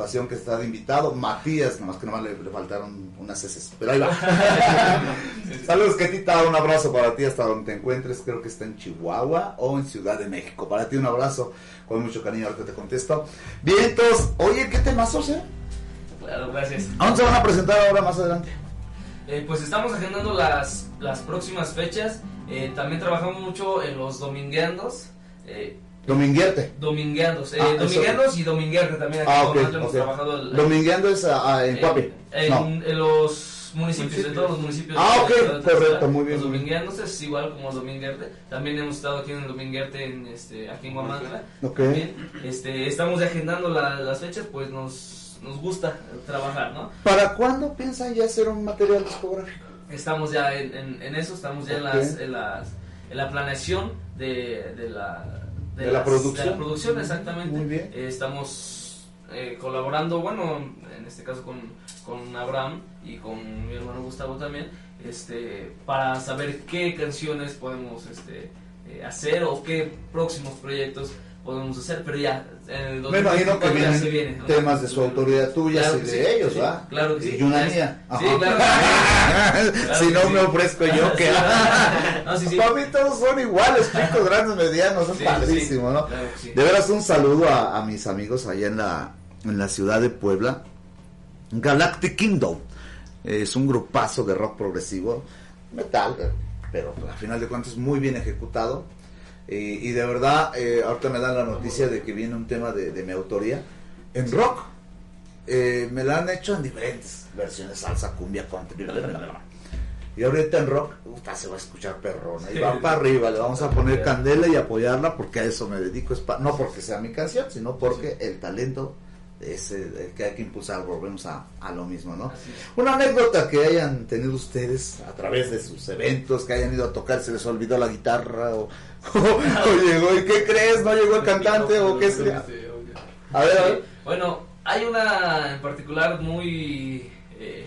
agrupación que está de invitado. Matías, nomás que nomás le, le faltaron unas heces, pero ahí va. (laughs) Saludos, Ketita, un abrazo para ti hasta donde te encuentres. Creo que está en Chihuahua o en Ciudad de México. Para ti un abrazo con mucho cariño que te contesto. Vientos, oye, ¿qué temazos, eh? Claro, gracias. ¿A dónde se van a presentar ahora más adelante? Eh, pues estamos agendando las, las próximas fechas. Eh, también trabajamos mucho en los domingueandos. Eh, Dominguete. domingueandos. Eh, Ah, eso. domingueandos y dominguerte también. Aquí Ah, en ok, Guanajuato hemos trabajado el- Domingueando es ah, ah, en Cuapi. En, No. en los municipios, en todos los municipios. Ah, ok, de correcto, muy bien, Los domingueandos es igual como dominguerte. También hemos estado aquí en el dominguerte en, este, aquí en Guamantla. Ok. También, este, estamos agendando la- las fechas, pues nos, nos gusta trabajar, ¿no? ¿Para cuándo piensan ya hacer un material discográfico? Estamos ya en, en- en eso, estamos ya en, las, en, las, en la planeación de, de la... De la las- producción. de la producción, exactamente. Muy bien. Eh, estamos eh, colaborando, bueno, en este caso con, con Abraham y con mi hermano Gustavo también, este, para saber qué canciones podemos este, eh, hacer o qué próximos proyectos podemos hacer, pero ya en el Me imagino que 2024 ya se vienen viene, ¿no? temas de su autoridad tuya Claro y que de sí, ellos, sí, ¿va? Claro que sí. Y una mía. Sí, Ajá. claro que sí. Claro si que no me ofrezco yo, (laughs) ¿qué? No. Para mí todos son iguales, chicos, grandes, medianos, son padrísimos, ¿no? que. De veras, un saludo a, a mis amigos allá en la, en la ciudad de Puebla. Galactic Kingdom. Es un grupazo de rock progresivo, metal, pero a final de cuentas muy bien ejecutado. Eh, y de verdad, eh, ahorita me dan la noticia de que viene un tema de, de mi autoría en rock. Eh, me la han hecho en diferentes versiones, salsa, cumbia, country. Y ahorita en rock, puta, se va a escuchar perrona. Y va para arriba, le vamos a poner candela y apoyarla porque a eso me dedico. No porque sea mi canción, sino porque el talento es que hay que impulsar. Volvemos a, a lo mismo, ¿no? Una anécdota que hayan tenido ustedes a través de sus eventos, que hayan ido a tocar, se les olvidó la guitarra o, o- (laughs) o llegó, ¿y qué crees? ¿No llegó el cantante o qué? A ver, a ver. Bueno, hay una en particular muy eh,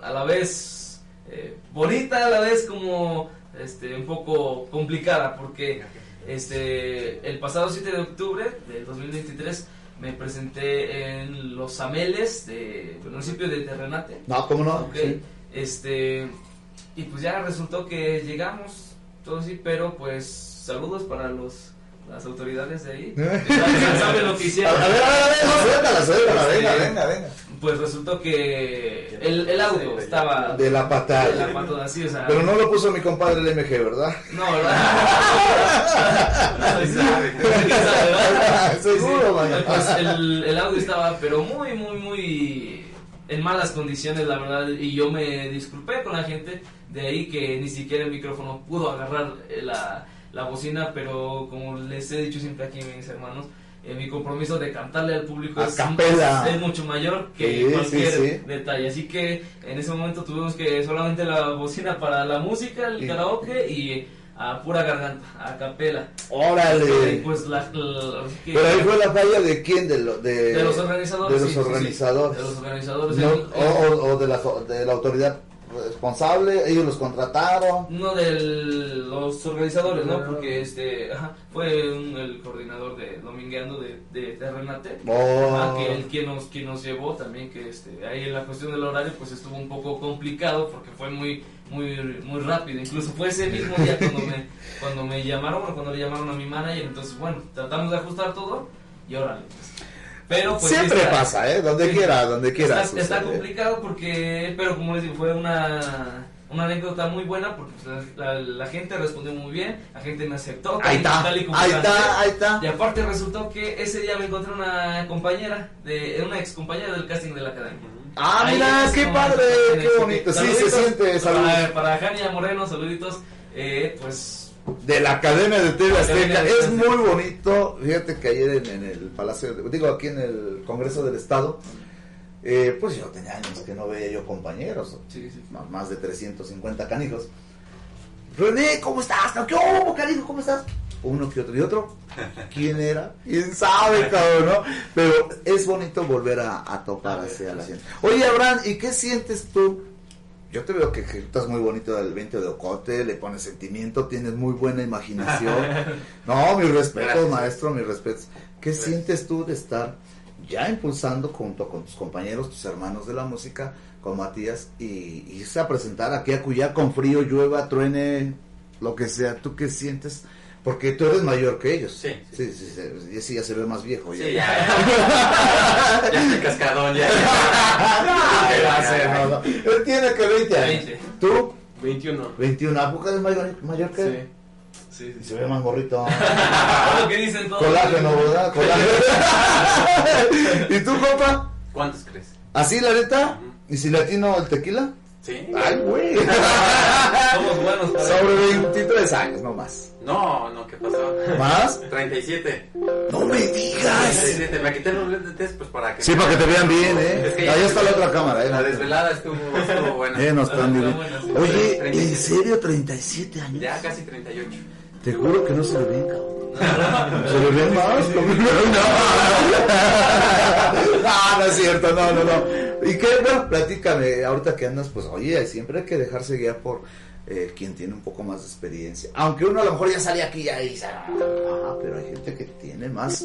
a la vez eh, bonita, a la vez como este un poco complicada porque este el pasado 7 de octubre del 2023 me presenté en Los Ameles de del municipio de Terrenate. No, ¿cómo no? Ok, Sí. Este y pues ya resultó que llegamos todo así, pero pues saludos para los las autoridades de ahí. (laughs) Ya saben lo que hicieron. A ver, a ver, a ver, suéltala, suéltala, venga, Este, venga, venga. Pues resultó que el, el audio estaba De la patada. de la patada, sí, o sea, Pero no lo puso mi compadre el MG, ¿verdad? no, ¿verdad? No, sabe, sabe. Seguro, vaya. Pues el, el audio estaba, pero muy, muy, muy en malas condiciones, la verdad. Y yo me disculpé con la gente de ahí que ni siquiera el micrófono pudo agarrar eh, la, la bocina, pero como les he dicho siempre aquí, mis hermanos. eh, mi compromiso de cantarle al público es, es mucho mayor que Sí, cualquier sí, sí. detalle. Así que en ese momento tuvimos que solamente la bocina para la música, el karaoke y a pura garganta, a capela. Órale. Pues la, la- así que- Pero ahí fue la falla de quién, de, lo- de, de los organizadores. de los organizadores. De los organizadores. No, El- o, o- o de, la, de la autoridad responsable? ¿Ellos los contrataron? Uno de los organizadores, ¿no? Porque este ajá, fue un- el coordinador de Domingueando de, de, de Renate. Oh. Ajá, que él quien nos, quien nos llevó también, que este, ahí en la cuestión del horario pues estuvo un poco complicado porque fue muy muy muy rápido. Incluso fue ese mismo día cuando me, (laughs) cuando me llamaron, bueno, cuando le llamaron a mi manager. Entonces, bueno, tratamos de ajustar todo y órale. pues. Pero pues Siempre está- pasa, ¿eh? Donde quiera, donde quiera. Está, está sucede. complicado porque, pero como les digo, fue una, una anécdota muy buena porque pues, la, la- la gente respondió muy bien, la gente me aceptó. Ahí está, ahí está, ahí está. Y aparte resultó que ese día me encontré una compañera, de una ex compañera del casting de la academia. Ah, Ahí mira, qué padre, qué bonito. Sí, se siente, saludos. Para, para Jania Moreno, saluditos. Eh, pues De la Academia de TV Azteca. Es muy bonito. Fíjate que ayer en, en el Palacio, digo aquí en el Congreso del Estado, eh, pues yo tenía años que no veía yo compañeros. Más, más de 350 canijos. René, ¿cómo estás? ¿Qué hubo, canijo? ¿Cómo estás? Uno que otro. ¿Y otro? (laughs) ¿Quién era? ¿Quién sabe, cabrón, no? Pero es bonito volver a, a topar así a la gente. Oye, Abraham, ¿y qué sientes tú? Yo te veo que ejecutas muy bonito el 20 de Ocote, le pones sentimiento, tienes muy buena imaginación. (laughs) No, mis respetos, maestro, mis respetos. ¿Qué sientes tú de estar ya impulsando junto con tus compañeros, tus hermanos de la música, con Matías, y y irse a presentar aquí a Cuyá con frío, llueva, truene, lo que sea? ¿Tú qué sientes? Porque tú eres mayor que ellos. Sí, sí, sí, sí, sí, ya se ve más viejo. Sí, ya. (laughs) Ya estoy cascadón, ya. (laughs) ¿Qué va a hacer? No, no. Él tiene que 20 años. 20. ¿Tú? 21. 21. ¿A poco eres mayor, mayor que él? Sí, Y se ve más morrito. (laughs) Lo que dicen todos. Colágeno, ¿verdad? Colágeno. ¿Y tú, compa? ¿Cuántos crees? ¿Así, la neta? ¿Y si latino el tequila? Sí. Ay, güey. (laughs) Somos buenos para Sobre 23 años, no más. No, no, ¿qué pasó? ¿Más? 37. No me digas. 37. Me quité los lentes pues para que... Sí, para que te vean bien, ¿eh? Es que Ahí está la otra cámara, ¿eh? La desvelada estuvo, estuvo buena. Eh, no están bien. Oye, ¿en 37. serio 37 años? Ya casi 38. Te juro que no se le ven, cabrón. ¿Se le ven más? No, (laughs) no, no es cierto, no, no, no. ¿Y qué? Bueno, platícame, ahorita que andas, pues oye, siempre hay que dejarse guiar por eh, quien tiene un poco más de experiencia. Aunque uno a lo mejor ya sale aquí ya y dice, ah, pero hay gente que tiene más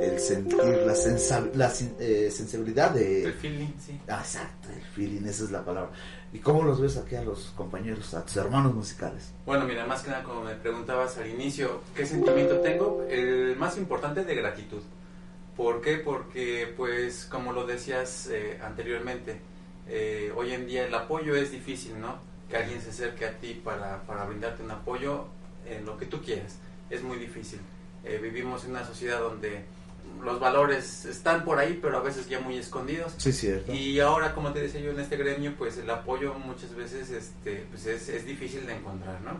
el sentir, la, sensa- la eh, sensibilidad de... El feeling, sí. Ah, exacto, el feeling, esa es la palabra. ¿Y cómo los ves aquí a los compañeros, a tus hermanos musicales? Bueno, mira, más que nada, como me preguntabas al inicio, ¿qué sentimiento tengo? El más importante de gratitud. ¿Por qué? Porque, pues, como lo decías eh, anteriormente, eh, hoy en día el apoyo es difícil, ¿no? Que alguien se acerque a ti para, para brindarte un apoyo en lo que tú quieras. Es muy difícil. Eh, vivimos en una sociedad donde los valores están por ahí, pero a veces ya muy escondidos. Sí, cierto. Y ahora, como te decía yo, en este gremio, pues el apoyo muchas veces este, pues es, es difícil de encontrar, ¿no?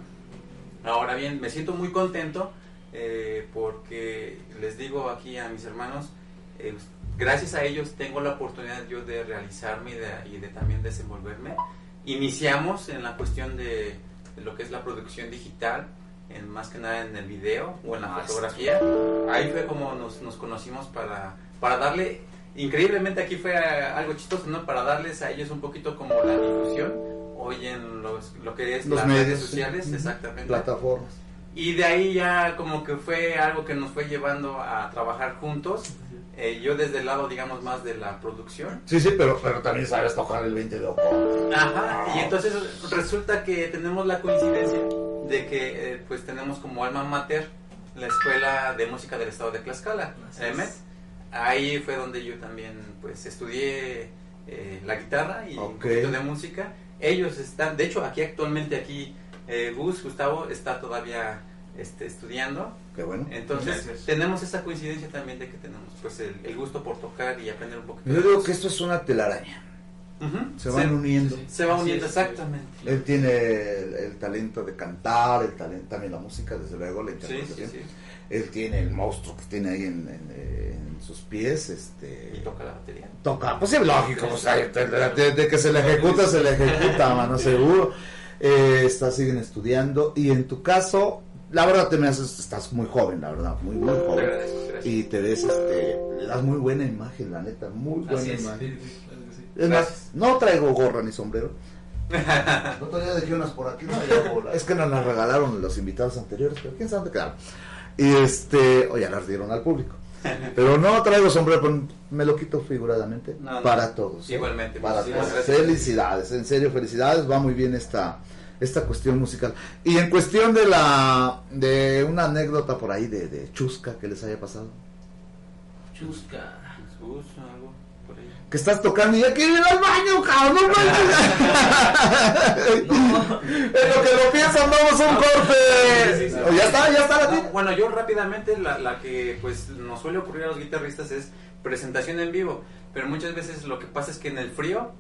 Ahora bien, me siento muy contento eh, porque les digo aquí a mis hermanos, eh, gracias a ellos tengo la oportunidad yo de realizarme y de, y de también desenvolverme. Iniciamos en la cuestión de, de lo que es la producción digital, en, más que nada en el video o en la fotografía. Ahí fue como nos, nos conocimos para, para darle, increíblemente aquí fue algo chistoso, ¿no? Para darles a ellos un poquito como la difusión hoy en los, lo que es Los las medios redes sociales, exactamente. Plataformas. Y de ahí ya como que fue algo que nos fue llevando a trabajar juntos. Eh, yo desde el lado, digamos, más de la producción. Sí, sí, pero, pero también sabes tocar el 20 de ojo. Ajá, y entonces resulta que tenemos la coincidencia de que eh, pues tenemos como alma mater la Escuela de Música del Estado de Tlaxcala, EMET. Ahí fue donde yo también pues estudié eh, la guitarra y un Ok. poquito de música. Ellos están, de hecho aquí actualmente aquí eh, Gus, Gustavo está todavía este, estudiando. Qué bueno. Entonces Gracias. tenemos esa coincidencia también de que tenemos pues el, el gusto por tocar y aprender un poquito. Yo digo que esto es una telaraña. Se van uniendo. Se va Así uniendo, es. exactamente. Él tiene el, el talento de cantar, el talento también la música, desde luego, la interpretación. sí, sí. Él tiene el monstruo que tiene ahí en, en- en sus pies, este... Y toca la batería. Toca, pues es lógico, o sea, de, de- de que se le ejecuta, se le ejecuta, mano, (laughs) seguro. Eh, está, siguen estudiando, y en tu caso, la verdad te me haces, estás muy joven, la verdad, muy, muy joven. gracias. Y te ves, este, le das muy buena imagen, la neta, muy buena Así es. imagen. sí, sí, claro que sí. Es más, no traigo gorra ni sombrero, (laughs) otro día dejé unas por aquí, no había bola. Es que nos las regalaron los invitados anteriores, pero quién sabe dónde quedaron. Y este, o ya las dieron al público. (laughs) Pero no traigo sombrero, pero me lo quito figuradamente No, no. para todos. ¿eh? Igualmente, Para muchísimas todos. Felicidades, en serio, felicidades. Va muy bien esta, esta cuestión musical. Y en cuestión de la de una anécdota por ahí de, de chusca que les haya pasado. Chusca. Jesús, algo por ahí. Que estás tocando y ya quiero ir al baño, cabrón, no manches. (laughs) En lo que lo piensan, vamos a un corte. Sí, sí, sí. O ya está, ya está la No. Bueno, yo rápidamente la, la que pues nos suele ocurrir a los guitarristas es presentación en vivo, pero muchas veces lo que pasa es que en el frío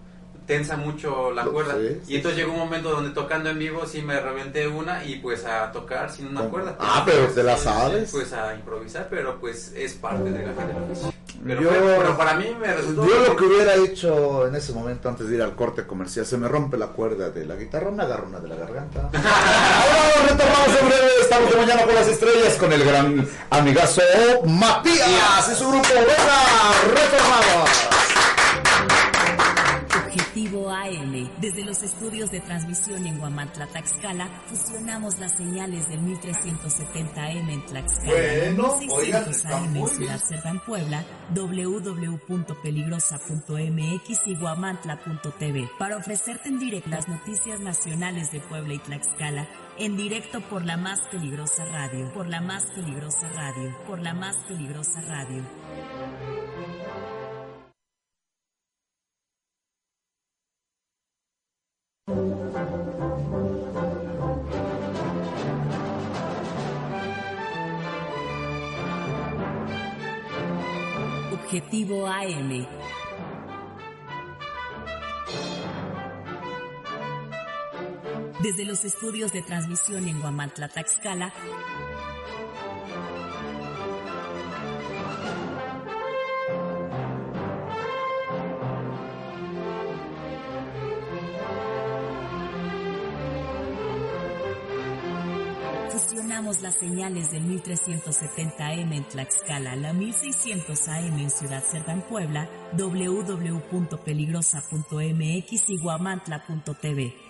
tensa mucho la cuerda sí, sí, y entonces llegó un momento donde tocando en vivo sí me reventé una y pues a tocar sin una ¿Cómo? cuerda. Ah, pero te la Sí, sí, sabes. Pues a improvisar, pero pues es parte de la del oficio. Pero, Yo- fue- pero para mí me resultó Yo lo que hubiera hecho en ese momento antes de ir al corte comercial, se me rompe la cuerda de la guitarra, me agarro una de la garganta. (laughs) Ahora retornamos en breve, estamos de mañana con las estrellas con el gran amigazo Matías y su grupo. Venga, retornamos. Objetivo AM. Desde los estudios de transmisión en Guamantla, Tlaxcala, fusionamos las señales del 1370M en Tlaxcala, Bueno, 1600 oigan, está AM muy en Ciudad Puebla, www.peligrosa.mx y guamantla.tv para ofrecerte en directo las noticias nacionales de Puebla y Tlaxcala en directo por la más peligrosa radio, por la más peligrosa radio, por la más peligrosa radio. Objetivo AM. Desde los estudios de transmisión en Guamantla, Tlaxcala, fusionamos las señales del 1370M en Tlaxcala, la 1600 AM en Ciudad Cerdán, Puebla, www.peligrosa.mx y guamantla.tv.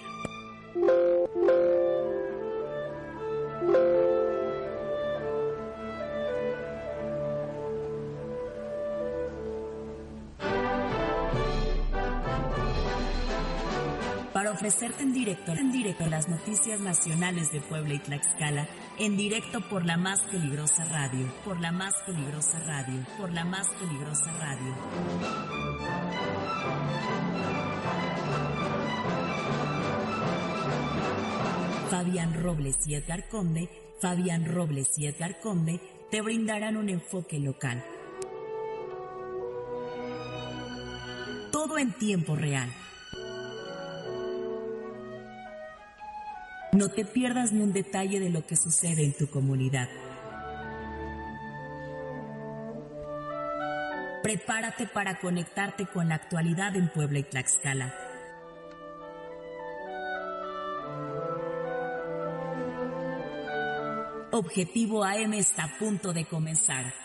ofrecerte en directo, en directo las noticias nacionales de Puebla y Tlaxcala, en directo por la más peligrosa radio, por la más peligrosa radio, por la más peligrosa radio. Fabián Robles y Edgar Conde, Fabián Robles y Edgar Conde te brindarán un enfoque local. Todo en tiempo real. No te pierdas ni un detalle de lo que sucede en tu comunidad. Prepárate para conectarte con la actualidad en Puebla y Tlaxcala. Objetivo AM está a punto de comenzar.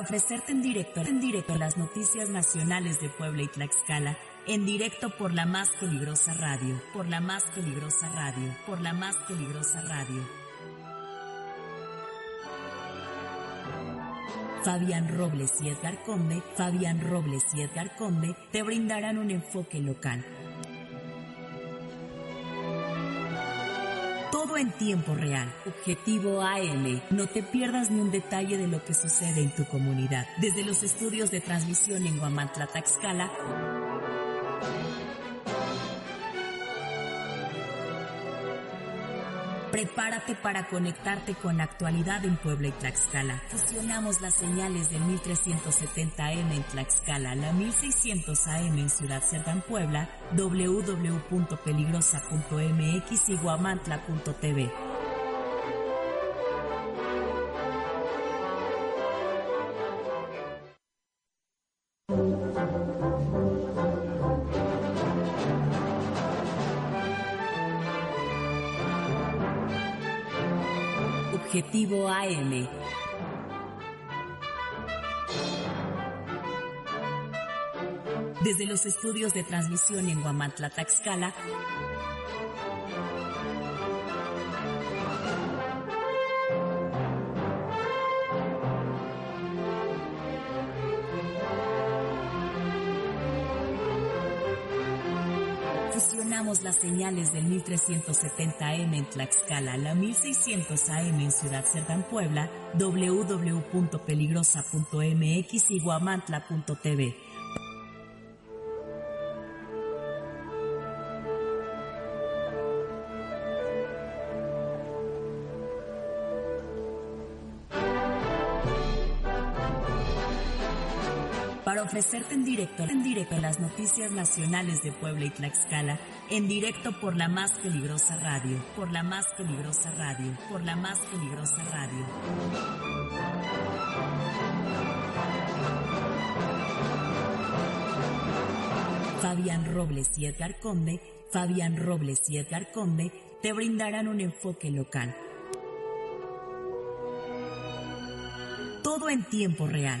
Ofrecerte en directo, en directo las noticias nacionales de Puebla y Tlaxcala, en directo por la más peligrosa radio, por la más peligrosa radio, por la más peligrosa radio. Fabián Robles y Edgar Conde, Fabián Robles y Edgar Conde te brindarán un enfoque local. En tiempo real. Objetivo AM. No te pierdas ni un detalle de lo que sucede en tu comunidad. Desde los estudios de transmisión en Guamantla, Tlaxcala, Prepárate para conectarte con la actualidad en Puebla y Tlaxcala. Fusionamos las señales del 1370M en Tlaxcala, la 1600 AM en Ciudad Cerdán, Puebla, www.peligrosa.mx y guamantla.tv. Desde los estudios de transmisión en Guamantla, Taxcala, las señales del 1370M en Tlaxcala, la 1600 AM en Ciudad Cerdán, Puebla, www.peligrosa.mx y guamantla.tv. para ofrecerte en directo, en directo las noticias nacionales de Puebla y Tlaxcala, en directo por la más peligrosa radio, por la más peligrosa radio, por la más peligrosa radio. Fabián Robles y Edgar Conde, Fabián Robles y Edgar Conde te brindarán un enfoque local. Todo en tiempo real.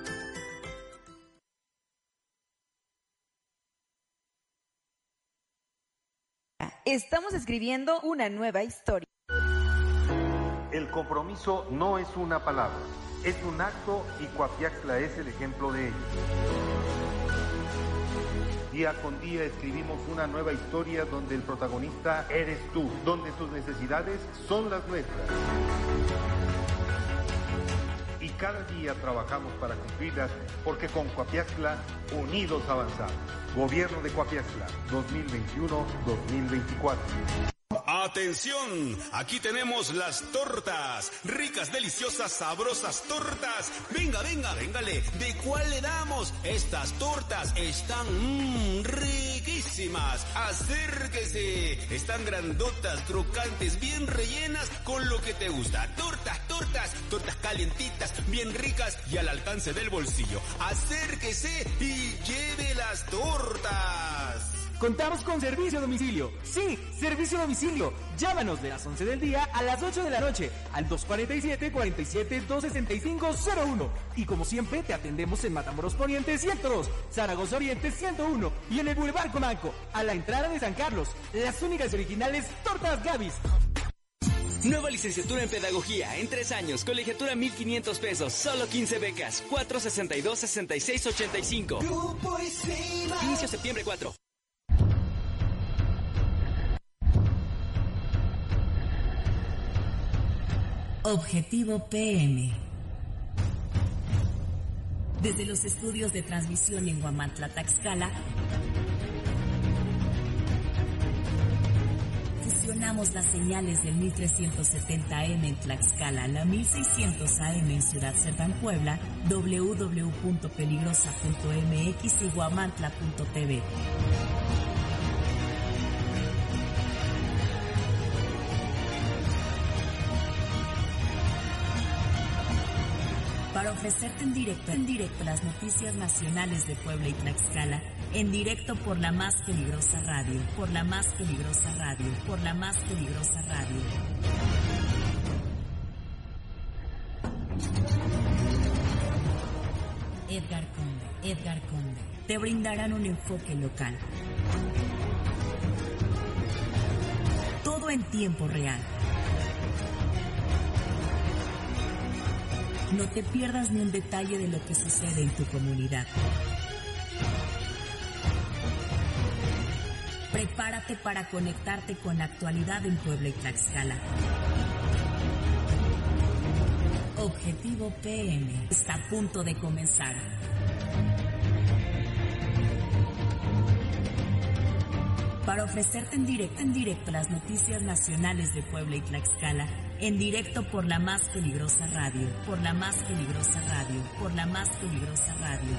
Estamos escribiendo una nueva historia. El compromiso no es una palabra, es un acto y Coapiaxla es el ejemplo de ello. Día con día escribimos una nueva historia donde el protagonista eres tú, donde tus necesidades son las nuestras. Cada día trabajamos para cumplirlas porque con Coapiaxla unidos avanzamos. Gobierno de Coapiaxla 2021-2024. Atención, aquí tenemos las tortas, ricas, deliciosas, sabrosas tortas. Venga, venga, véngale, ¿de cuál le damos? Estas tortas están mmm, riquísimas. Acérquese, están grandotas, crocantes, bien rellenas con lo que te gusta. Tortas, tortas, tortas calientitas, bien ricas y al alcance del bolsillo. Acérquese y lleve las tortas. Contamos con servicio a domicilio. Sí, servicio a domicilio. Llámanos de las 11 del día a las 8 de la noche al 247-47-265-01. Y como siempre, te atendemos en Matamoros Poniente 102, Zaragoza Oriente 101 y en el Boulevard Comanco, a la entrada de San Carlos. Las únicas y originales tortas Gavis. Nueva licenciatura en Pedagogía en tres años, colegiatura 1500 pesos, solo 15 becas, 462-6685. Inicio septiembre 4. Objetivo PM. Desde los estudios de transmisión en Guamantla, Taxcala, fusionamos las señales del 1370M en Tlaxcala, la 1600 AM en Ciudad Cerdán, Puebla, www.peligrosa.mx y guamantla.tv. para ofrecerte en directo, en directo las noticias nacionales de Puebla y Tlaxcala, en directo por la más peligrosa radio, por la más peligrosa radio, por la más peligrosa radio. Edgar Conde, Edgar Conde, te brindarán un enfoque local. en tiempo real. No te pierdas ni un detalle de lo que sucede en tu comunidad. Prepárate para conectarte con la actualidad en Puebla y Tlaxcala. Objetivo PM está a punto de comenzar. Para ofrecerte en directo, en directo las noticias nacionales de Puebla y Tlaxcala, en directo por la más peligrosa radio, por la más peligrosa radio, por la más peligrosa radio.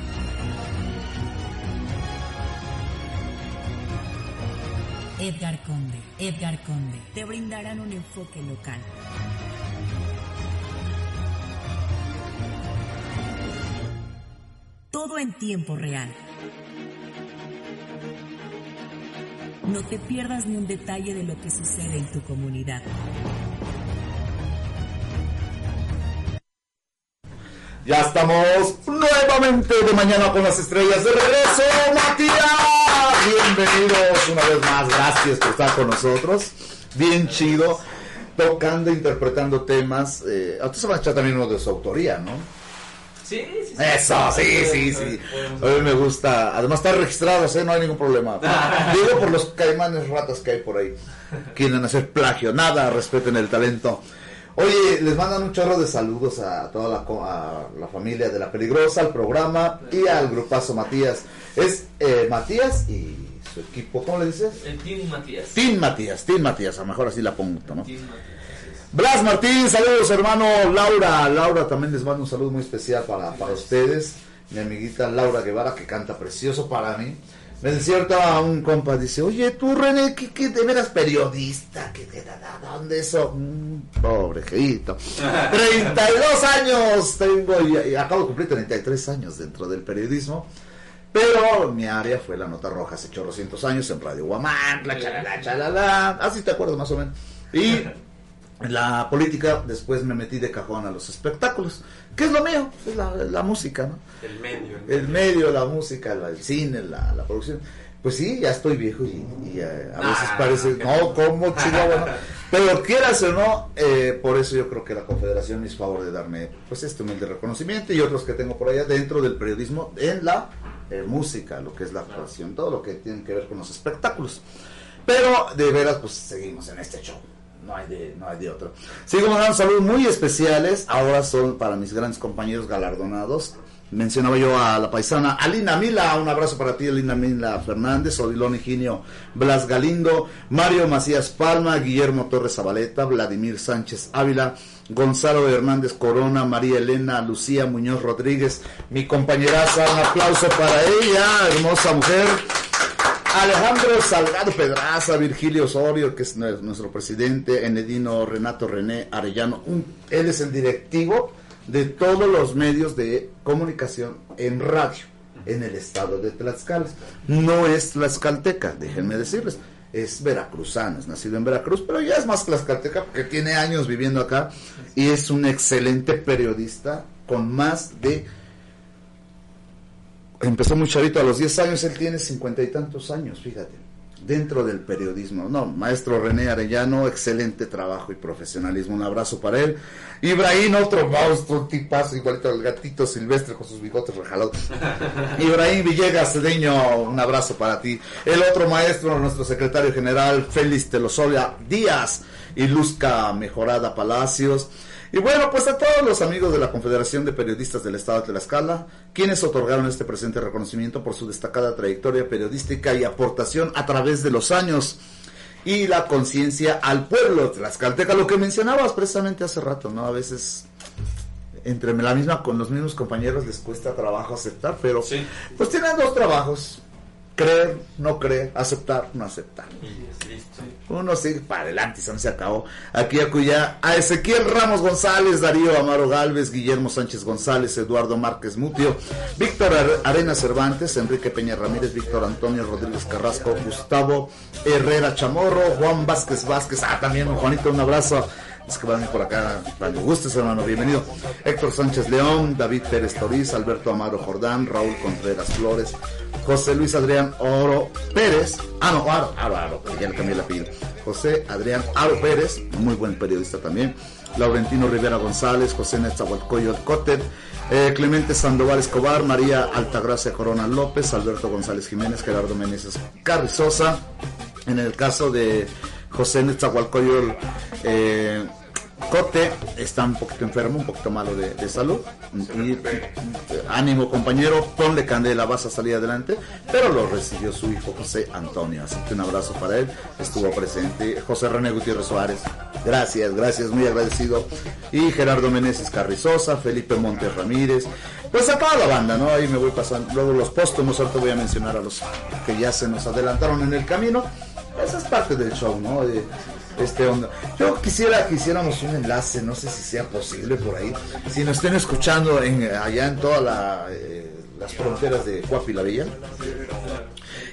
Edgar Conde, Edgar Conde, te brindarán un enfoque local. Todo en tiempo real. No te pierdas ni un detalle de lo que sucede en tu comunidad. Ya estamos nuevamente de mañana con las estrellas de regreso, Matías. Bienvenidos una vez más, gracias por estar con nosotros. Bien chido, tocando, interpretando temas. Eh, a usted se va a echar también uno de su autoría, ¿no? Sí, sí, sí. Eso, sí, sí, sí. A mí me gusta. Además está registrado, ¿eh? no hay ningún problema. (laughs) Digo por los caimanes ratas que hay por ahí. Quieren hacer plagio. Nada, respeten el talento. Oye, les mandan un chorro de saludos a toda la, a la familia de La Peligrosa, al programa y al grupazo Matías. Es eh, Matías y su equipo, ¿cómo le dices? El Team Matías. Team Matías, Team Matías, a lo mejor así la pongo, ¿no? Team Matías. Blas Martín, saludos hermano Laura. Laura también les mando un saludo muy especial para, para ustedes. Mi amiguita Laura Guevara que canta precioso para mí. Me decía un compa, dice, oye tú René, ¿qué, qué de veras periodista? ¿Qué, qué, da- da- ¿Dónde eso? Mm, pobre jeito. 32 (laughs) años tengo y, y acabo de cumplir 33 años dentro del periodismo. Pero mi área fue la nota roja hace chorrocientos años en Radio Guamantla, chalala, chalala. Así te acuerdas más o menos. Y en (laughs) la política después me metí de cajón a los espectáculos. ¿Qué es lo mío? Es la, la música, ¿no? El medio. El medio, la música, el cine, la, la producción. Pues sí, ya estoy viejo y, y, eh, a veces Ah, parece, qué no, como chihuahua, no. (laughs) Pero quieras o no, eh, por eso yo creo que la Confederación hizo favor de darme pues este humilde reconocimiento y otros que tengo por allá dentro del periodismo en la eh, música, lo que es la actuación, todo lo que tiene que ver con los espectáculos. Pero de veras, pues seguimos en este show. No hay de, no hay de otro. Sigo mandando saludos muy especiales. Ahora son para mis grandes compañeros galardonados. Mencionaba yo a la paisana Alina Mila, un abrazo para ti, Alina Mila Fernández, Odilón Higinio Blas Galindo, Mario Macías Palma, Guillermo Torres Zabaleta, Vladimir Sánchez Ávila, Gonzalo Hernández Corona, María Elena Lucía Muñoz Rodríguez, mi compañeraza, un aplauso para ella, hermosa mujer. Alejandro Salgado Pedraza, Virgilio Osorio, que es nue- nuestro presidente, Enedino Renato René Arellano, él es el directivo de todos los medios de comunicación en radio en el estado de Tlaxcala. No es tlaxcalteca, déjenme decirles, es veracruzano, es nacido en Veracruz, pero ya es más tlaxcalteca porque tiene años viviendo acá y es un excelente periodista con más de empezó muy chavito, a los 10 años, él tiene cincuenta y tantos años, fíjate, dentro del periodismo. No, maestro René Arellano, excelente trabajo y profesionalismo, un abrazo para él. Ibrahim, otro monstruo, un tipazo, igualito al gatito silvestre con sus bigotes rejalados. (laughs) Ibrahim Villegas Cedeño, un abrazo para ti. El otro maestro, nuestro secretario general, Félix Telosoria Díaz y Luzca Mejorada Palacios. Y bueno, pues a todos los amigos de la Confederación de Periodistas del Estado de Tlaxcala, quienes otorgaron este presente reconocimiento por su destacada trayectoria periodística y aportación a través de los años y la conciencia al pueblo tlaxcalteca, lo que mencionabas precisamente hace rato, ¿no? A veces entre la misma con los mismos compañeros les cuesta trabajo aceptar, pero pues tienen dos trabajos, creer, no creer, aceptar, no aceptar. Uno sigue para adelante y se no se acabó. Aquí acuya a Ezequiel Ramos González, Darío Amaro Galvez, Guillermo Sánchez González, Eduardo Márquez Mutio, Víctor Ar- Arena Cervantes, Enrique Peña Ramírez, Víctor Antonio Rodríguez Carrasco, Gustavo Herrera Chamorro, Juan Vázquez Vázquez, ah, también Juanito, un abrazo. Es que van por acá cuando gustes, hermano, bienvenido. Héctor Sánchez León, David Pérez Toriz, Alberto Amaro Jordán, Raúl Contreras Flores, José Luis Adrián Oro Pérez, ah, no, Aro, Aro, Aro, ya le cambié el apellido. José Adrián Aro Pérez, muy buen periodista también, Laurentino Rivera González, José Netzahualcoyo Cotter, eh, Clemente Sandoval Escobar, María Altagracia Corona López, Alberto González Jiménez, Gerardo Meneses Carrizosa, en el caso de José Netzahualcoyo eh, Cote está un poquito enfermo, un poquito malo de, salud. Y, eh, ánimo compañero, ponle candela, vas a salir adelante. Pero lo recibió su hijo José Antonio. Así que un abrazo para él. Estuvo presente José René Gutiérrez Suárez. Gracias, gracias, muy agradecido. Y Gerardo Meneses Carrizosa, Felipe Montes Ramírez. Pues a toda la banda, ¿no? Ahí me voy pasando. Luego los póstumos, ahorita voy a mencionar a los que ya se nos adelantaron en el camino. Esa es parte del show, ¿no? De, este onda. Yo quisiera que hiciéramos un enlace, no sé si sea posible por ahí. Si nos estén escuchando en, allá en todas eh, las fronteras de Cuapi la Villa.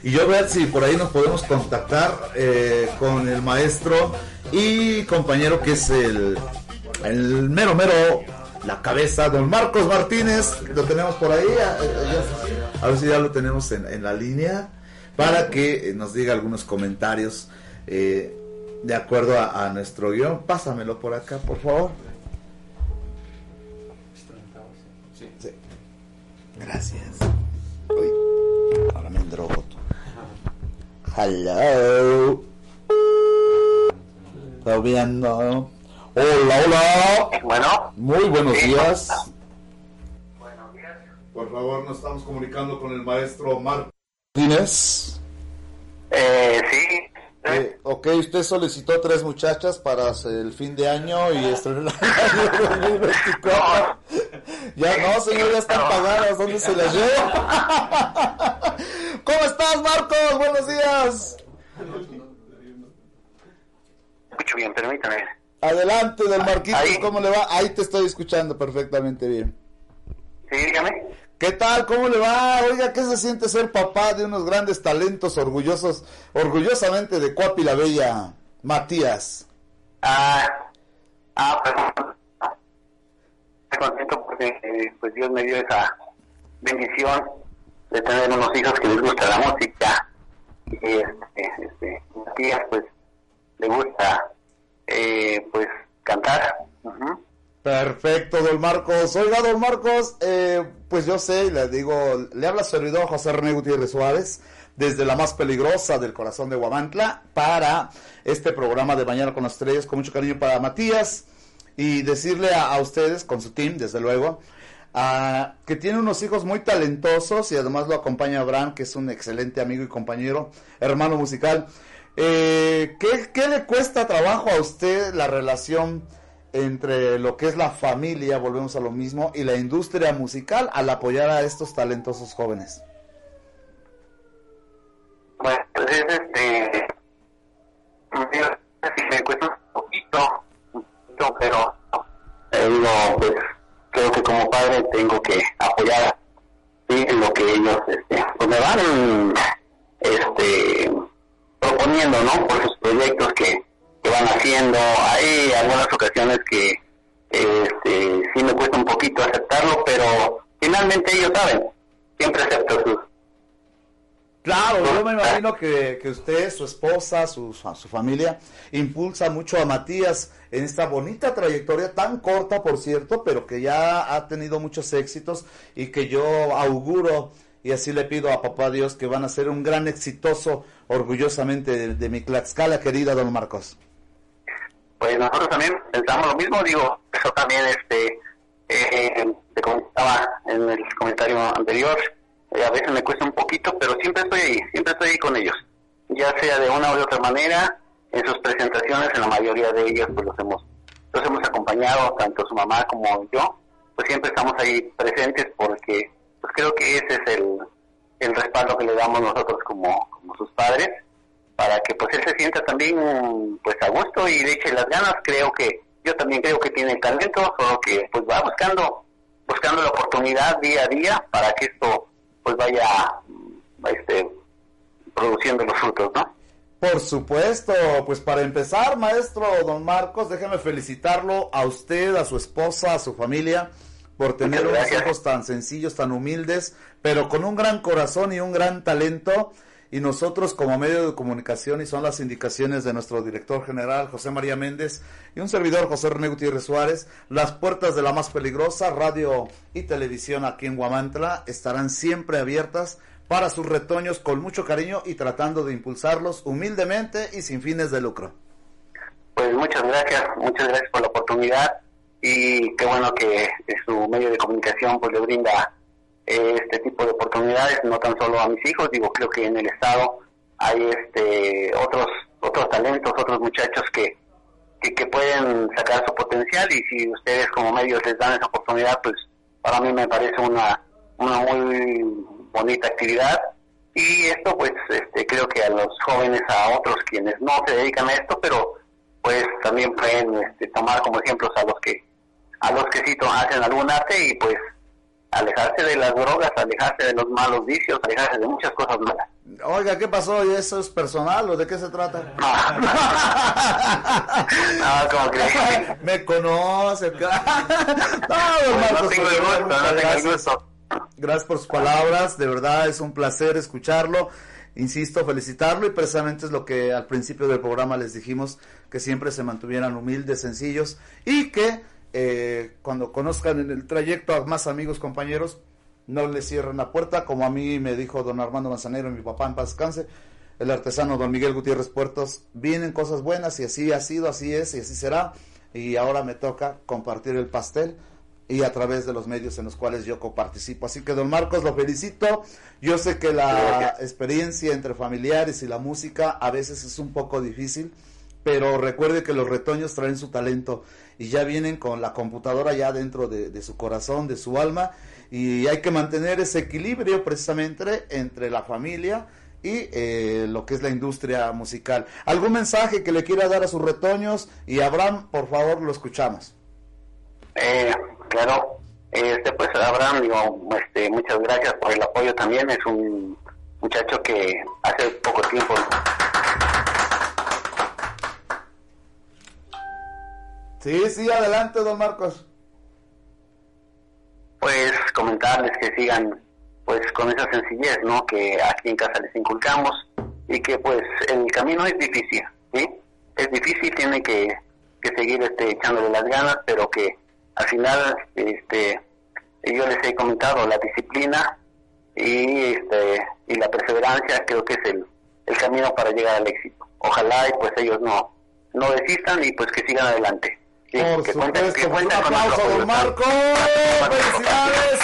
Y yo ver si por ahí nos podemos contactar eh, con el maestro y compañero que es el, el mero mero, la cabeza, don Marcos Martínez. Lo tenemos por ahí. A, ver si ya lo tenemos en, la línea para que eh, nos diga algunos comentarios. eh, de acuerdo a, a nuestro guion. Pásamelo por acá, por favor. Sí. Gracias. Uy, ahora me endrogo. Hello. ¿Está viendo? Hola, hola. Bueno. Muy buenos Sí. días. Por favor, nos estamos comunicando con el maestro Martínez. Eh, sí. Eh, ok, usted solicitó tres muchachas para el fin de año y estrenar el 2024. Ya no, señor, ya están pagadas. ¿Dónde se las lleva? (laughs) ¿Cómo estás, Marcos? Buenos días. Escucho bien, permítame. Adelante, del Marquitos, ¿cómo le va? Ahí te estoy escuchando perfectamente bien. Sí, dígame. ¿Qué tal? ¿Cómo le va? Oiga, ¿qué se siente ser papá de unos grandes talentos orgullosos, orgullosamente de Cuapi la Bella, Matías? Ah, ah, pues, estoy contento porque eh, pues Dios me dio esa bendición de tener unos hijos que les gusta la música y este, este, Matías pues le gusta eh, pues cantar. Ujú. Perfecto, don Marcos. Oiga, don Marcos, eh, pues yo sé, le digo, le habla su servidor José René Gutiérrez Suárez, desde la más peligrosa del corazón de Guamantla, para este programa de Mañana con las Estrellas, con mucho cariño para Matías, y decirle a, ustedes, con su team, desde luego, que tiene unos hijos muy talentosos y además lo acompaña Abraham, que es un excelente amigo y compañero, hermano musical. Eh, ¿qué, ¿Qué le cuesta trabajo a usted la relación entre lo que es la familia, volvemos a lo mismo, y la industria musical al apoyar a estos talentosos jóvenes? Bueno, pues es este. me cuesta un poquito, pero eh, digo, pues creo que como padre tengo que apoyar ¿sí? lo que ellos este, pues me van este, proponiendo, ¿no? Por sus proyectos que, que van haciendo. Hay algunas ocasiones que este, sí me cuesta un poquito aceptarlo, pero finalmente ellos saben. Siempre acepto sus Claro, yo me imagino que, que usted, su esposa, su, su familia, impulsa mucho a Matías en esta bonita trayectoria, tan corta por cierto, pero que ya ha tenido muchos éxitos y que yo auguro y así le pido a papá Dios que van a ser un gran exitoso, orgullosamente, de, de mi Tlaxcala querida, don Marcos. Pues nosotros también pensamos lo mismo, digo, eso también este eh, te comentaba en el comentario anterior, eh, a veces me cuesta un poquito, pero siempre estoy ahí, siempre estoy ahí con ellos, ya sea de una u otra manera, en sus presentaciones, en la mayoría de ellas, pues los hemos, los hemos acompañado, tanto su mamá como yo, pues siempre estamos ahí presentes porque pues creo que ese es el, el respaldo que le damos nosotros como, como sus padres para que pues él se sienta también pues a gusto y le eche las ganas. Creo que yo también creo que tiene talento solo que pues va buscando buscando la oportunidad día a día para que esto pues vaya este produciendo los frutos no Por supuesto, pues para empezar, maestro don Marcos, déjeme felicitarlo a usted, a su esposa, a su familia, por tener unos hijos tan sencillos, tan humildes, pero con un gran corazón y un gran talento. Y nosotros como medio de comunicación y son las indicaciones de nuestro director general José María Méndez y un servidor José René Gutiérrez Suárez, las puertas de la más peligrosa, radio y televisión aquí en Guamantla estarán siempre abiertas para sus retoños con mucho cariño y tratando de impulsarlos humildemente y sin fines de lucro. Pues muchas gracias, muchas gracias por la oportunidad y qué bueno que su medio de comunicación pues le brinda eh, este tipo de oportunidades, no tan solo a mis hijos, digo, creo que en el estado hay este otros otros talentos, otros muchachos que, que, pueden sacar su potencial y si ustedes como medios les dan esa oportunidad, pues para mí me parece una, una muy bonita actividad. Y esto pues este, creo que a los jóvenes, a otros quienes no se dedican a esto, pero pues también pueden este, tomar como ejemplos a los que a los que sí hacen algún arte y pues alejarse de las drogas, alejarse de los malos vicios, alejarse de muchas cosas malas. Oiga, ¿qué pasó? ¿Y eso es personal o de qué se trata? no, como que... Me conoce. (laughs) no, no tengo el gusto, no tengo el gusto. Gracias por sus palabras, de verdad es un placer escucharlo. Insisto, felicitarlo y precisamente es lo que al principio del programa les dijimos, que siempre se mantuvieran humildes, sencillos y que eh, cuando conozcan en el trayecto a más amigos, compañeros, no les cierren la puerta, como a mí me dijo don Armando Manzanero, mi papá en paz descanse, el artesano don Miguel Gutiérrez Puertos, vienen cosas buenas y así ha sido, así es y así será, y ahora me toca compartir el pastel y a través de los medios en los cuales yo coparticipo. Así que don Marcos lo felicito. Yo sé que la experiencia entre familiares y la música a veces es un poco difícil, pero recuerde que los retoños traen su talento y ya vienen con la computadora ya dentro de, su corazón, de su alma, y hay que mantener ese equilibrio precisamente entre la familia y eh, lo que es la industria musical. ¿Algún mensaje que le quiera dar a sus retoños? Y Abraham, por favor, lo escuchamos. Eh, claro, este pues Abraham, digo, este, muchas gracias por el apoyo también, es un muchacho que hace poco tiempo Sí, sí, adelante, don Marcos. Pues comentarles que sigan pues con esa sencillez, ¿no? Que aquí en casa les inculcamos y que pues el camino es difícil, ¿sí? Es difícil, tiene que, que seguir este, echándole las ganas, pero que al final, este, yo les he comentado, la disciplina y, este, y la perseverancia creo que es el, el camino para llegar al éxito. Ojalá y pues ellos no, no desistan y pues que sigan adelante. Por supuesto, un aplauso a don Marco. ¡Felicidades!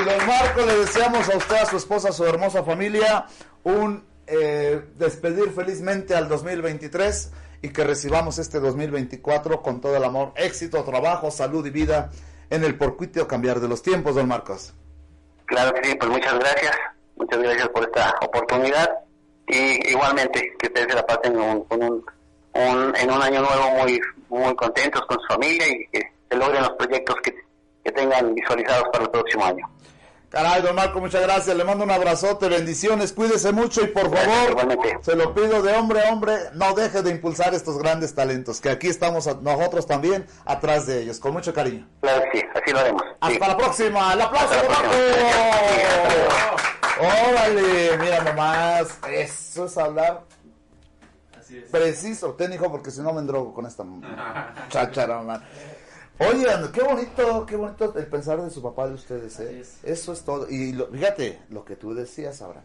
Y don Marco, le deseamos a usted, a su esposa, a su hermosa familia, un eh, despedir felizmente al 2023 y que recibamos este 2024 con todo el amor, éxito, trabajo, salud y vida en el porcuito cambiar de los tiempos, don Marcos. Claro que sí, pues muchas gracias, muchas gracias por esta oportunidad y igualmente que ustedes se la pasen con un en un año nuevo muy muy contentos con su familia y que se logren los proyectos que, que tengan visualizados para el próximo año. Caray, don Marco, muchas gracias. Le mando un abrazote, bendiciones, cuídese mucho y por favor, se lo pido de hombre a hombre, no deje de impulsar estos grandes talentos, que aquí estamos nosotros también atrás de ellos, con mucho cariño. Claro que sí, así lo haremos. Hasta la próxima, el aplauso de Marco. Órale, mira nomás, eso es hablar Preciso, ten hijo, porque si no me endrogo con esta (laughs) chachara, man. Oye, qué bonito, qué bonito el pensar de su papá de ustedes, ¿eh? Eso es todo. Y fíjate, lo que tú decías ahora.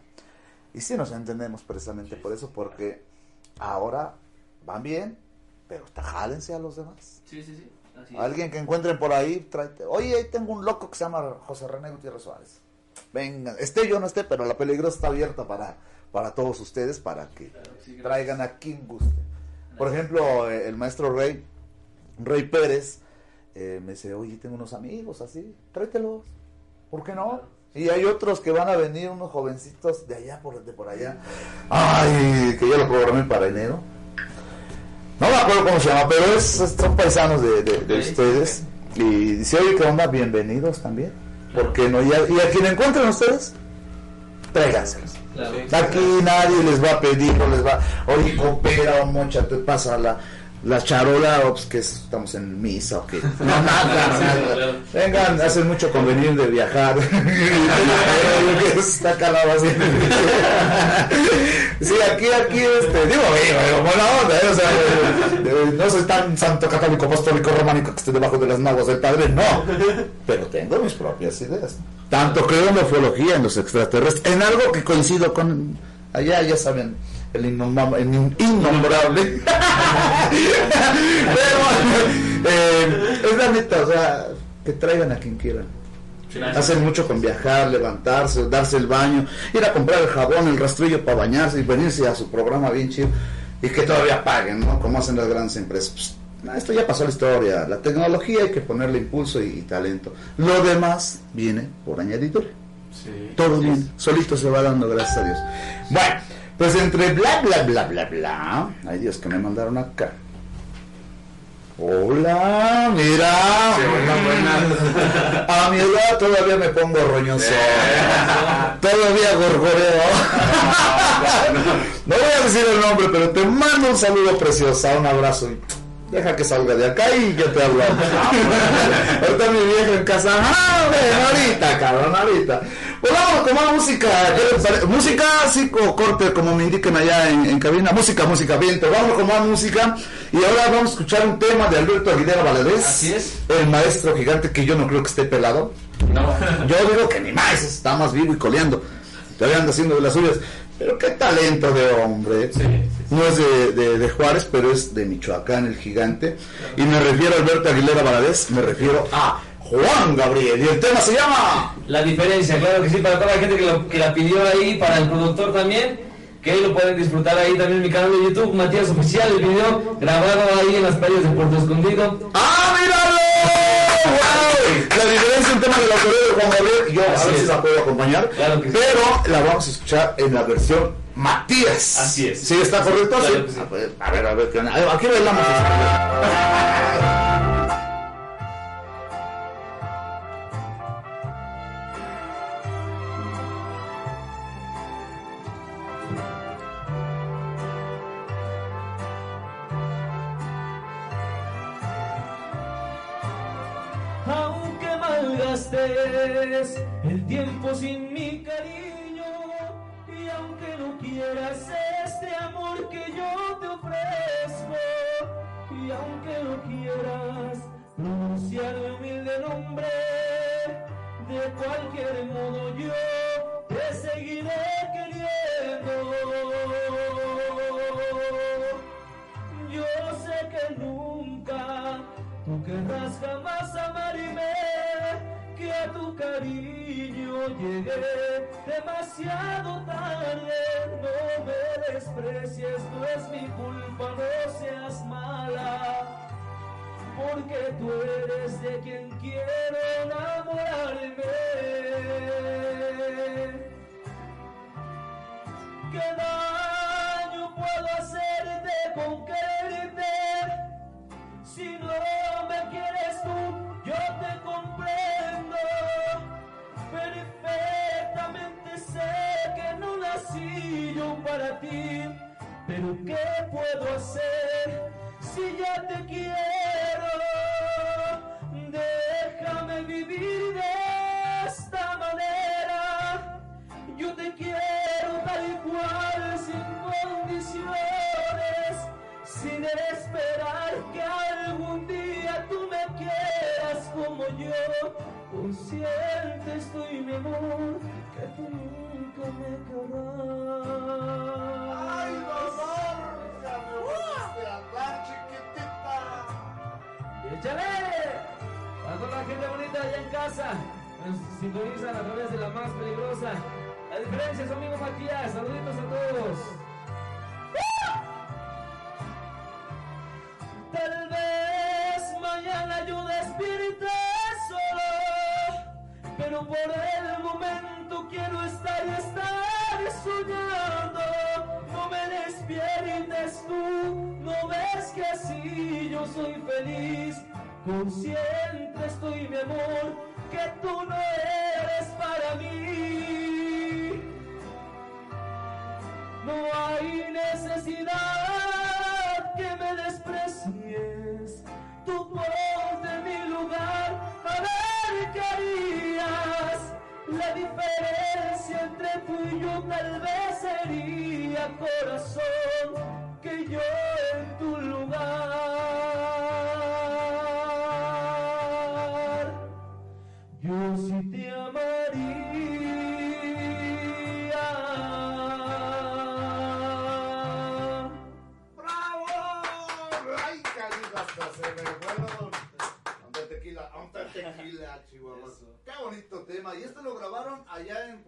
Y sí nos entendemos precisamente por eso, porque ahora van bien, pero jálense a los demás. Sí, sí, sí. Alguien que encuentren por ahí, tráete. Oye, ahí tengo un loco que se llama José René Gutiérrez Suárez. Venga, esté yo no esté, pero la peligrosa está abierta para para todos ustedes para que traigan a quien guste. Por ejemplo, eh, el maestro Rey, Rey Pérez, eh, me dice, oye, tengo unos amigos así, tráetelos, ¿por qué no? Y hay otros que van a venir, unos jovencitos de allá, por, de por allá. Ay, que yo lo programé para enero. No me acuerdo cómo se llama, pero es, son paisanos de, ustedes. Y dice, oye, ¿qué onda? Bienvenidos también. ¿Por qué no? Y a, y a quien encuentren ustedes, tráiganselos. Aquí nadie les va a pedir, no les va, oye, coopera o mocha, te pasa la, la charola, o pues que estamos en misa o que (laughs) no, nada, nada. Vengan, hacen mucho convenir de viajar. (laughs) está (laughs) sí, aquí, aquí, este, digo, digo, digo, buena onda, ¿eh? o sea, eh, no soy tan santo católico apostólico románico que esté debajo de las manos del padre, no, pero tengo mis propias ideas. Tanto creo en la ufología, en los extraterrestres, en algo que coincido con, allá ya saben, el, innombrable, el in- innombrable. (laughs) pero, eh, es la neta, o sea, que traigan a quien quieran. Hacen mucho con viajar, levantarse, darse el baño, ir a comprar el jabón, el rastrillo para bañarse y venirse a su programa bien chido y que todavía paguen, ¿no? Como hacen las grandes empresas. Pues, no, esto ya pasó la historia. La tecnología hay que ponerle impulso y, y talento. Lo demás viene por añadidura. Todo bien, solito se va dando, gracias a Dios. Bueno, pues entre bla, bla, bla, bla, bla. Ay Dios, que me mandaron acá. Hola, mira. A mi edad todavía me pongo roñoso. Todavía gorgoreo. (laughs) No voy a decir el nombre, pero te mando un saludo preciosa, un abrazo. y Deja que salga de acá y yo te hablo. (laughs) Ahorita mi viejo en casa. Ah, ahorita, cabrón, ahorita. Pues vamos con más música. ¿qué les pare- Música, sí, o corte, como me indiquen allá en, en cabina. Música, música, viento. Vamos con más música. Y ahora vamos a escuchar un tema de Alberto Aguilera Valadez. Así es. El maestro gigante que yo no creo que esté pelado. No. (laughs) Yo digo que ni más, está más vivo y coleando. Todavía anda haciendo de las suyas. Pero qué talento de hombre. No es de, de- de Juárez, pero es de Michoacán, el gigante. Y me refiero a Alberto Aguilera Valadez, me refiero a Juan Gabriel. Y el tema se llama... La diferencia, claro que sí, para toda la gente que, lo- que la pidió ahí, para el productor también, que ahí lo pueden disfrutar ahí también en mi canal de YouTube, Matías Oficial, el video grabado ahí en las playas de Puerto Escondido. ¡Ah, míralo! ¡Wow! La diferencia en tema de la autoría de Juan Gabriel, yo a Así ver si es. la puedo acompañar, Claro que sí. pero la vamos a escuchar en la versión Matías. Así es. ¿Sí está correcto? Claro Sí. A ver, a ver, a ver, ¿qué onda? Aquí bailamos. Aunque malgastes el tiempo sin mi cariño quieras este amor que yo te ofrezco. Y aunque no quieras pronunciar mi humilde nombre de cualquier modo yo te seguiré queriendo. Yo sé que nunca tú querrás jamás amarme, que a tu cariño llegué demasiado tarde. No me desprecies, no es mi culpa, no seas mala, porque tú eres de quien quiero enamorarme. ¿Qué daño puedo hacerte con quererte? Si no me quieres tú, yo te comprendo. Perfectamente sé que no nací yo para ti. Pero ¿qué puedo hacer si ya te quiero? Déjame vivir de esta manera. Yo te quiero tal cual, sin condiciones, sin esperar que algún día tú me quieras como yo. Consciente estoy, mi amor, que tú nunca me querrás. ¡Ay, dolor! ¡Ya me volviste a andar, chiquitita! ¡Échale! Para toda la gente bonita allá en casa, nos sintonizan a través de la más peligrosa. La diferencia es amigo Matías. Saluditos a todos. Tal vez mañana yo despierte solo, pero por el momento quiero estar y estar soñando. No me despiertes tú, no ves que así yo soy feliz. Consciente estoy, mi amor, que tú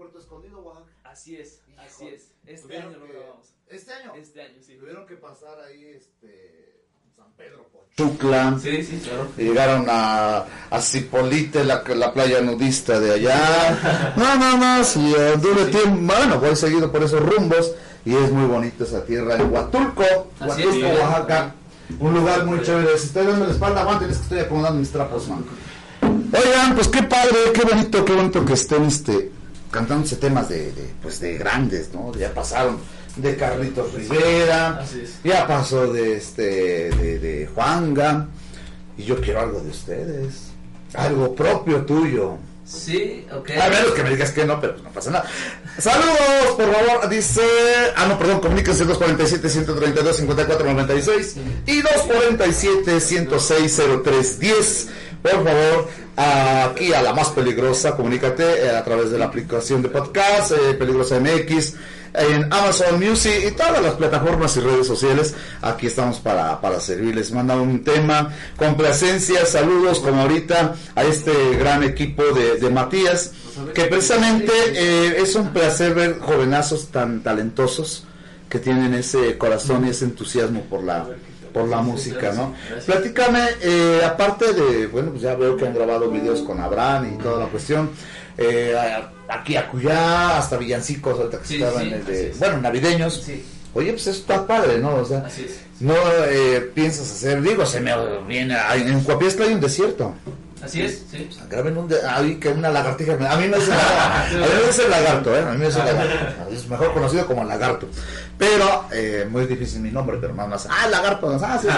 Puerto Escondido, Oaxaca. Así es, así Híjole. es. Este año lo que- grabamos. ¿Este año? Este año, sí. Tuvieron que pasar ahí, este. San Pedro Pocho. Chucla. Sí, sí, claro. Llegaron a, a Cipolite, la, la playa nudista de allá. No, no, no, sí, anduve tiempo, bueno, voy seguido por esos rumbos y es muy bonita esa tierra en Huatulco, Así Huatulco, es. Oaxaca. Un lugar muy chévere. Si estoy dando la espalda, aguanten, es que estoy acomodando mis trapos, man. (laughs) Oigan, pues qué padre, qué bonito, qué bonito que estén este, cantándose temas de, de, pues de grandes, ¿no? Ya pasaron de Carlitos Rivera, ya pasó de este, de, de Juanga, y yo quiero algo de ustedes, algo propio tuyo. Sí, ok. A menos que me digas que no, pero pues no pasa nada. Saludos, por favor, dice. Ah, no, perdón, comuníquense 247-132-5496 y 247-106-0310. Por favor, aquí a la más peligrosa, comunícate eh, a través de la aplicación de podcast, eh, Peligrosa MX, en Amazon Music y todas las plataformas y redes sociales. Aquí estamos para, para servirles. Manda un tema, complacencia, saludos, como ahorita a este gran equipo de, de Matías, que precisamente eh, es un placer ver jovenazos tan talentosos que tienen ese corazón y ese entusiasmo por la por la música, ¿no? Platícame, eh, aparte de, bueno, pues ya veo que han grabado videos con Abraham y toda la cuestión, eh, aquí a Cuyá, hasta Villancicos, ahorita que Sí, estaban sí, de, bueno, navideños. Oye, pues eso está padre, ¿no? O sea, no eh, piensas hacer, digo, se me viene, en Coapiesca hay un desierto. Así es, sí. Graben un ahí que una lagartija. A mí (laughs) a me dice el lagarto, ¿eh? A mí me dice el lagarto. Es mejor conocido como lagarto. Pero, eh, muy difícil mi nombre, pero más más. Ah, lagarto. Ah, sí.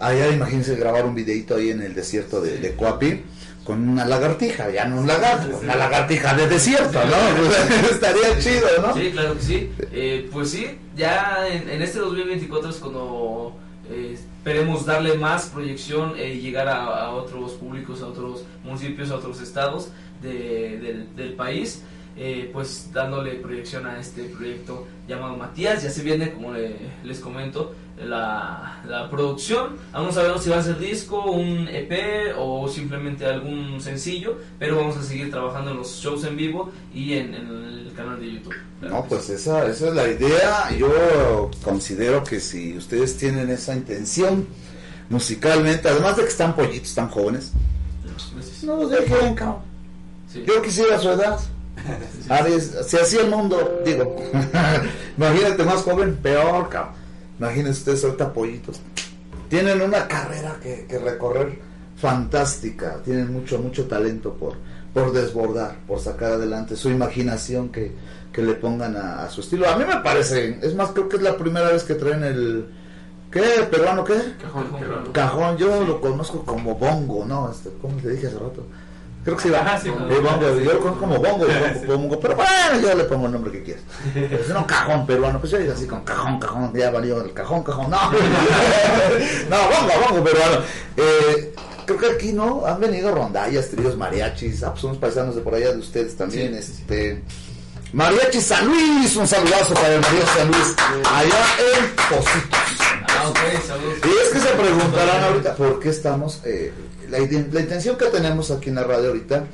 Allá (laughs) imagínense grabar un videito ahí en el desierto de, de Coapi con una lagartija, ya no un lagarto, una lagartija de desierto, ¿no? (laughs) Estaría chido, ¿no? Sí, claro que sí. Eh, pues sí, ya en, en este 2024 es cuando eh, esperemos darle más proyección eh, y llegar a, otros públicos, a otros municipios, a otros estados de- del, del país. eh, pues dándole proyección a este proyecto llamado Matías. Ya se viene, como le- les comento, la, la producción. Aún no sabemos si va a ser disco, un EP o simplemente algún sencillo, pero vamos a seguir trabajando en los shows en vivo y en, en el canal de YouTube. No, pues esa, esa es la idea. Yo considero que si ustedes tienen esa intención musicalmente, además de que están pollitos, están jóvenes, no los dejen, cabrón. Yo quisiera su edad. (laughs) Ari, Si así el mundo, digo, (laughs) imagínate más joven, peor, cabrón. Imagínense ustedes ahorita pollitos. Tienen una carrera que, que recorrer fantástica, tienen mucho, mucho talento por, por desbordar, por sacar adelante su imaginación que, que le pongan a, a su estilo. A mí me parece, es más, creo que es la primera vez que traen el... ¿Qué? ¿Peruano qué? Cajón. Cajón, yo lo conozco como bongo, ¿no? Este, ¿Cómo te dije hace rato? Creo que sí va. Ajá, sí, Eh, bongo. bongo, yo lo conozco como bongo, bongo, bongo, pero bueno, yo le pongo el nombre que quieras. (laughs) Pero si no, cajón peruano, pues yo digo así con cajón, cajón, ya valió el cajón, cajón, no. (laughs) no, bongo, bongo peruano. Eh, creo que aquí no han venido rondallas, tríos, mariachis, ah, pues unos paisanos de por allá de ustedes también, este. Mariachi San Luis, un saludazo para el Mariachi San Luis, allá en Positos. Ah, ok, saludos. Y es que se preguntarán ahorita por qué estamos, eh, la, intención que tenemos aquí en la radio ahorita,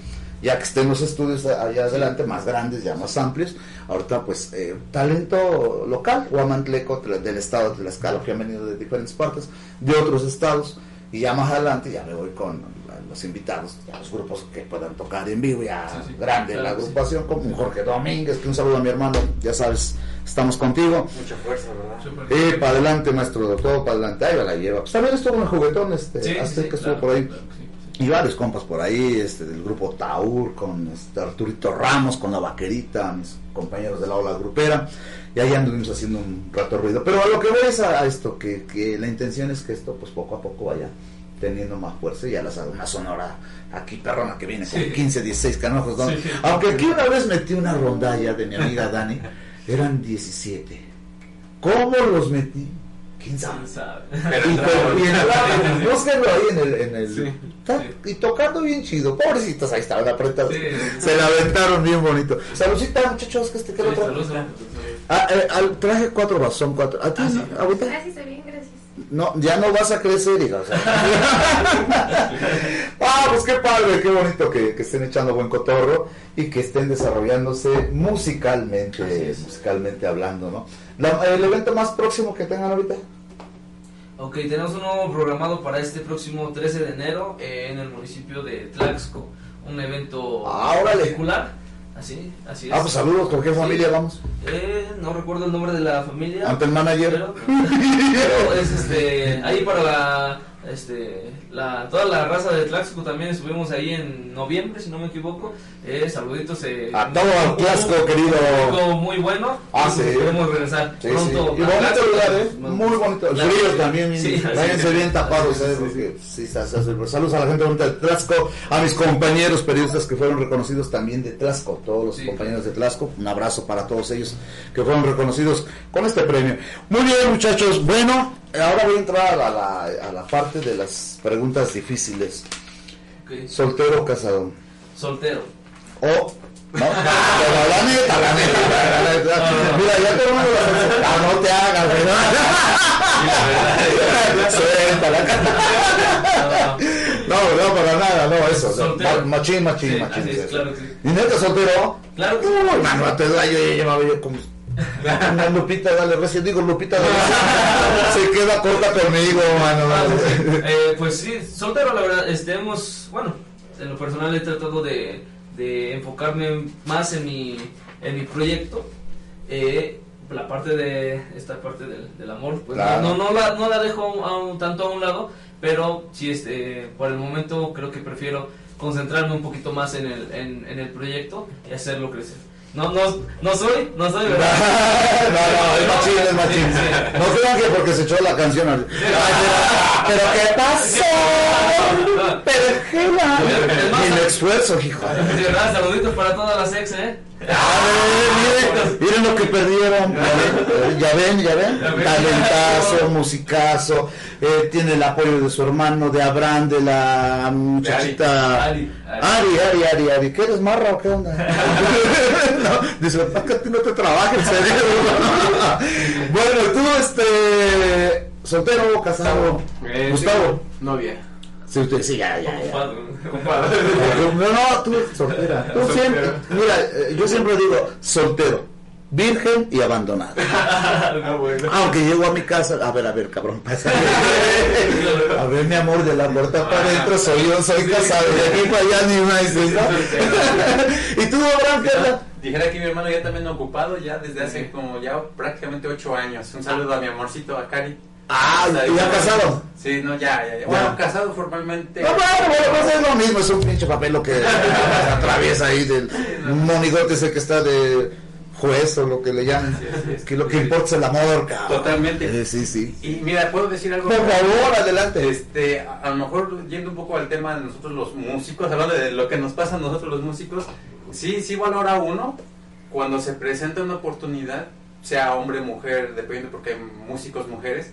ya que estén los estudios allá adelante, más grandes, ya más amplios, ahorita pues eh, talento local, guamantleco del estado de Tlaxcala, que han venido de diferentes partes, de otros estados, y ya más adelante ya me voy con los invitados, ya los grupos que puedan tocar en vivo, ya grande la claro que sí. agrupación, como Jorge Domínguez, que un saludo a mi hermano, ya sabes, estamos contigo. Mucha fuerza, ¿verdad? Eh, para adelante, maestro, todo para adelante, ahí va la lleva. Pues también estuvo en el juguetón, este, Sí, Azteca sí, estuvo claro, por ahí. claro que sí, Y varios compas por ahí, este, del grupo Taur, con este, Arturito Ramos, con la vaquerita, mis compañeros de la ola grupera. Y ahí anduvimos haciendo un rato de ruido. Pero a lo que voy es a, a esto, que, que la intención es que esto, pues poco a poco vaya teniendo más fuerza, ya las una sonora aquí perrona que viene con Sí. 15, 16 canojos. ¿no? Sí. Aunque aquí una vez metí una rondalla de mi amiga Dani, eran 17. ¿Cómo los metí? ¿Quién sabe? Pero y, y Sí. búsquenlo ahí en el, en el y tocando bien chido, pobrecitos ahí estaban apretados, se la aventaron bien bonito. Saludcita muchachos, que este que lo traje. Ah, eh, al- traje cuatro vasos, son cuatro. ¿A ti, ahorita? Bien, gracias. No, ya no vas a crecer, hija. o sea. (laughs) ah, pues qué padre, qué bonito que, que estén echando buen cotorro y que estén desarrollándose musicalmente, musicalmente hablando, ¿no? La- el evento más próximo que tengan ahorita. Ok, tenemos uno programado para este próximo 13 de enero eh, en el municipio de Tlaxco. Un evento Ah, órale. Así, así es. Ah, pues saludos, ¿con qué Sí. familia vamos? Eh, no recuerdo el nombre de la familia. Ante el manager. Pero, pero es este, ahí para la, este, la, toda la raza de Tlaxco también estuvimos ahí en noviembre, si no me equivoco. Eh, saluditos. Eh, A todo el Tlaxco, querido. Muy bueno. Ah, sí. Queremos regresar Sí, pronto. sí. Y bonito Tlaxco. lugar, ¿eh? Muy bonito. El frío también. Sí, váyanse bien tapados, ¿eh? sí, Porque Saludos a la gente bonita de Tlaxco, a mis compañeros periodistas que fueron reconocidos también de Tlaxco, todos los compañeros de Tlaxco. Un abrazo para todos ellos que fueron reconocidos con este premio. Muy bien, muchachos. Bueno, ahora voy a entrar a la, a la parte de las preguntas difíciles. Ok. ¿Soltero o casado? Soltero. O no, pero la neta, la neta, la neta. Mira, ya te vamos a ah, no te hagas, ¿verdad? Suéltala. No, no, para nada, no, eso. Machín, machín, machín. ¿Y neta soltero? Claro que Uy, mano, te da, yo ya llevaba yo como... (laughs) Una Lupita, dale, recién digo Lupita, dale, se queda corta conmigo, mano. Eh, pues sí, soltero, la verdad, este, hemos, bueno, en lo personal he tratado de, de enfocarme más en mi, en mi proyecto. Eh, la parte de, esta parte del, del amor, pues Claro. no, no, la, no la dejo a un- tanto a un lado, pero sí, este, por el momento creo que prefiero concentrarme un poquito más en el, en, en el proyecto y hacerlo crecer. No, no, no soy, no soy, ¿verdad? (laughs) No, no, es machín, es machín. Sí, sí. No crean que porque se echó la canción. Ay, pero, ¿qué pasó? Perjela. Ni el esfuerzo, hijo. De verdad, saluditos para todas las ex, ¿eh? Miren, miren lo que perdieron. Ya ven, ya ven. Talentazo, musicazo. eh, tiene el apoyo de su hermano, de Abraham, de la muchachita. Ari, Ari, Ari, Ari, Ari. ¿Qué eres marra o qué onda? (laughs) no, dice, papá, que a ti no te trabaja el cerebro. (laughs) bueno, tú, este. ¿Soltero o casado? Eh, Gustavo. Novia. Sí, usted, sí, ya, ya. No, no, tú soltera. Tú siempre, mira, eh, yo siempre digo soltero, virgen y abandonado. (laughs) Ah, bueno. Aunque llego a mi casa, a ver, a ver, cabrón, pasa. (laughs) A ver, mi amor, de la puerta para adentro soy yo, soy casado, de aquí para allá ni una dices, ¿no? (laughs) ¿Y tú, Abraham, qué? Dijera que mi hermano ya también ocupado ya desde hace como ya prácticamente ocho años. Un saludo a mi amorcito, a Cari. Ah, ¿y ya casado? Sí, no, ya, ya, ya. Bueno, casado formalmente. No, bueno, bueno, pues es lo mismo, es un pinche papel lo que (laughs) atraviesa ahí del monigote ese que está de juez o lo que le llaman. Que lo que importa es el amor, cabrón. Totalmente. Eh, sí, sí. Y mira, ¿puedo decir algo? Por favor, adelante. Este, a, a lo mejor yendo un poco al tema de nosotros los músicos, hablando de lo que nos pasa a nosotros los músicos, sí, sí valora uno cuando se presenta una oportunidad, sea hombre, mujer, depende porque hay músicos mujeres,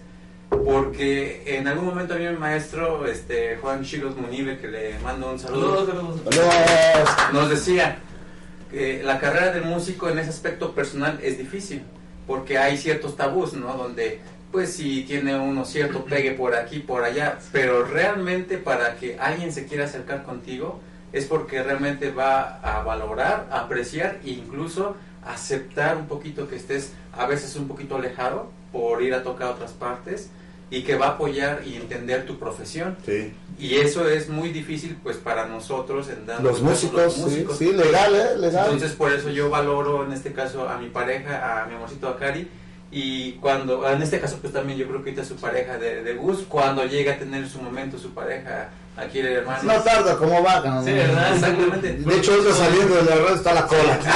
porque en algún momento a mí mi maestro, este, Juan Chigos Munive, que le mando un saludo, nos decía que la carrera del músico en ese aspecto personal es difícil, porque hay ciertos tabús, ¿no? Donde, pues si tiene uno cierto pegue por aquí, por allá, pero realmente para que alguien se quiera acercar contigo es porque realmente va a valorar, apreciar e incluso aceptar un poquito que estés a veces un poquito alejado por ir a tocar a otras partes y que va a apoyar y entender tu profesión. Sí. Y eso es muy difícil pues para nosotros en dando Los caso, músicos, sí, sí, legal, ¿eh? Legal. Entonces por eso yo valoro en este caso a mi pareja, a mi amorcito Akari y cuando, en este caso pues también yo creo que ahorita su pareja de, de Gus, cuando llega a tener su momento su pareja aquí el hermano. No tarda, como va. no? Sí, ¿verdad? Exactamente. De hecho, ahorita saliendo de la red está la cola. (laughs)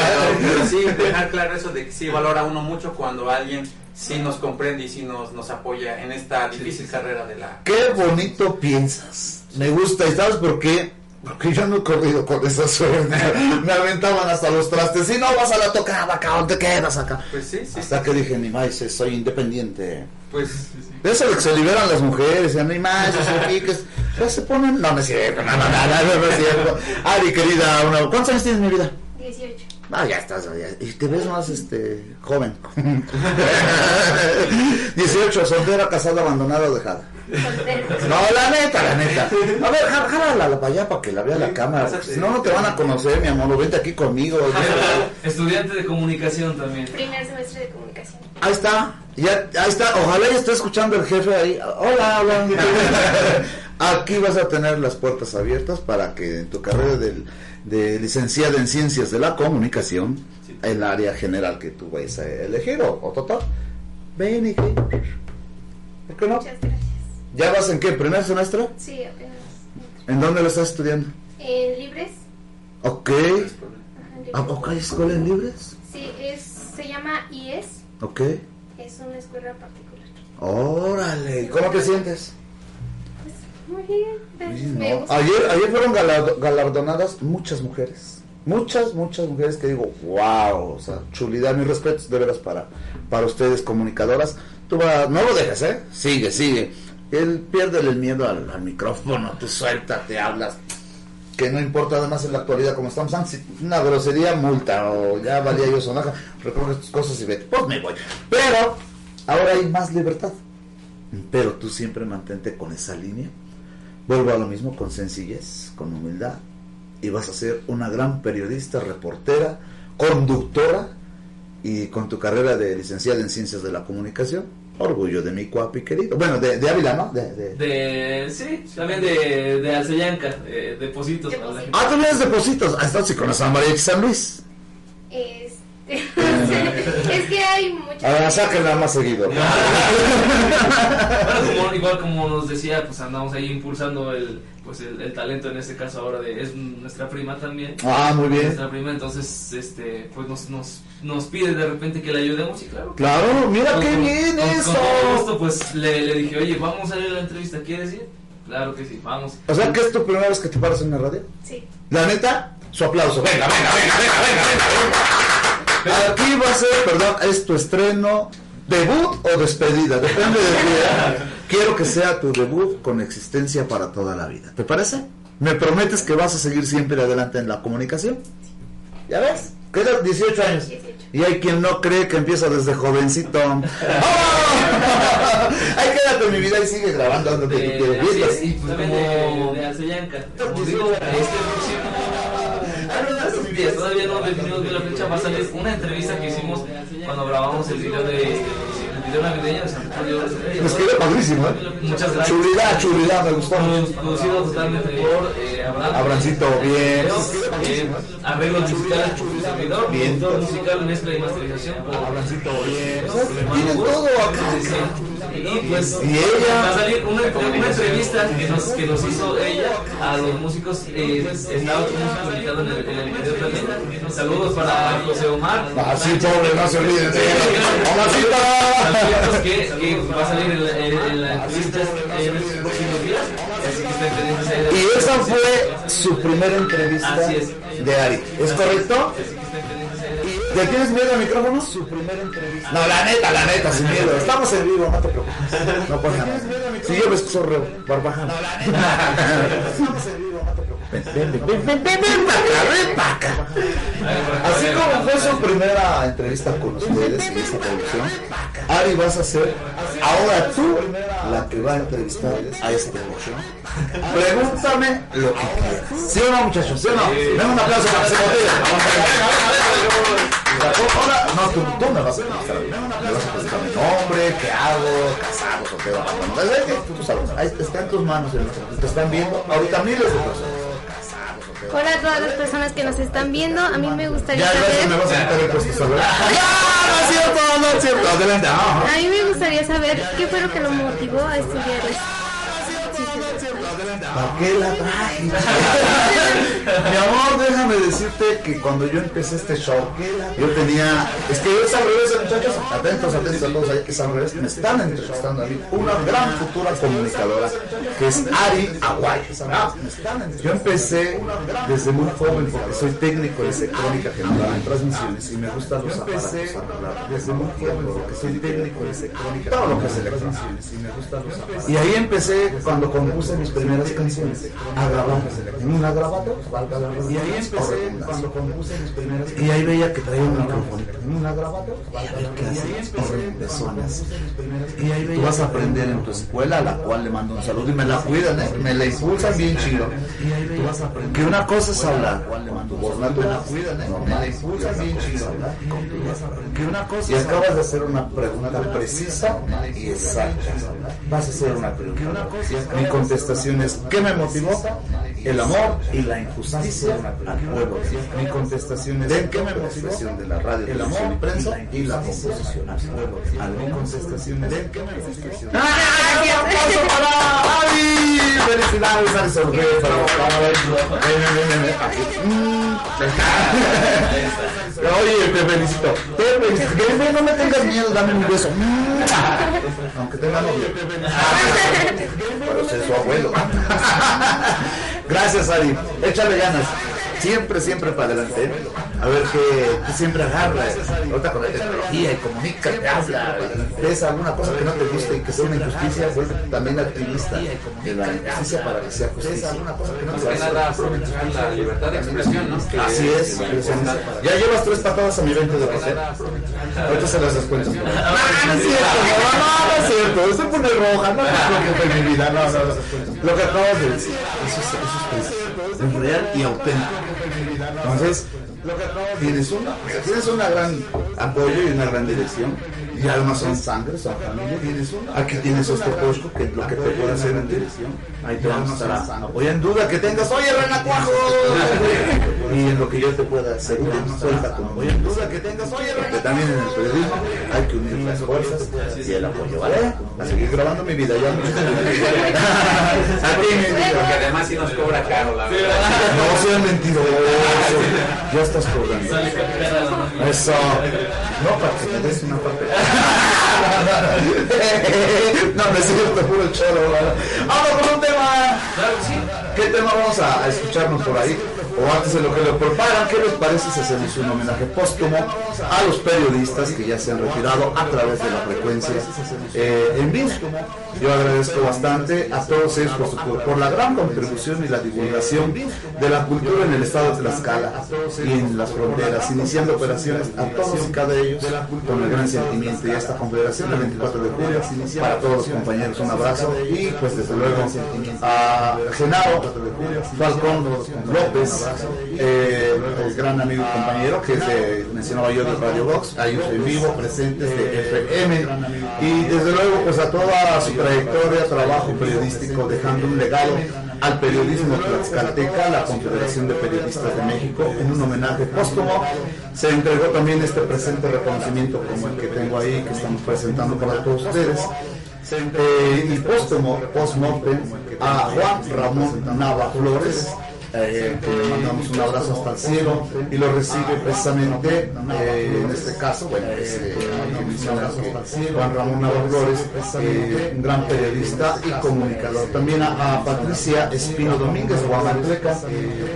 Pero, pero sí, dejar claro eso de que sí valora uno mucho cuando alguien sí nos comprende y sí nos, nos apoya en esta difícil carrera de la... Qué bonito piensas. Me gusta. ¿Y sabes por qué? Porque yo no he corrido con esa suerte. (laughs) Me aventaban hasta los trastes. Si no vas a la tocada, cabrón, te quedas acá. Pues sí, sí. Hasta que dije, ni más, soy independiente. Pues De eso de que se liberan las mujeres, ni más, ya se ponen. No, no es cierto, no, no, no, no, no es cierto. Ari, querida, una... ¿cuántos años tienes mi vida? 18. Ah, ya estás, ya. Y te ves más este joven. (laughs) 18, soltera, casada, abandonada o dejada. No, la neta, la neta. A ver, já- jálala para allá para que la vea la cámara. Si no, no te van a conocer, mi amor. Vente aquí conmigo. (laughs) Estudiante de comunicación también. Primer semestre de comunicación. Ahí está, ya, ahí está. Ojalá ya esté escuchando el jefe ahí. Hola, hola. (laughs) Aquí vas a tener las puertas abiertas para que en tu carrera del- de licenciada en ciencias de la comunicación, el área general que tú vayas a elegir o, o total, ven y que. ¿Por qué no? Muchas gracias. ¿Ya vas en qué? ¿Primer semestre? Sí, apenas. ¿En dónde lo estás estudiando? ¿En libres? Ok. ¿A poco hay escuela en libres? Sí, es, se llama IES. Ok. Es una escuela particular. Órale, ¿cómo te sientes? Muy bien. No. Ayer, ayer fueron galardonadas muchas mujeres. Muchas, muchas mujeres que digo, wow, o sea, chulidad, mis respetos de veras para, para ustedes comunicadoras. Tú va, no lo dejes, ¿eh? Sigue, sigue. Él pierde el miedo al, al micrófono, tú suéltate, hablas. Que no importa además en la actualidad como estamos antes, una grosería, multa, o ya valía yo sonaja, recoge tus cosas y vete. Pues me voy. Pero ahora hay más libertad. Pero tú siempre mantente con esa línea Vuelvo a lo mismo con sencillez, con humildad, y vas a ser una gran periodista, reportera, conductora, y con tu carrera de licenciada en Ciencias de la Comunicación, orgullo de mi cuapi querido. Bueno, de, de Ávila, ¿no? De, de- De, sí, también de, de Alceyanca, de, de Positos. para la gente. Ah, tú vienes de Positos. Ah, estás sí con la San María de San Luis. Este, (laughs) es que hay muchas. Ahora sáquenla más seguido. (laughs) Bueno, como- (laughs) igual como nos decía, pues andamos ahí impulsando el, pues el, el talento en este caso ahora de es nuestra prima también. Ah, muy bien. Nuestra prima, entonces, este, pues nos, nos, nos pide de repente que le ayudemos y claro. Claro, mira Con- qué con- bien con- eso. Con todo gusto, pues le, le dije, oye, vamos a ir a la entrevista, ¿quieres ir? Claro que sí, vamos. O sea, que es tu primera vez que te paras en la radio. Sí. La neta, su aplauso. Venga, venga, venga, venga, venga, venga. Aquí va a ser, perdón, es tu estreno, debut o despedida, depende de ti. Quiero que sea tu debut con existencia para toda la vida. ¿Te parece? ¿Me prometes que vas a seguir siempre adelante en la comunicación? ¿Ya ves? Quedas 18 años. Y hay quien no cree que empieza desde jovencito. (laughs) ¡Oh! (laughs) Ay, quédate en mi vida y sigue grabando donde tú De, quieres. así pues de. Como digo, este días, todavía no definimos bien la fecha, va a salir una entrevista que hicimos cuando grabamos el video de el video navideño de de Oro. Nos quedó padrísimo, ¿eh? Muchas gracias. Chulidad, chulidad, me gustó. Producido totalmente por eh, Abraham. Abrancito, bien. Eh, por su servidor. Bien. Musical, mezcla y masterización Abrancito, bien. Tienen todo acá. Y pues Y ella. va a salir una, una entrevista que nos, que nos hizo ella a los músicos. Eh, otro músico invitado en el, en el video también. Saludos para José Omar. Ah, sí, pobre, no se olviden de ella. Que, que va a salir en la, en, la entrevista en próximos días. Así Y esa fue su primera entrevista Así de Ari. ¿Es correcto? ¿Le tienes miedo al micrófono? Su primera entrevista. No, la neta, la neta, sin (laughs) miedo. Estamos en vivo, no te preocupes. No pasa nada. Si yo que soy re barbaján. No, la neta. (laughs) Estamos en vivo, no te preocupes. Ven, ven, ven, ven, ven, ven, ven, pa' acá, ven pa' acá. Así como fue su primera entrevista con ustedes en esta producción, Ari vas a ser ahora tú la que va a entrevistar a esta producción. Pregúntame lo que quieras. ¿Sí o no, muchachos? ¿Sí o no? Ven un aplauso para que se Ahora, no, tú, tú me vas a preguntar a mí. Me vas a preguntar mi nombre, qué hago, casado, soltero, abandono. Tú sabes, ahí está en tus manos. Te están viendo ahorita miles de personas. Hola a todas las personas que nos están viendo. A mí me gustaría Ya, gracias, me saber. vas a quitar el ¿sabes? ¡Ah, no es cierto, no es cierto! Adelante, ah. A mí me gustaría saber qué fue lo que lo motivó a estudiar esto. Sí, sí, sí. ¿Para qué la traje? Mi amor, déjame decirte que cuando yo empecé este show, yo tenía. Es que es al revés, muchachos. Atentos, atentos a todos ahí, que es al revés. Me están entrevistando a mí una gran futura comunicadora que es Ari Aguay. Yo empecé desde muy joven porque soy técnico de sectrónica general en transmisiones y me gustan los aparatos. Desde muy joven porque soy técnico de sectrónica. Todo lo que es electrónicas y me gustan los aparatos. Y ahí empecé cuando compuse mis primeras canciones a grabar en una grabadora. valga la Y ahí empecé cuando compuse mis primeras Y ahí veía que traía un micrófono en una grabadora. Y a ver qué hace horrible zonas. Y ahí Tú vas a aprender en tu escuela, a la cual le mando un saludo y me la cuidan, ¿eh? me la impulsan bien chido. Tú vas a aprender que una cosa es hablar, tu voz natural, me la impulsan bien chido. Que una cosa y acabas de hacer una pregunta precisa y exacta. Vas a hacer una pregunta. Mi contestación es ¿qué me motivó? El amor y la injusticia al pueblo. Mi contestación es ¿qué me motivó? De la radio, el amor, prensa y la composición al pueblo. Mi contestación es ¿qué me motivó? ¡Ah! ¡Un aplauso para Ari! ¡Felicidades, Ari. Mm. (laughs) Oye, te felicito. Te felicito. No me tengas miedo, dame un beso. Aunque tenga novio. Pero soy su abuelo. (laughs) Gracias, Ari. Échale ganas. Siempre, siempre para adelante. ¿eh? A ver que siempre agarras. Ahorita con la tecnología y comunica, te habla. ves alguna cosa que no te guste y que sea una injusticia, pues también activista de la injusticia para que sea justicia. Más la libertad de expresión, ¿no? Así es. Ya llevas tres patadas a mi 20 de paseo. Ahorita se las descuento. No, no es cierto, no, no, es cierto. Se pone roja, no preocupes, mi vida. No, no, no. Lo que acabas de decir, eso es, eso es, es real y auténtico. Entonces, tienes una, tienes una gran apoyo y una gran dirección. Y además son sangre, son familia. Aquí tienes este posco que es lo que te puede hacer en dirección. Ahí te vamos a estar apoyando. En duda que tengas, oye Renacuajo. (laughs) y en lo que yo te pueda hacer, cuenta conmigo. en duda que tengas, oye Porque también en el periodismo hay que unir las fuerzas y el apoyo, ¿vale? A seguir grabando mi vida ya. Aquí (laughs) (laughs) mi vida. Porque además sí nos cobra caro, la verdad. No seas mentiroso. Ya estás cobrando. Eso. No, para que te des una parte. (laughs) no, no es cierto, puro. ¿verdad? Vamos con un tema. ¿Qué tema vamos a, escucharnos por ahí? O antes de lo que lo preparan, ¿qué les parece si hacemos un homenaje póstumo a los periodistas que ya se han retirado a través de la frecuencia eh, en vivo? Yo agradezco bastante a todos ellos por, la gran contribución y la divulgación de la cultura en el estado de Tlaxcala y en las fronteras, iniciando operaciones a todos y cada ellos con el gran sentimiento. Y esta confederación del 24 de julio para todos los compañeros un abrazo y pues desde luego a Genaro Falcón López eh, el gran amigo y compañero que se mencionaba yo de Radio Box a ellos en vivo presentes de FM y desde luego pues a toda su trayectoria trabajo periodístico dejando un legado al periodismo tlaxcalteca, la Confederación de Periodistas de México, en un homenaje póstumo. Se entregó también este presente reconocimiento como el que tengo ahí, que estamos presentando para todos ustedes. Eh, y póstumo, post-mortem, a Juan Ramón Nava Flores, eh, que le mandamos un abrazo hasta el cielo y lo recibe precisamente eh, en este caso bueno es, hay que mencionar que Juan Ramón Nava Flores un gran periodista y comunicador. También a, Patricia Espino Domínguez Guamantleca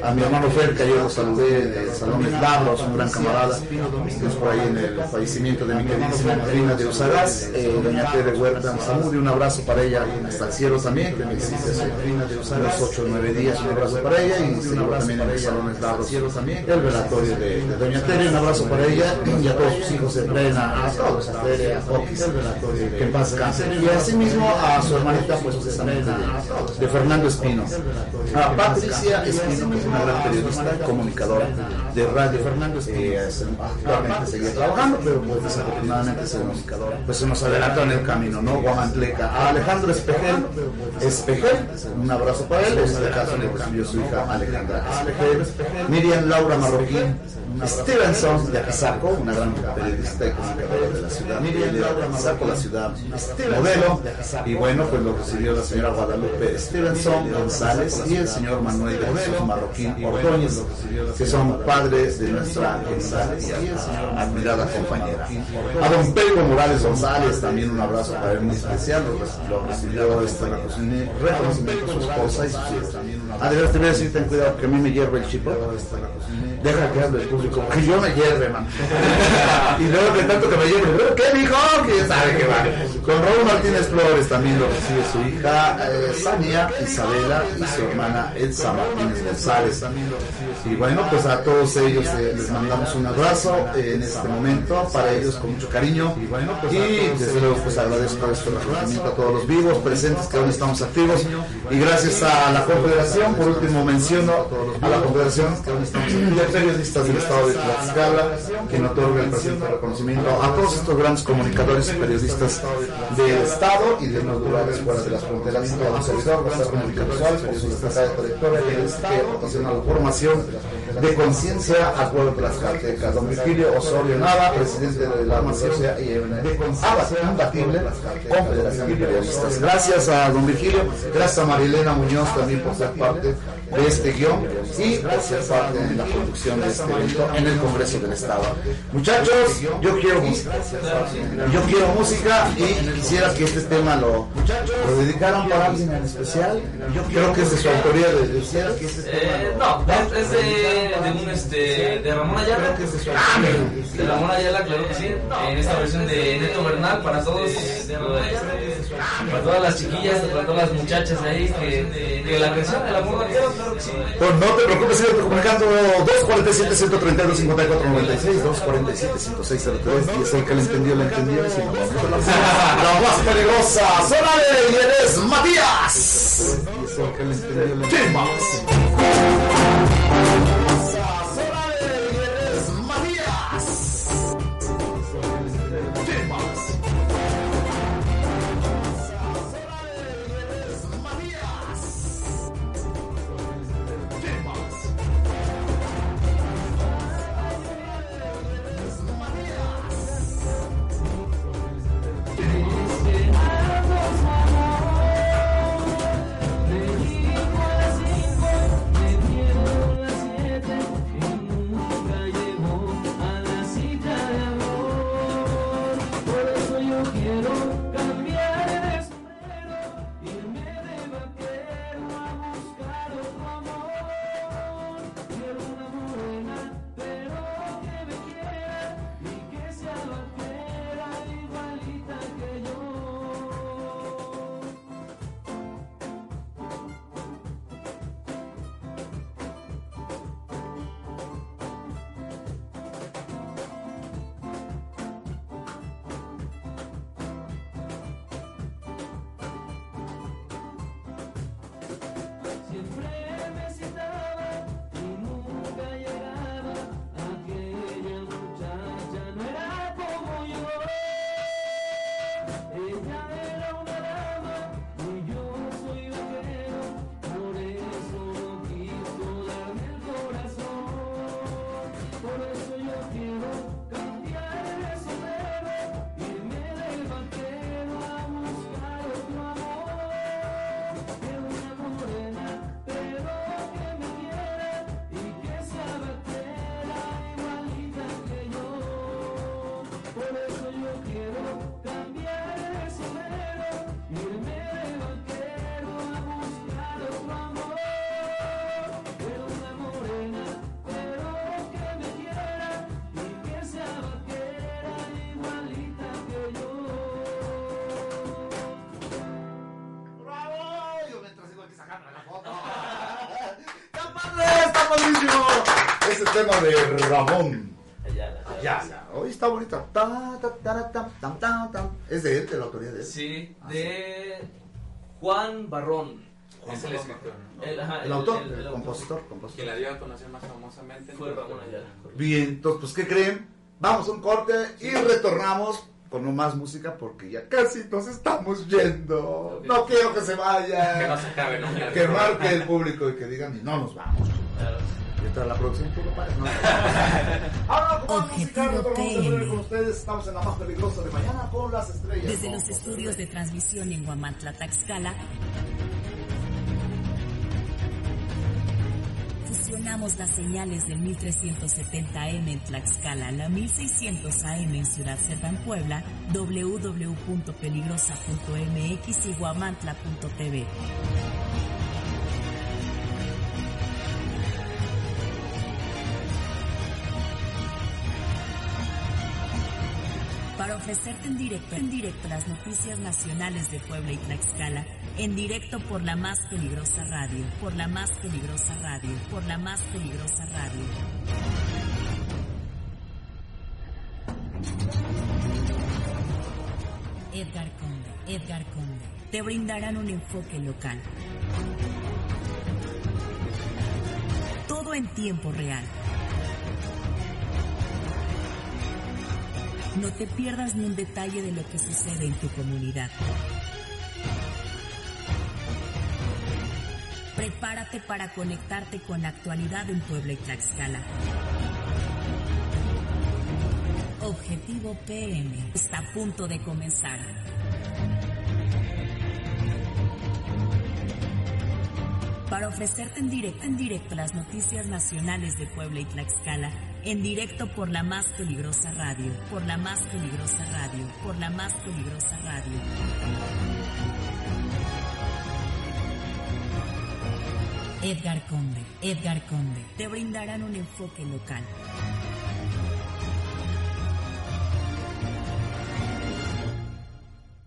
a mi hermano Fer que ayer lo saludé de Salón Eslavos un gran camarada estamos por ahí en el fallecimiento de mi queridísima madrina de Usagás eh, doña Tere Huerta Zamudio un abrazo para ella hasta el cielo también que me existe hace unos 8 o 9 días un abrazo para ella y seguro también en el Salón Eslavos el velatorio de, de doña Tere un abrazo para ella. Y a todos sus hijos de Brena a todos a Tere a Fox que en paz descanse. Y asimismo a su hermanita pues precisamente de, de Fernando Espino. A Patricia Espino que es una gran periodista comunicadora de radio. Fernando Espino. Actualmente seguía trabajando pero pues desafortunadamente se nos, pues se nos adelantó en el camino no Guamantleca a Alejandro Espejel. Espejel un abrazo para él. en este caso le cambió su hija Alejandra Miriam Laura Marroquín Stevenson de Apizaco, una gran periodista y comunicadora de la ciudad, viene de Apizaco, la ciudad modelo, y bueno, pues lo recibió la señora Guadalupe Stevenson González y el señor Manuel de Jesús Marroquín Ordóñez, que son padres de nuestra y admirada compañera. A don Pedro Morales González, también un abrazo para él muy especial, lo, lo recibió este reconocimiento su esposa y sus hijos. Ah, de verdad te voy a decir, ten cuidado que a mí me hierve el chipo. Deja que hable el público, que yo me hierve, man. (laughs) y luego de tanto que me hierve, ¿pero ¿qué dijo? Que ya sabe que va. Con Raúl Martínez Flores también lo recibe su hija eh, Sania Isabela y su hermana Elsa Martínez González. Y bueno, pues a todos ellos eh, les mandamos un abrazo eh, en este momento, para ellos con mucho cariño. Y bueno, pues y desde luego pues agradezco a todos los vivos, presentes, que aún estamos activos. Y gracias a la Confederación, por último menciono a la Confederación de Periodistas del Estado de Tlaxcala, quien otorga el presente reconocimiento a todos estos grandes comunicadores y periodistas del Estado y de los lugares fuera de las fronteras. A un servidor, José Comunicador Visual, por su destacada trayectoria que proporciona la formación de conciencia al pueblo tlaxcalteca. Don Virgilio Osorio Nava, presidente de la Asocia y Imbatible, Confederación de Periodistas. Gracias a don Virgilio, gracias a Marilena Muñoz también por ser parte de este guion y por ser parte en la producción de este evento en el Congreso del Estado. Muchachos, yo quiero música. Yo quiero música y quisiera que este tema lo, lo dedicaran para alguien en especial. Yo creo que es de su autoría de quisiera que este tema Eh, lo- no, es, es de, de un este de Ramón Ayala. Ah, De Ramón Ayala, claro que sí. En esta versión de Neto Bernal para todos, este, para todas las chiquillas, para todas las muchachas ahí que, que la canción El amor vaquero, claro que sí. Pues no te preocupes, sigue comunicando 247 132 54 96 247 106 03 y es el que le entendió, le entendió si no, la la más peligrosa, zona de y Matías. Y es Ramón. Ayala. Hoy está bonita. Ta, ta, ta, ta, tam, tam, tam. Es de él, de la autoría de él. Sí, de Juan Barrón. Es el escritor, ¿no? El, ajá, El autor, el- el el compositor, compositor. Quien la dio a conocer más famosamente Fue Ramón Ayala. Bien, entonces, pues, ¿qué creen? Vamos a un corte y retornamos con más música porque ya casi nos estamos yendo. No quiero que se vayan. Que no se acabe nunca el Que marque el público y que digan, y no nos vamos. Mientras la producción tú no pares, (laughs) ¿no? Ahora vamos a en breve con ustedes. Estamos en la más peligrosa de mañana con las estrellas. Desde los estudios de transmisión en Guamantla, Taxcala, fusionamos las señales del 1370M en Tlaxcala, la 1600 AM en Ciudad Cerdán, Puebla, www.peligrosa.mx y guamantla.tv. Para ofrecerte en directo, en directo las noticias nacionales de Puebla y Tlaxcala, en directo por la más peligrosa radio, por la más peligrosa radio, por la más peligrosa radio. Edgar Conde, Edgar Conde, te brindarán un enfoque local. Todo en tiempo real. No te pierdas ni un detalle de lo que sucede en tu comunidad. Prepárate para conectarte con la actualidad en Puebla y Tlaxcala. Objetivo PM está a punto de comenzar. Para ofrecerte en directo, en directo las noticias nacionales de Puebla y Tlaxcala, en directo por la más peligrosa radio, por la más peligrosa radio, por la más peligrosa radio. Edgar Conde, Edgar Conde, te brindarán un enfoque local.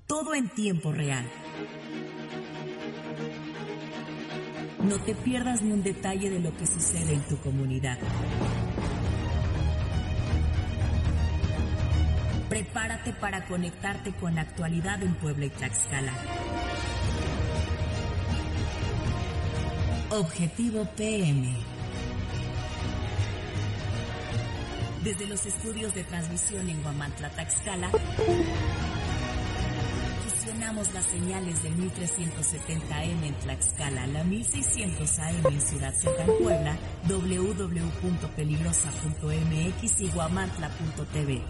Todo en tiempo real. No te pierdas ni un detalle de lo que sucede en tu comunidad. Prepárate para conectarte con la actualidad en Puebla y Tlaxcala. Objetivo PM. Desde los estudios de transmisión en Guamantla, Taxcala, fusionamos las señales del 1370M en Tlaxcala, la 1600 AM en Ciudad Cerdán, Puebla, www.peligrosa.mx y guamantla.tv.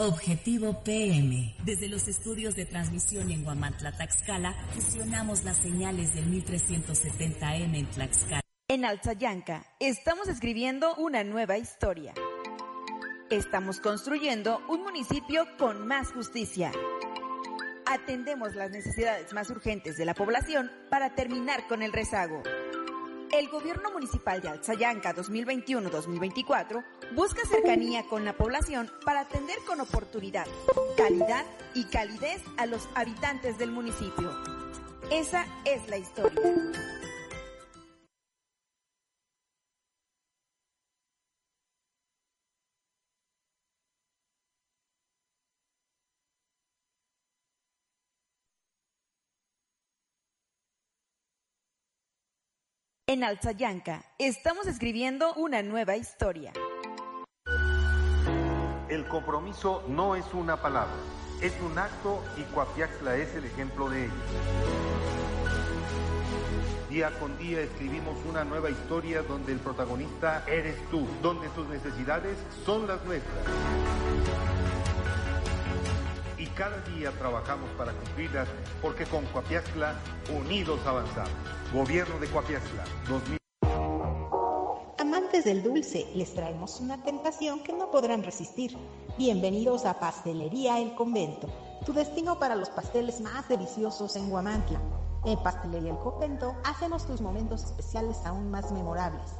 Objetivo PM. Desde los estudios de transmisión en Guamantla, Taxcala, fusionamos las señales del 1370M en Tlaxcala. En Alzayanca estamos escribiendo una nueva historia. Estamos construyendo un municipio con más justicia. Atendemos las necesidades más urgentes de la población para terminar con el rezago. El gobierno municipal de Alzayanca 2021-2024 busca cercanía con la población para atender con oportunidad, calidad y calidez a los habitantes del municipio. Esa es la historia. En Alzayanca estamos escribiendo una nueva historia. El compromiso no es una palabra, es un acto y Coapiaxla es el ejemplo de ello. Día con día escribimos una nueva historia donde el protagonista eres tú, donde tus necesidades son las nuestras. Cada día trabajamos para cumplirlas porque con Coapiaxla unidos avanzamos. Gobierno de Coapiaxla 2000. Amantes del dulce, les traemos una tentación que no podrán resistir. Bienvenidos a Pastelería El Convento, tu destino para los pasteles más deliciosos en Guamantla. En Pastelería El Convento hacemos tus momentos especiales aún más memorables.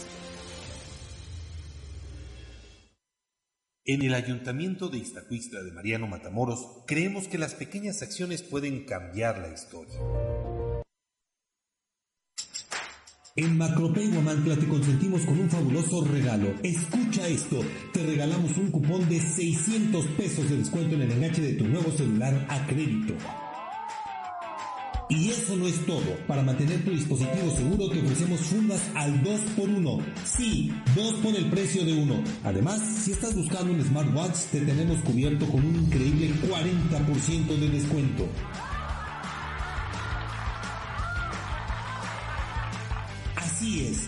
En el Ayuntamiento de Iztacuixtla de Mariano Matamoros creemos que las pequeñas acciones pueden cambiar la historia. En Macropay te consentimos con un fabuloso regalo. Escucha esto, te regalamos un cupón de 600 pesos de descuento en el enganche de tu nuevo celular a crédito. Y eso no es todo. Para mantener tu dispositivo seguro te ofrecemos fundas al 2x1. Sí, 2 por el precio de uno. Además, si estás buscando un smartwatch, te tenemos cubierto con un increíble 40% de descuento. Así es,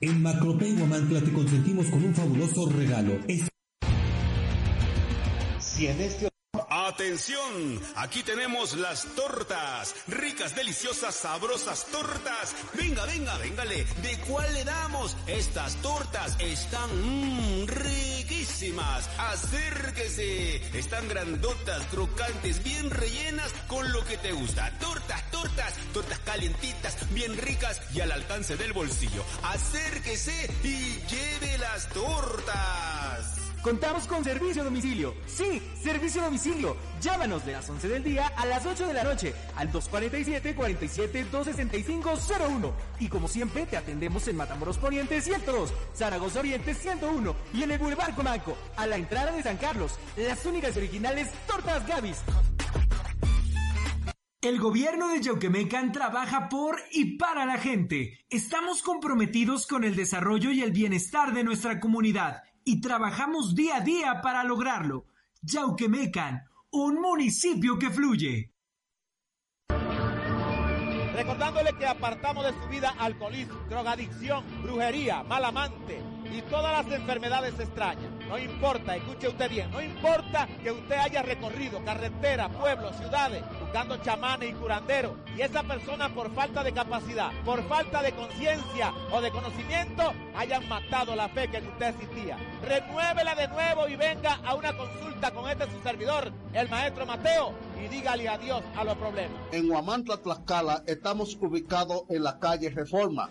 En Macropay Guamantla te consentimos con un fabuloso regalo. Si en este Atención, aquí tenemos las tortas, ricas, deliciosas, sabrosas tortas. Venga, venga, véngale, ¿de cuál le damos? Estas tortas están mmm, riquísimas. Acérquese, están grandotas, crocantes, bien rellenas con lo que te gusta. Tortas, tortas, tortas calientitas, bien ricas y al alcance del bolsillo. Acérquese y lleve las tortas. Contamos con servicio a domicilio. Sí, servicio a domicilio. Llámanos de las 11 del día a las 8 de la noche al 247-47-265-01. Y como siempre, te atendemos en Matamoros Poniente 102, Zaragoza Oriente 101 y en el Boulevard Comanco, a la entrada de San Carlos. Las únicas originales tortas Gavis. El gobierno de Yauquemecan trabaja por y para la gente. Estamos comprometidos con el desarrollo y el bienestar de nuestra comunidad y trabajamos día a día para lograrlo. Yauquemecan, un municipio que fluye. Recordándole que apartamos de su vida alcoholismo, drogadicción, brujería, mal amante y todas las enfermedades extrañas. No importa, escuche usted bien, no importa que usted haya recorrido carretera, pueblos, ciudades, buscando chamanes y curanderos, y esa persona por falta de capacidad, por falta de conciencia o de conocimiento, hayan matado la fe que en usted existía. Renuévela de nuevo y venga a una consulta con este su servidor, el maestro Mateo, y dígale adiós a los problemas. En Huamantla, Tlaxcala, estamos ubicados en la calle Reforma,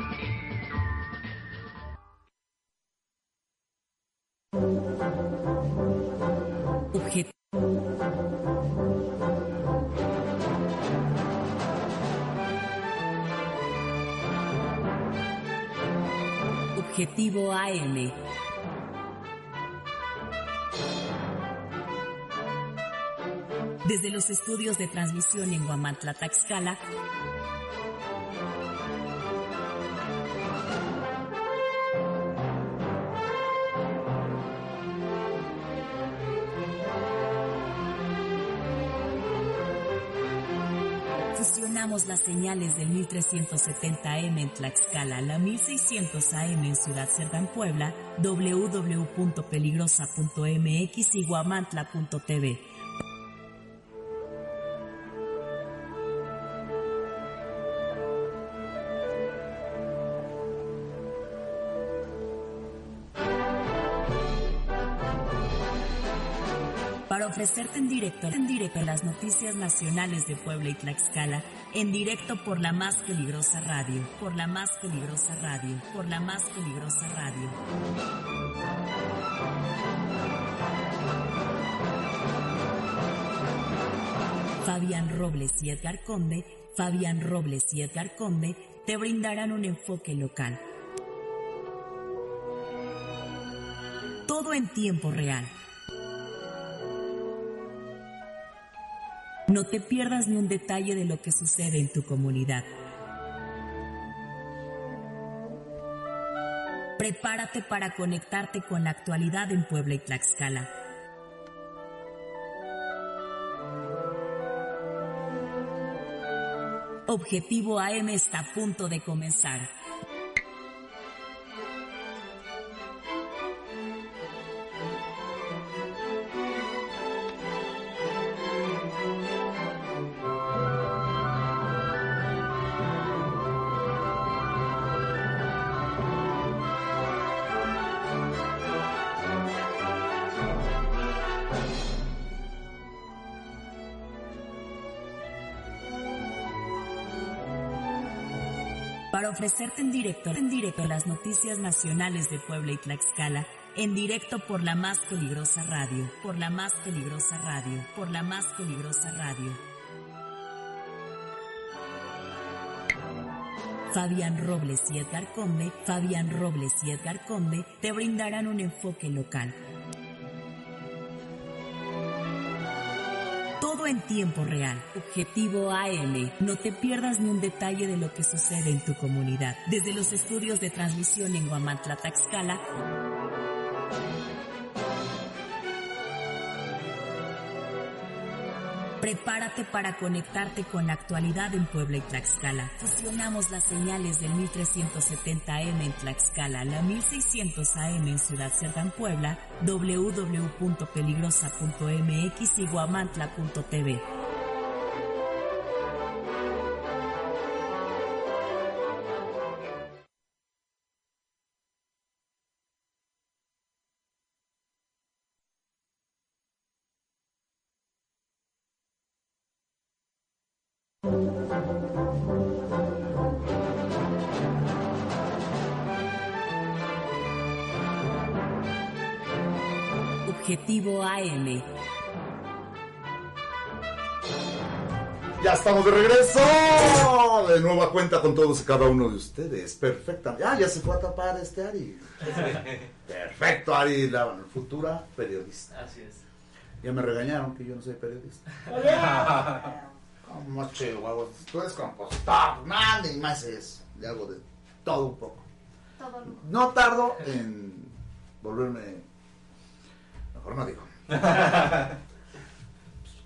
Objet- Objetivo AM. Desde los estudios de transmisión en Guamantla, Taxcala, las señales del 1370M en Tlaxcala, la 1600AM en Ciudad Cerdán, Puebla, www.peligrosa.mx y guamantla.tv. ofrecerte en directo, en directo las noticias nacionales de Puebla y Tlaxcala, en directo por la más peligrosa radio, por la más peligrosa radio, por la más peligrosa radio. Fabián Robles y Edgar Conde, Fabián Robles y Edgar Conde te brindarán un enfoque local. Todo en tiempo real. No te pierdas ni un detalle de lo que sucede en tu comunidad. Prepárate para conectarte con la actualidad en Puebla y Tlaxcala. Objetivo AM está a punto de comenzar. Ofrecerte en directo, en directo las noticias nacionales de Puebla y Tlaxcala, en directo por la más peligrosa radio, por la más peligrosa radio, por la más peligrosa radio. Fabián Robles y Edgar Conde, Fabián Robles y Edgar Conde te brindarán un enfoque local. Tiempo real. Objetivo AM. No te pierdas ni un detalle de lo que sucede en tu comunidad. Desde los estudios de transmisión en Guamantla, Taxcala. Prepárate para conectarte con la actualidad en Puebla y Tlaxcala. Fusionamos las señales del 1370M en Tlaxcala, la 1600 AM en Ciudad Cerdán, Puebla, www.peligrosa.mx y guamantla.tv. Ya estamos de regreso. De nueva cuenta con todos y cada uno de ustedes. Perfecta. Ah, ya se fue a tapar este Ari. (laughs) Perfecto, Ari, la futura periodista. Así es. Ya me regañaron que yo no soy periodista. (laughs) Como chihuahuas, tú eres compositor, nada y más eso. Le hago de todo un poco. No tardo en volverme. Mejor no digo. (laughs)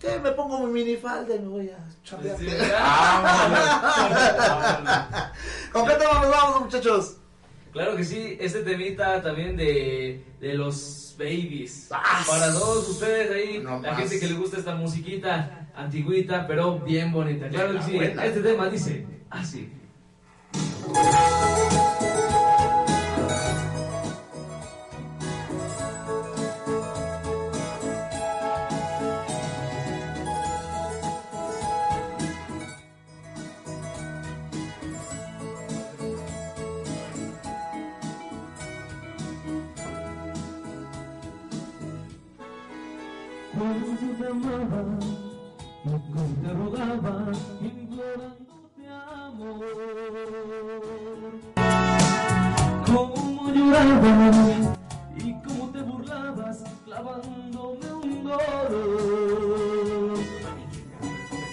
¿Qué? Me pongo mi minifalda y me voy a chambear. Sí. (laughs) ¿Con qué tema nos vamos, muchachos? Claro que sí, este temita también de, de los babies. Para todos ustedes ahí, la más. gente que le gusta esta musiquita antigüita, pero bien bonita. Claro que sí, Buena. este tema dice así.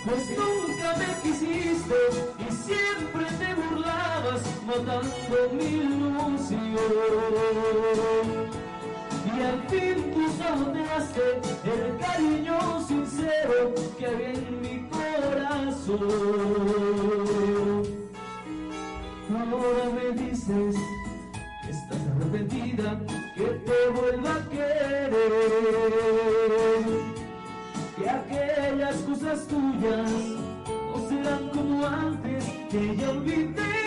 Pues nunca me quisiste y siempre te burlabas, matando mi ilusión. Y al fin tú saboteaste el cariño sincero que había en mi corazón. Ahora me dices que estás arrepentida, que te vuelva a querer. Que aquellas cosas tuyas no serán como antes, que ya olvidé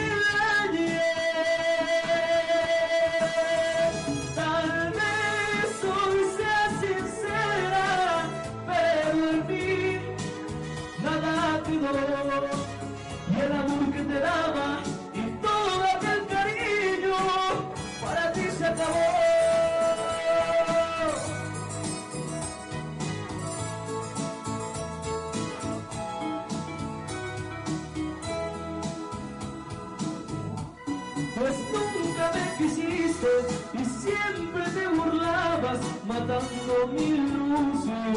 siempre te burlabas matando mi ilusión.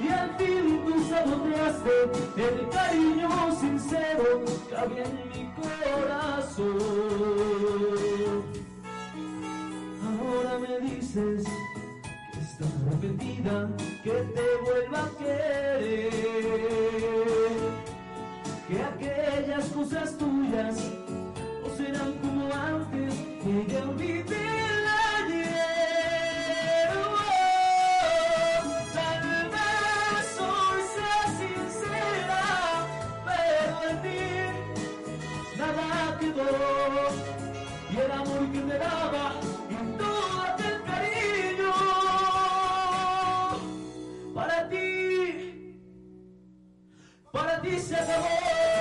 Y al fin tú saboteaste el cariño sincero que había en mi corazón. Ahora me dices que estás arrepentida, que te vuelva a querer que aquellas cosas tuyas serán como antes, que ya olvidé el ayer. Oh, tal vez hoy sea sincera, pero en ti nada quedó. Y el amor que me daba y todo aquel cariño para ti para ti se acabó.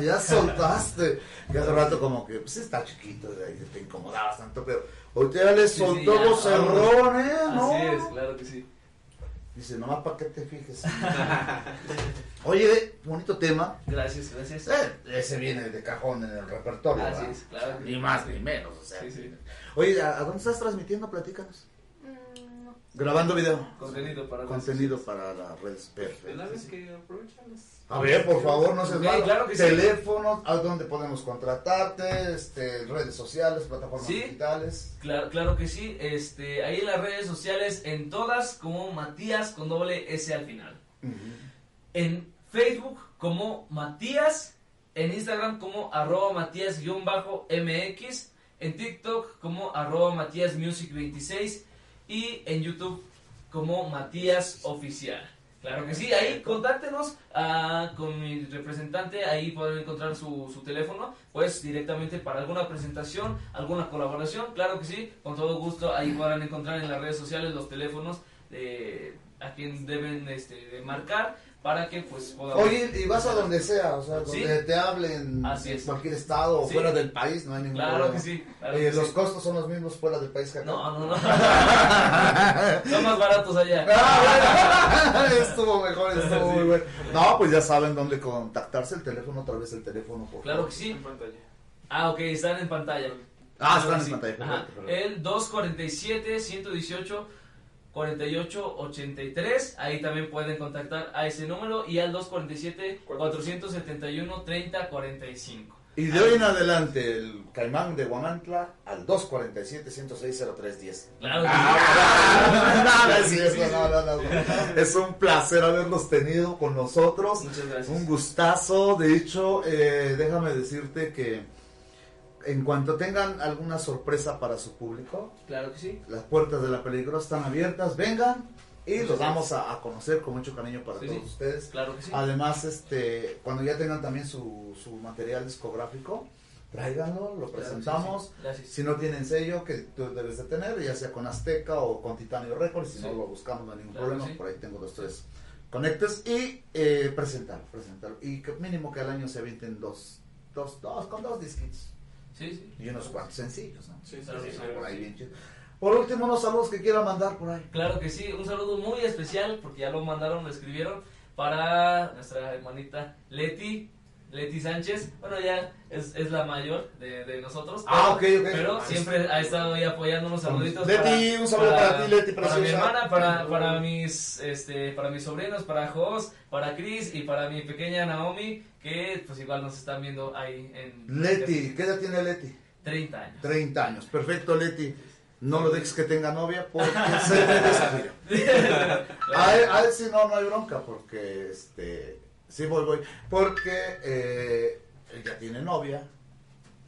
Ya soltaste. Y hace rato como que, pues está chiquito, ahí te incomodabas tanto, pero ahorita ya le soltó sí, ya, vocerrón, ¿eh? ¿No? Así es, claro que sí. Dice, nomás para que te fijes. (laughs) Oye, bonito tema. Gracias, gracias. Eh, ese viene de cajón en el repertorio. Así ¿verdad? es, claro Ni más ni menos, o sea. Sí, sí. Oye, ¿a, a dónde estás transmitiendo? Platícanos. Grabando video. Contenido para Contenido para las redes. Perfecto. Las- A ver, por favor, no se Ok, malo. claro que sí. Teléfono, a dónde podemos contratarte, este, redes sociales, plataformas Sí. digitales. Claro, claro que sí. Este, ahí en las redes sociales, en todas, como Matías con doble S al final. En Facebook como Matías, en Instagram como arroba Matías-MX, en TikTok como arroba Matías Music 26 y en YouTube como Matías Oficial. Claro que sí, ahí contáctenos ah, con mi representante, ahí pueden encontrar su, su teléfono, pues directamente para alguna presentación, alguna colaboración, claro que sí, con todo gusto, ahí podrán encontrar en las redes sociales los teléfonos de a quien deben este, de marcar para que pues podamos... Oye, y vas a donde sea, o sea, donde Sí. te hablen Así en es. cualquier estado o Sí. fuera del país, no hay ningún Claro problema. que sí, claro Oye, que los sí. costos son los mismos fuera del país que acá. No, no, no. (laughs) Son más baratos allá. Ah, bueno. (laughs) estuvo mejor, (laughs) estuvo muy bueno. No, pues ya saben dónde contactarse, el teléfono, otra vez el teléfono, por Claro favor. que sí. Ah, ok, están en pantalla. Ah, Claro están en pantalla, perfecto, perfecto. El 247 118 48 83, ahí también pueden contactar a ese número y al 247 471 30 45. Y de hoy en adelante, el Caimán de Guamantla al 247-106-0310. Claro Ah. Es un placer haberlos tenido con nosotros. Muchas gracias. Un gustazo. De hecho, eh, déjame decirte que en cuanto tengan alguna sorpresa para su público, Claro que sí. las puertas de la peligrosa están abiertas. Vengan y los vamos a, a conocer con mucho cariño para Sí, todos sí. ustedes. Claro que sí. Además, este, cuando ya tengan también su, su material discográfico, tráiganlo, lo Claro, presentamos. sí. Gracias. Si no tienen sello, que tú debes de tener, ya sea con Azteca o con Titanio Records, si no lo buscamos, no hay ningún Claro problema. Por ahí tengo dos, tres conectes y eh, presentarlo, presentarlo. Y que mínimo que al año se avienten dos, dos, dos, con dos disquitos. Sí, sí. Y unos cuantos sencillos, ¿no? Sí, claro por ahí bien chido. Por último, unos saludos que quiera mandar por ahí. Claro que sí, un saludo muy especial porque ya lo mandaron, lo escribieron para nuestra hermanita Leti, Leti Sánchez. Bueno, ya es, es la mayor de, de nosotros. Ah, ok, ok. Pero siempre ha estado ahí apoyándonos. Saluditos. Leti, un saludo para ti, Leti, Para mi hermana, para, para mis este para mis sobrinos, para Jos, para Chris y para mi pequeña Naomi, que pues igual nos están viendo ahí en Leti, ¿qué edad tiene Leti? 30 años. 30 años. Perfecto, Leti. No lo dejes que tenga novia porque (laughs) se te desafía. (laughs) A él, a él sí no, no hay bronca porque, este, sí voy, voy. Porque eh, él ya tiene novia,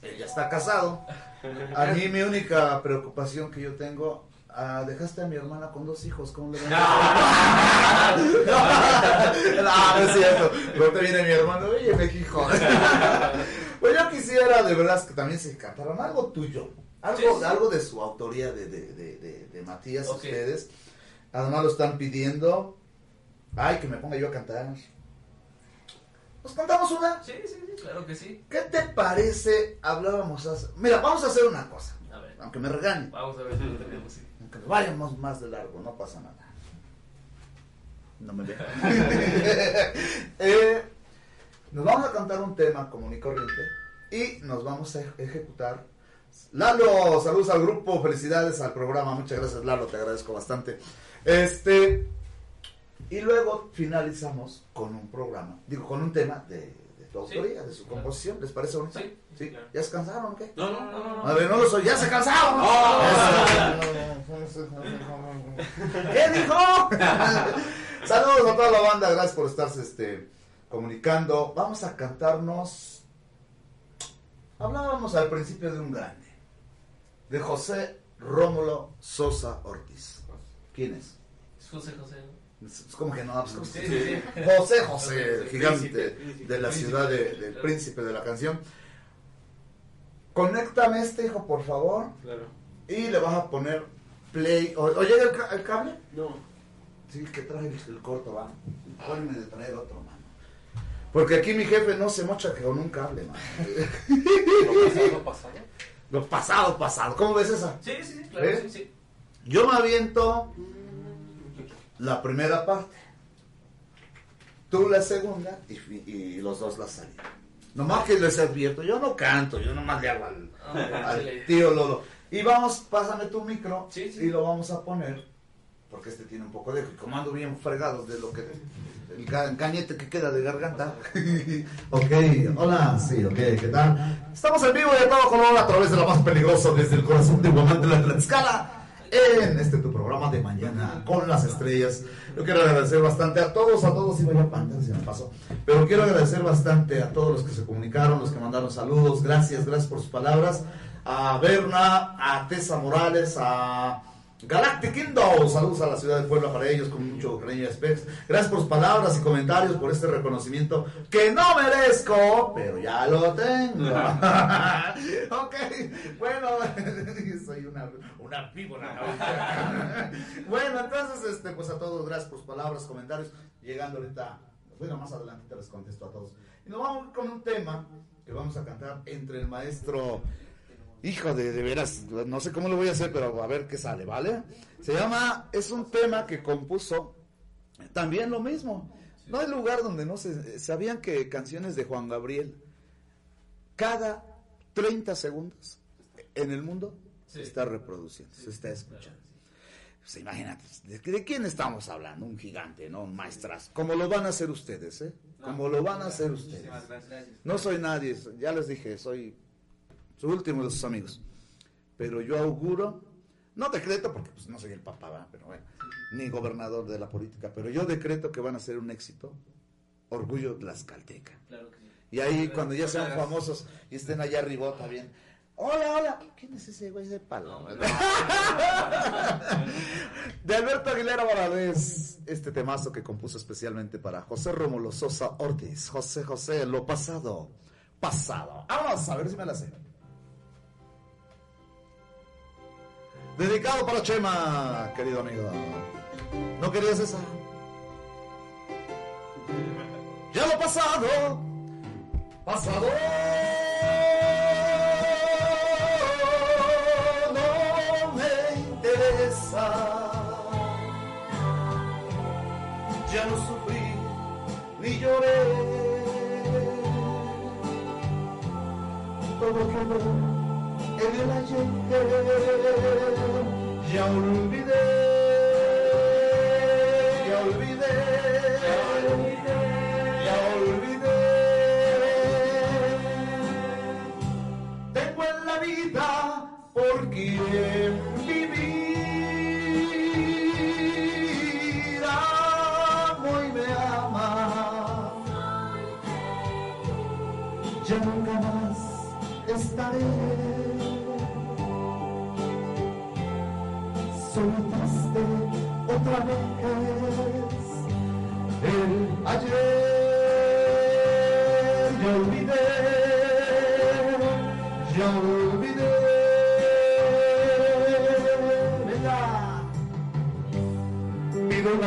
él ya está casado. A mí mi única preocupación que yo tengo, ah, dejaste a mi hermana con dos hijos, ¿cómo le van a No, (laughs) no, no es cierto. No te viene mi hermano, oye, me hijo. (laughs) Pues yo quisiera de verdad que también se cantaran algo tuyo. Algo, Sí, sí. algo de su autoría de, de, de, de, Matías, Ok. ustedes. Además lo están pidiendo. Ay, que me ponga yo a cantar. ¿Nos cantamos una? Sí, sí, sí, claro que sí. ¿Qué te parece? Hablábamos hace... Mira, vamos a hacer una cosa. A ver. Aunque me regañen. Vamos a ver si lo tenemos. sí. Aunque vayamos más de largo, no pasa nada. No me vean. (laughs) Eh, nos vamos a cantar un tema común y corriente y nos vamos a ej- ejecutar. Lalo, saludos al grupo, felicidades al programa, muchas gracias Lalo, te agradezco bastante. Este y luego finalizamos con un programa, digo con un tema de, de tu Sí. autoría, de su composición, ¿les parece bonito? Sí, ¿Ya se cansaron o qué? No, no, no, no. A ver, no lo soy, ya se cansaron. (laughs) ¿Qué dijo? (laughs) Saludos a toda la banda, gracias por estarse este, comunicando. Vamos a cantarnos. Hablábamos al principio de un grande, de José Rómulo Sosa Ortiz. ¿Quién es? Es José José. Es como que no, pues, Sí, sí, sí. José José, El gigante príncipe. de la Príncipe. ciudad de- del Claro. príncipe de la canción. Conéctame este hijo, por favor. Claro. Y le vas a poner play. ¿O, o llega el, ca- el cable? No. Sí, que trae el, el corto, va. Ponme de traer otro, mano. Porque aquí mi jefe no se mocha que con un cable, mano. ¿Lo pasado, pasado? Lo pasado, pasado. ¿Cómo ves esa? Sí, sí, sí, claro, ¿Eh? sí, sí. Yo me aviento la primera parte. Tú la segunda y, los dos la salida. Nomás que les advierto, yo no canto, yo nomás le hago al, Ah, al tío Lolo. Y vamos, pásame tu micro Sí, sí. y lo vamos a poner, porque este tiene un poco de eco. Y como ando bien fregados de lo que. El ca- cañete que queda de garganta. (laughs) ok, hola, sí, ok, ¿qué tal? Estamos en vivo y a todo color a través de la más peligrosa desde el corazón de Guamante, la Tlaxcala. En este tu programa de mañana con las estrellas. Yo quiero agradecer bastante a todos, a todos, y vaya pantalla, se me pasó. Pero quiero agradecer bastante a todos los que se comunicaron, los que mandaron saludos. Gracias, gracias por sus palabras. A Berna, a Tessa Morales, a Galactic Kingdom. Saludos a la ciudad de Puebla para ellos con mucho cariño y respeto. Gracias por sus palabras y comentarios, por este reconocimiento que no merezco, pero ya lo tengo. (laughs) ok, bueno, (laughs) soy una, una víbora. (laughs) bueno, entonces, este, pues a todos, gracias por sus palabras, comentarios. Llegando ahorita, bueno, más adelante les contesto a todos. Y nos vamos con un tema que vamos a cantar entre el maestro. Hijo de, de veras, no sé cómo lo voy a hacer, pero a ver qué sale, ¿vale? Se llama, es un tema que compuso también lo mismo. No hay lugar donde no se... ¿Sabían que canciones de Juan Gabriel cada 30 segundos en el mundo se está reproduciendo, se está escuchando? Pues imagínate, ¿de, de quién estamos hablando? Un gigante, ¿no? Un maestras. Como lo van a hacer ustedes, ¿eh? Como lo van a hacer ustedes. No soy nadie, ya les dije, soy su último de sus amigos. Pero yo auguro, no decreto porque pues, no soy el papá, ¿verdad? pero bueno, ni gobernador de la política, pero yo decreto que van a ser un éxito. Orgullo Tlaxcalteca. Claro que sí. Y ahí cuando ya sean famosos y estén allá arriba bien. Hola, hola. ¿Quién es ese güey de palo? (laughs) de Alberto Aguilera Valadez, este temazo que compuso especialmente para José Rómulo Sosa Ortiz. José José, lo pasado, pasado. Vamos a ver si me la sé. Dedicado para Chema, querido amigo. ¿No querías esa? Ya lo pasado, pasado. No me interesa. Ya no sufrí ni lloré. Todo quedó en el ayer. Ya olvidé. Ya olvidé. Ya olvidé. Ya olvidé. Tengo en la vida por quien otra vez. El ayer ya olvidé, ya olvidé. Venga, pido un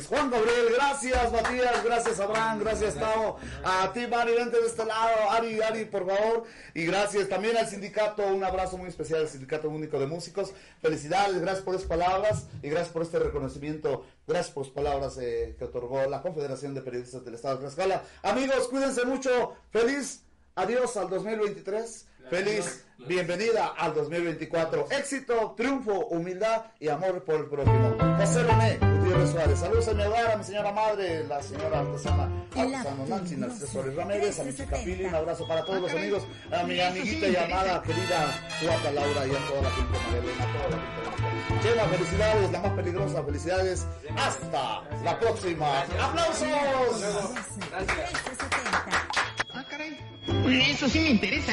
Juan Gabriel, gracias Matías, gracias Abraham, gracias Tao. A ti Mari, vente de este lado. Ari, Ari, por favor. Y gracias también al sindicato, un abrazo muy especial al Sindicato Único de Músicos. Felicidades, gracias por esas palabras y gracias por este reconocimiento. Gracias por las palabras eh, que otorgó la Confederación de Periodistas del Estado de Tlaxcala. Amigos, cuídense mucho. Feliz adiós al 2023. Feliz bienvenida al 2024. Éxito, triunfo, humildad y amor por el prójimo. José René Suárez. Saludos a mi hogar, a mi señora madre, la señora artesana artesano Nancy Narciso Suárez Ramírez, a mi chica Pili, un abrazo para todos los amigos, a mi amiguita y amada querida Juata Laura y a toda la gente de María Elena, toda la gente. Chela, felicidades, la más peligrosa, felicidades. Hasta la próxima. ¡Aplausos! Eso sí me interesa.